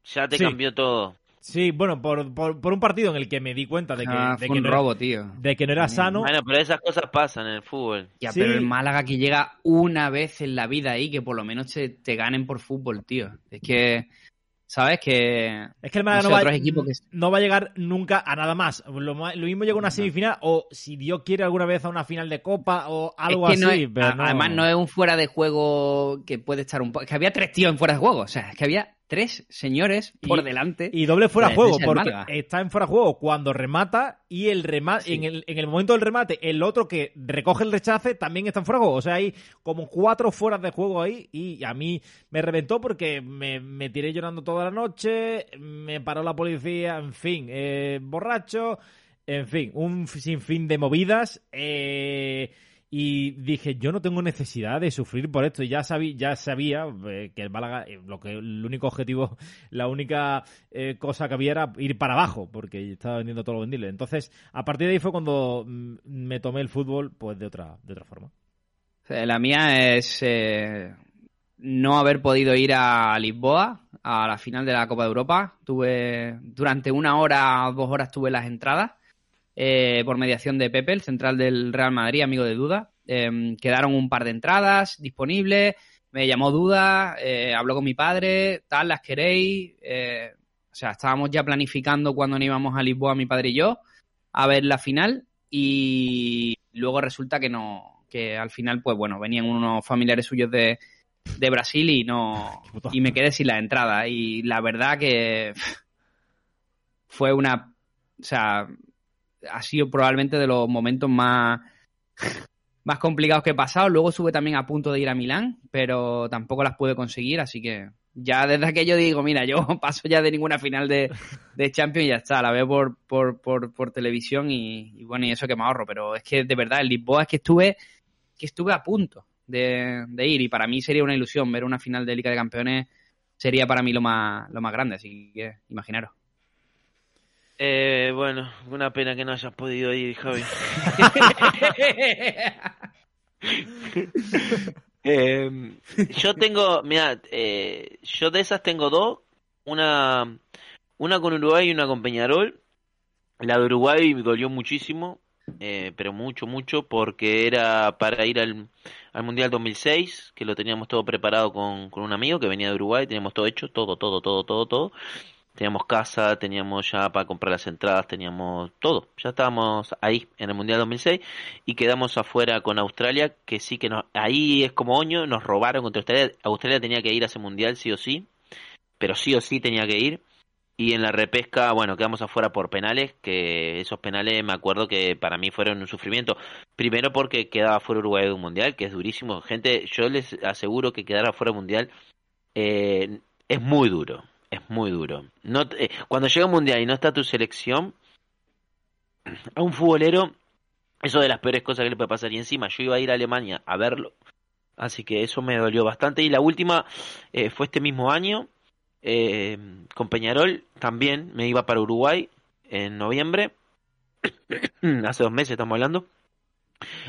ya te Sí. cambió todo. Sí, bueno, por, por, por un partido en el que me di cuenta de que, Ah, de fue que un no, robo, tío. de que no era sano. Bueno, pero esas cosas pasan en el fútbol. Ya, Sí. pero el Málaga que llega una vez en la vida ahí, que por lo menos te, te ganen por fútbol, tío. Es que, ¿sabes? Que... Es que el Málaga no no, va, que- no va a llegar nunca a nada más. Lo, mismo llega a una semifinal o si Dios quiere alguna vez a una final de Copa o algo es que así. no es- pero a- no- Además, no es un fuera de juego que puede estar un poco. Es que había tres tíos en fuera de juego. O sea, es que había tres señores por delante. Y doble fuera de la juego, porque está en fuera de juego cuando remata y el remate, Sí. en, el, en el momento del remate, el otro que recoge el rechace también está en fuera de juego. O sea, hay como cuatro fueras de juego ahí y a mí me reventó porque me, me tiré llorando toda la noche, me paró la policía, en fin, eh, borracho, en fin, un sinfín de movidas. eh, y dije, yo no tengo necesidad de sufrir por esto. Ya sabía, ya sabía eh, que el Málaga, eh, lo que el único objetivo, la única eh, cosa que había era ir para abajo, porque estaba vendiendo todo lo vendible. Entonces, a partir de ahí fue cuando mm, me tomé el fútbol, pues de otra, de otra forma. La mía es no haber podido ir a Lisboa a la final de la Copa de Europa. Tuve durante una hora dos horas tuve las entradas eh, por mediación de Pepe, el central del Real Madrid, amigo de Duda. Eh, quedaron un par de entradas disponibles. Me llamó Duda, eh, habló con mi padre, tal, las queréis. Eh, o sea, estábamos ya planificando cuando nos íbamos a Lisboa, mi padre y yo, a ver la final. Y luego resulta que no, que al final, pues bueno, venían unos familiares suyos de, de Brasil y no y me quedé sin la entrada. Y la verdad que fue una, o sea, ha sido probablemente de los momentos más más complicados que he pasado. Luego estuve también a punto de ir a Milán, pero tampoco las pude conseguir, así que ya desde aquello digo, mira, yo paso ya de ninguna final de, de Champions y ya está, la veo por, por, por, por televisión y, bueno, y eso que me ahorro, pero es que de verdad, en Lisboa es que estuve, que estuve a punto de, de ir y para mí sería una ilusión ver una final de Liga de Campeones, sería para mí lo más, lo más grande, así que imaginaros. Eh, bueno, una pena que no hayas podido ir, Javi. Eh, yo tengo, mira, eh, yo de esas tengo dos, una, una con Uruguay y una con Peñarol. La de Uruguay me dolió muchísimo, eh, pero mucho, mucho, porque era para ir al, al Mundial 2006, que lo teníamos todo preparado con, con un amigo que venía de Uruguay, teníamos todo hecho, todo, todo, todo, todo, todo. Teníamos casa, teníamos ya para comprar las entradas, teníamos todo. Ya estábamos ahí en el Mundial 2006 y quedamos afuera con Australia, que sí que nos, ahí es como oño, nos robaron contra Australia. Australia tenía que ir a ese Mundial sí o sí, pero sí o sí tenía que ir. Y en la repesca, bueno, quedamos afuera por penales, que esos penales me acuerdo que para mí fueron un sufrimiento. Primero porque quedaba fuera Uruguay de un Mundial, que es durísimo. Gente, yo les aseguro que quedar afuera Mundial eh, es muy duro es muy duro. No, eh, cuando llega un mundial y no está tu selección, a un futbolero, eso de las peores cosas que le puede pasar. Y encima yo iba a ir a Alemania a verlo, así que eso me dolió bastante. Y la última eh, fue este mismo año, eh, con Peñarol, también me iba para Uruguay en noviembre, hace dos meses estamos hablando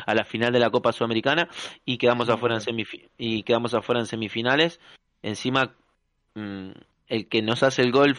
a la final de la Copa Sudamericana y quedamos afuera en semifi- y quedamos afuera en semifinales encima mm, el que nos hace el gol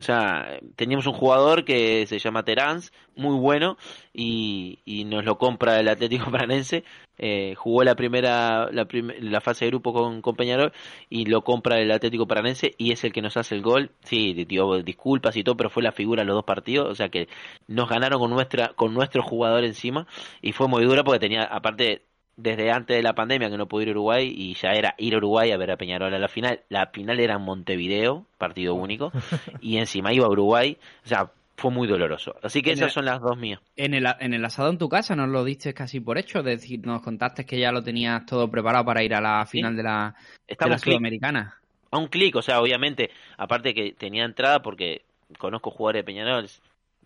o sea, teníamos un jugador que se llama Terans, muy bueno, y, y nos lo compra el Atlético Paranense. Eh, jugó la primera, la, la fase de grupo con, con Peñarol y lo compra el Atlético Paranense y es el que nos hace el gol. Sí, tío, disculpas y todo, pero fue la figura de los dos partidos. O sea que nos ganaron con nuestra, con nuestro jugador encima y fue muy dura porque tenía, aparte, desde antes de la pandemia que no pude ir a Uruguay y ya era ir a Uruguay a ver a Peñarol a la final. La final era en Montevideo, partido único, y encima iba a Uruguay. O sea, fue muy doloroso. Así que En esas el- son las dos mías. En el, en el asado en tu casa nos lo diste casi por hecho, es decir, nos contaste que ya lo tenías todo preparado para ir a la final de la, de la. Sudamericana. a un clic, o sea, obviamente, aparte que tenía entrada porque conozco jugadores de Peñarol,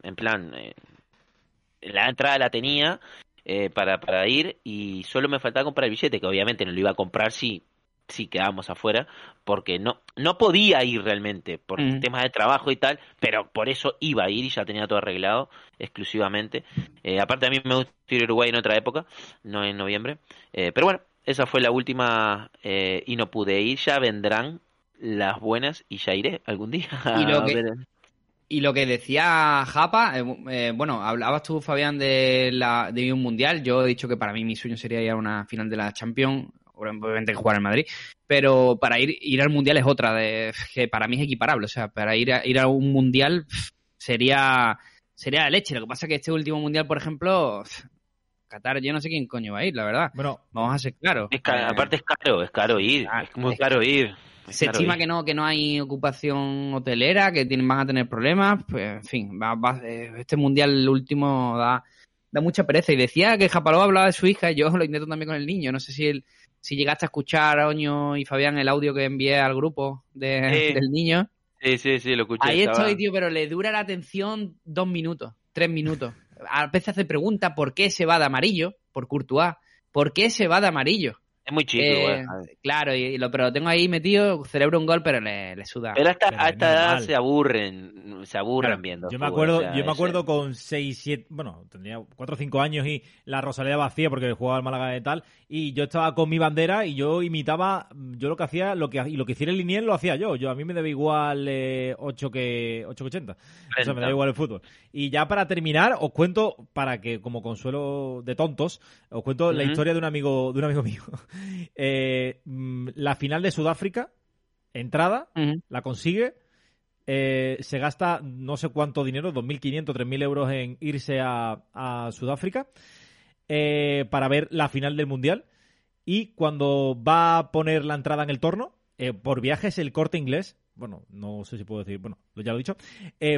en plan, eh, la entrada la tenía eh, para, para ir y solo me faltaba comprar el billete, que obviamente no lo iba a comprar si, si quedábamos afuera, porque no, no podía ir realmente por Mm. temas de trabajo y tal, pero por eso iba a ir y ya tenía todo arreglado exclusivamente. Eh, aparte a mí me gusta ir a Uruguay en otra época, no en noviembre, Eh, pero bueno, esa fue la última eh, y no pude ir, ya vendrán las buenas y ya iré algún día. Y lo que-. Y lo que decía Japa, eh, eh, bueno, hablabas tú, Fabián, de, la, de un mundial. Yo he dicho que para mí mi sueño sería ir a una final de la Champions, obviamente jugar en Madrid, pero para ir, ir al mundial es otra, de, que para mí es equiparable. O sea, para ir a, ir a un mundial sería, sería la leche. Lo que pasa es que este último mundial, por ejemplo, Qatar, yo no sé quién coño va a ir, la verdad. Bueno, vamos a ser claros. Es Eh, aparte es caro, es caro ir, es muy caro ir. Se estima que no que no hay ocupación hotelera, que tienen, van a tener problemas. Pues, en fin, va- va- eh, este mundial el último da, da mucha pereza. Y decía que Japaló hablaba de su hija, y yo lo intento también con el niño. No sé si el- si llegaste a escuchar, Oño y Fabián, el audio que envié al grupo de- Sí. del niño. Sí, sí, sí, lo escuché. Ahí estaba- estoy, tío, pero le dura la atención dos minutos, tres minutos. A veces hace pregunta por qué se va de amarillo, por Courtois. ¿Por qué se va de amarillo? Es muy chico, Eh, ¿sabes? claro, y, y lo, pero lo tengo ahí metido, celebro un gol, pero le, le suda. Pero hasta, Pero a es esta edad se aburren, se aburren Claro, viendo. Yo me fútbol, acuerdo, o sea, yo me acuerdo con 6, 7, bueno, tendría 4 o 5 años y la Rosaleda vacía porque jugaba al Málaga y tal, y yo estaba con mi bandera y yo imitaba, yo lo que hacía, lo que y lo que hiciera el Linier lo hacía yo, yo a mí me daba igual eh, 8 que 8 que 80. O sea, me da 30. igual el fútbol. Y ya para terminar, os cuento para que como consuelo de tontos, os cuento la historia de un amigo de un amigo mío. Eh, mm, la final de Sudáfrica, entrada, la consigue, eh, se gasta no sé cuánto dinero, 2.500, 3.000 euros en irse a, a Sudáfrica eh, para ver la final del Mundial. Y cuando va a poner la entrada en el torno, por viajes el corte inglés, bueno, no sé si puedo decir, bueno, ya lo he dicho,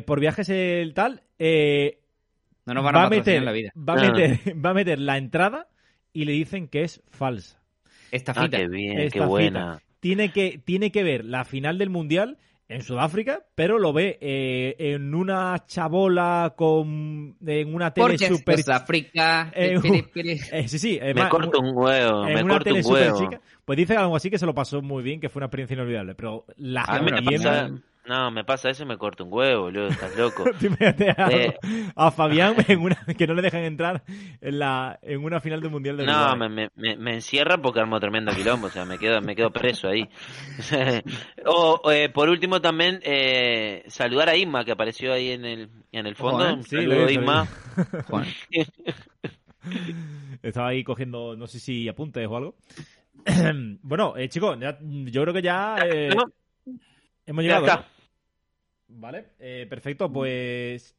por viajes el tal, No nos van a va, a meter, en la vida. va, a meter, va a meter la entrada y le dicen que es falsa. Esta Ah, qué bien, qué buena. cita. Tiene que, tiene que ver la final del Mundial en Sudáfrica, pero lo ve eh, en una chabola con en una tele Porque es super Sudáfrica. eh, eh, sí, sí, Me corto un huevo, en me una corto tele un super huevo. chica. Pues dice algo así que se lo pasó muy bien, que fue una experiencia inolvidable, pero la gente no, me pasa eso y me corto un huevo, boludo, estás loco. A, Eh. a Fabián en una, que no le dejan entrar en la en una final del mundial de No, me, me, encierran porque armo tremendo quilombo, o sea, me quedo, me quedo preso ahí. o, eh, por último también, eh, saludar a Isma, que apareció ahí en el, en el fondo. Un sí, saludo, Isma. vi. Estaba ahí cogiendo, no sé si apuntes o algo. bueno, eh, chicos, ya- yo creo que ya eh, No, hemos ya llegado. está. ¿no? Vale, eh, perfecto, pues.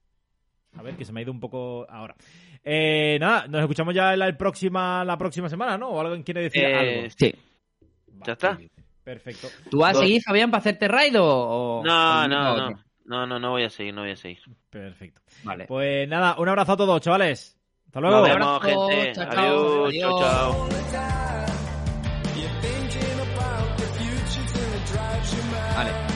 A ver, que se me ha ido un poco ahora. Eh, nada, nos escuchamos ya la, el próxima, la próxima semana, ¿no? ¿O alguien quiere decir Eh, algo? Sí. ¿Ya está? Perfecto. ¿Tú vas a seguir, Fabián, para hacerte raid o...? No, no, no. No, no, no voy a seguir, no voy a seguir. Perfecto. Vale. Pues nada, un abrazo a todos, chavales. Hasta luego. Nos vemos, abrazo, gente. chao, chao. Adiós, chao, chao. Vale,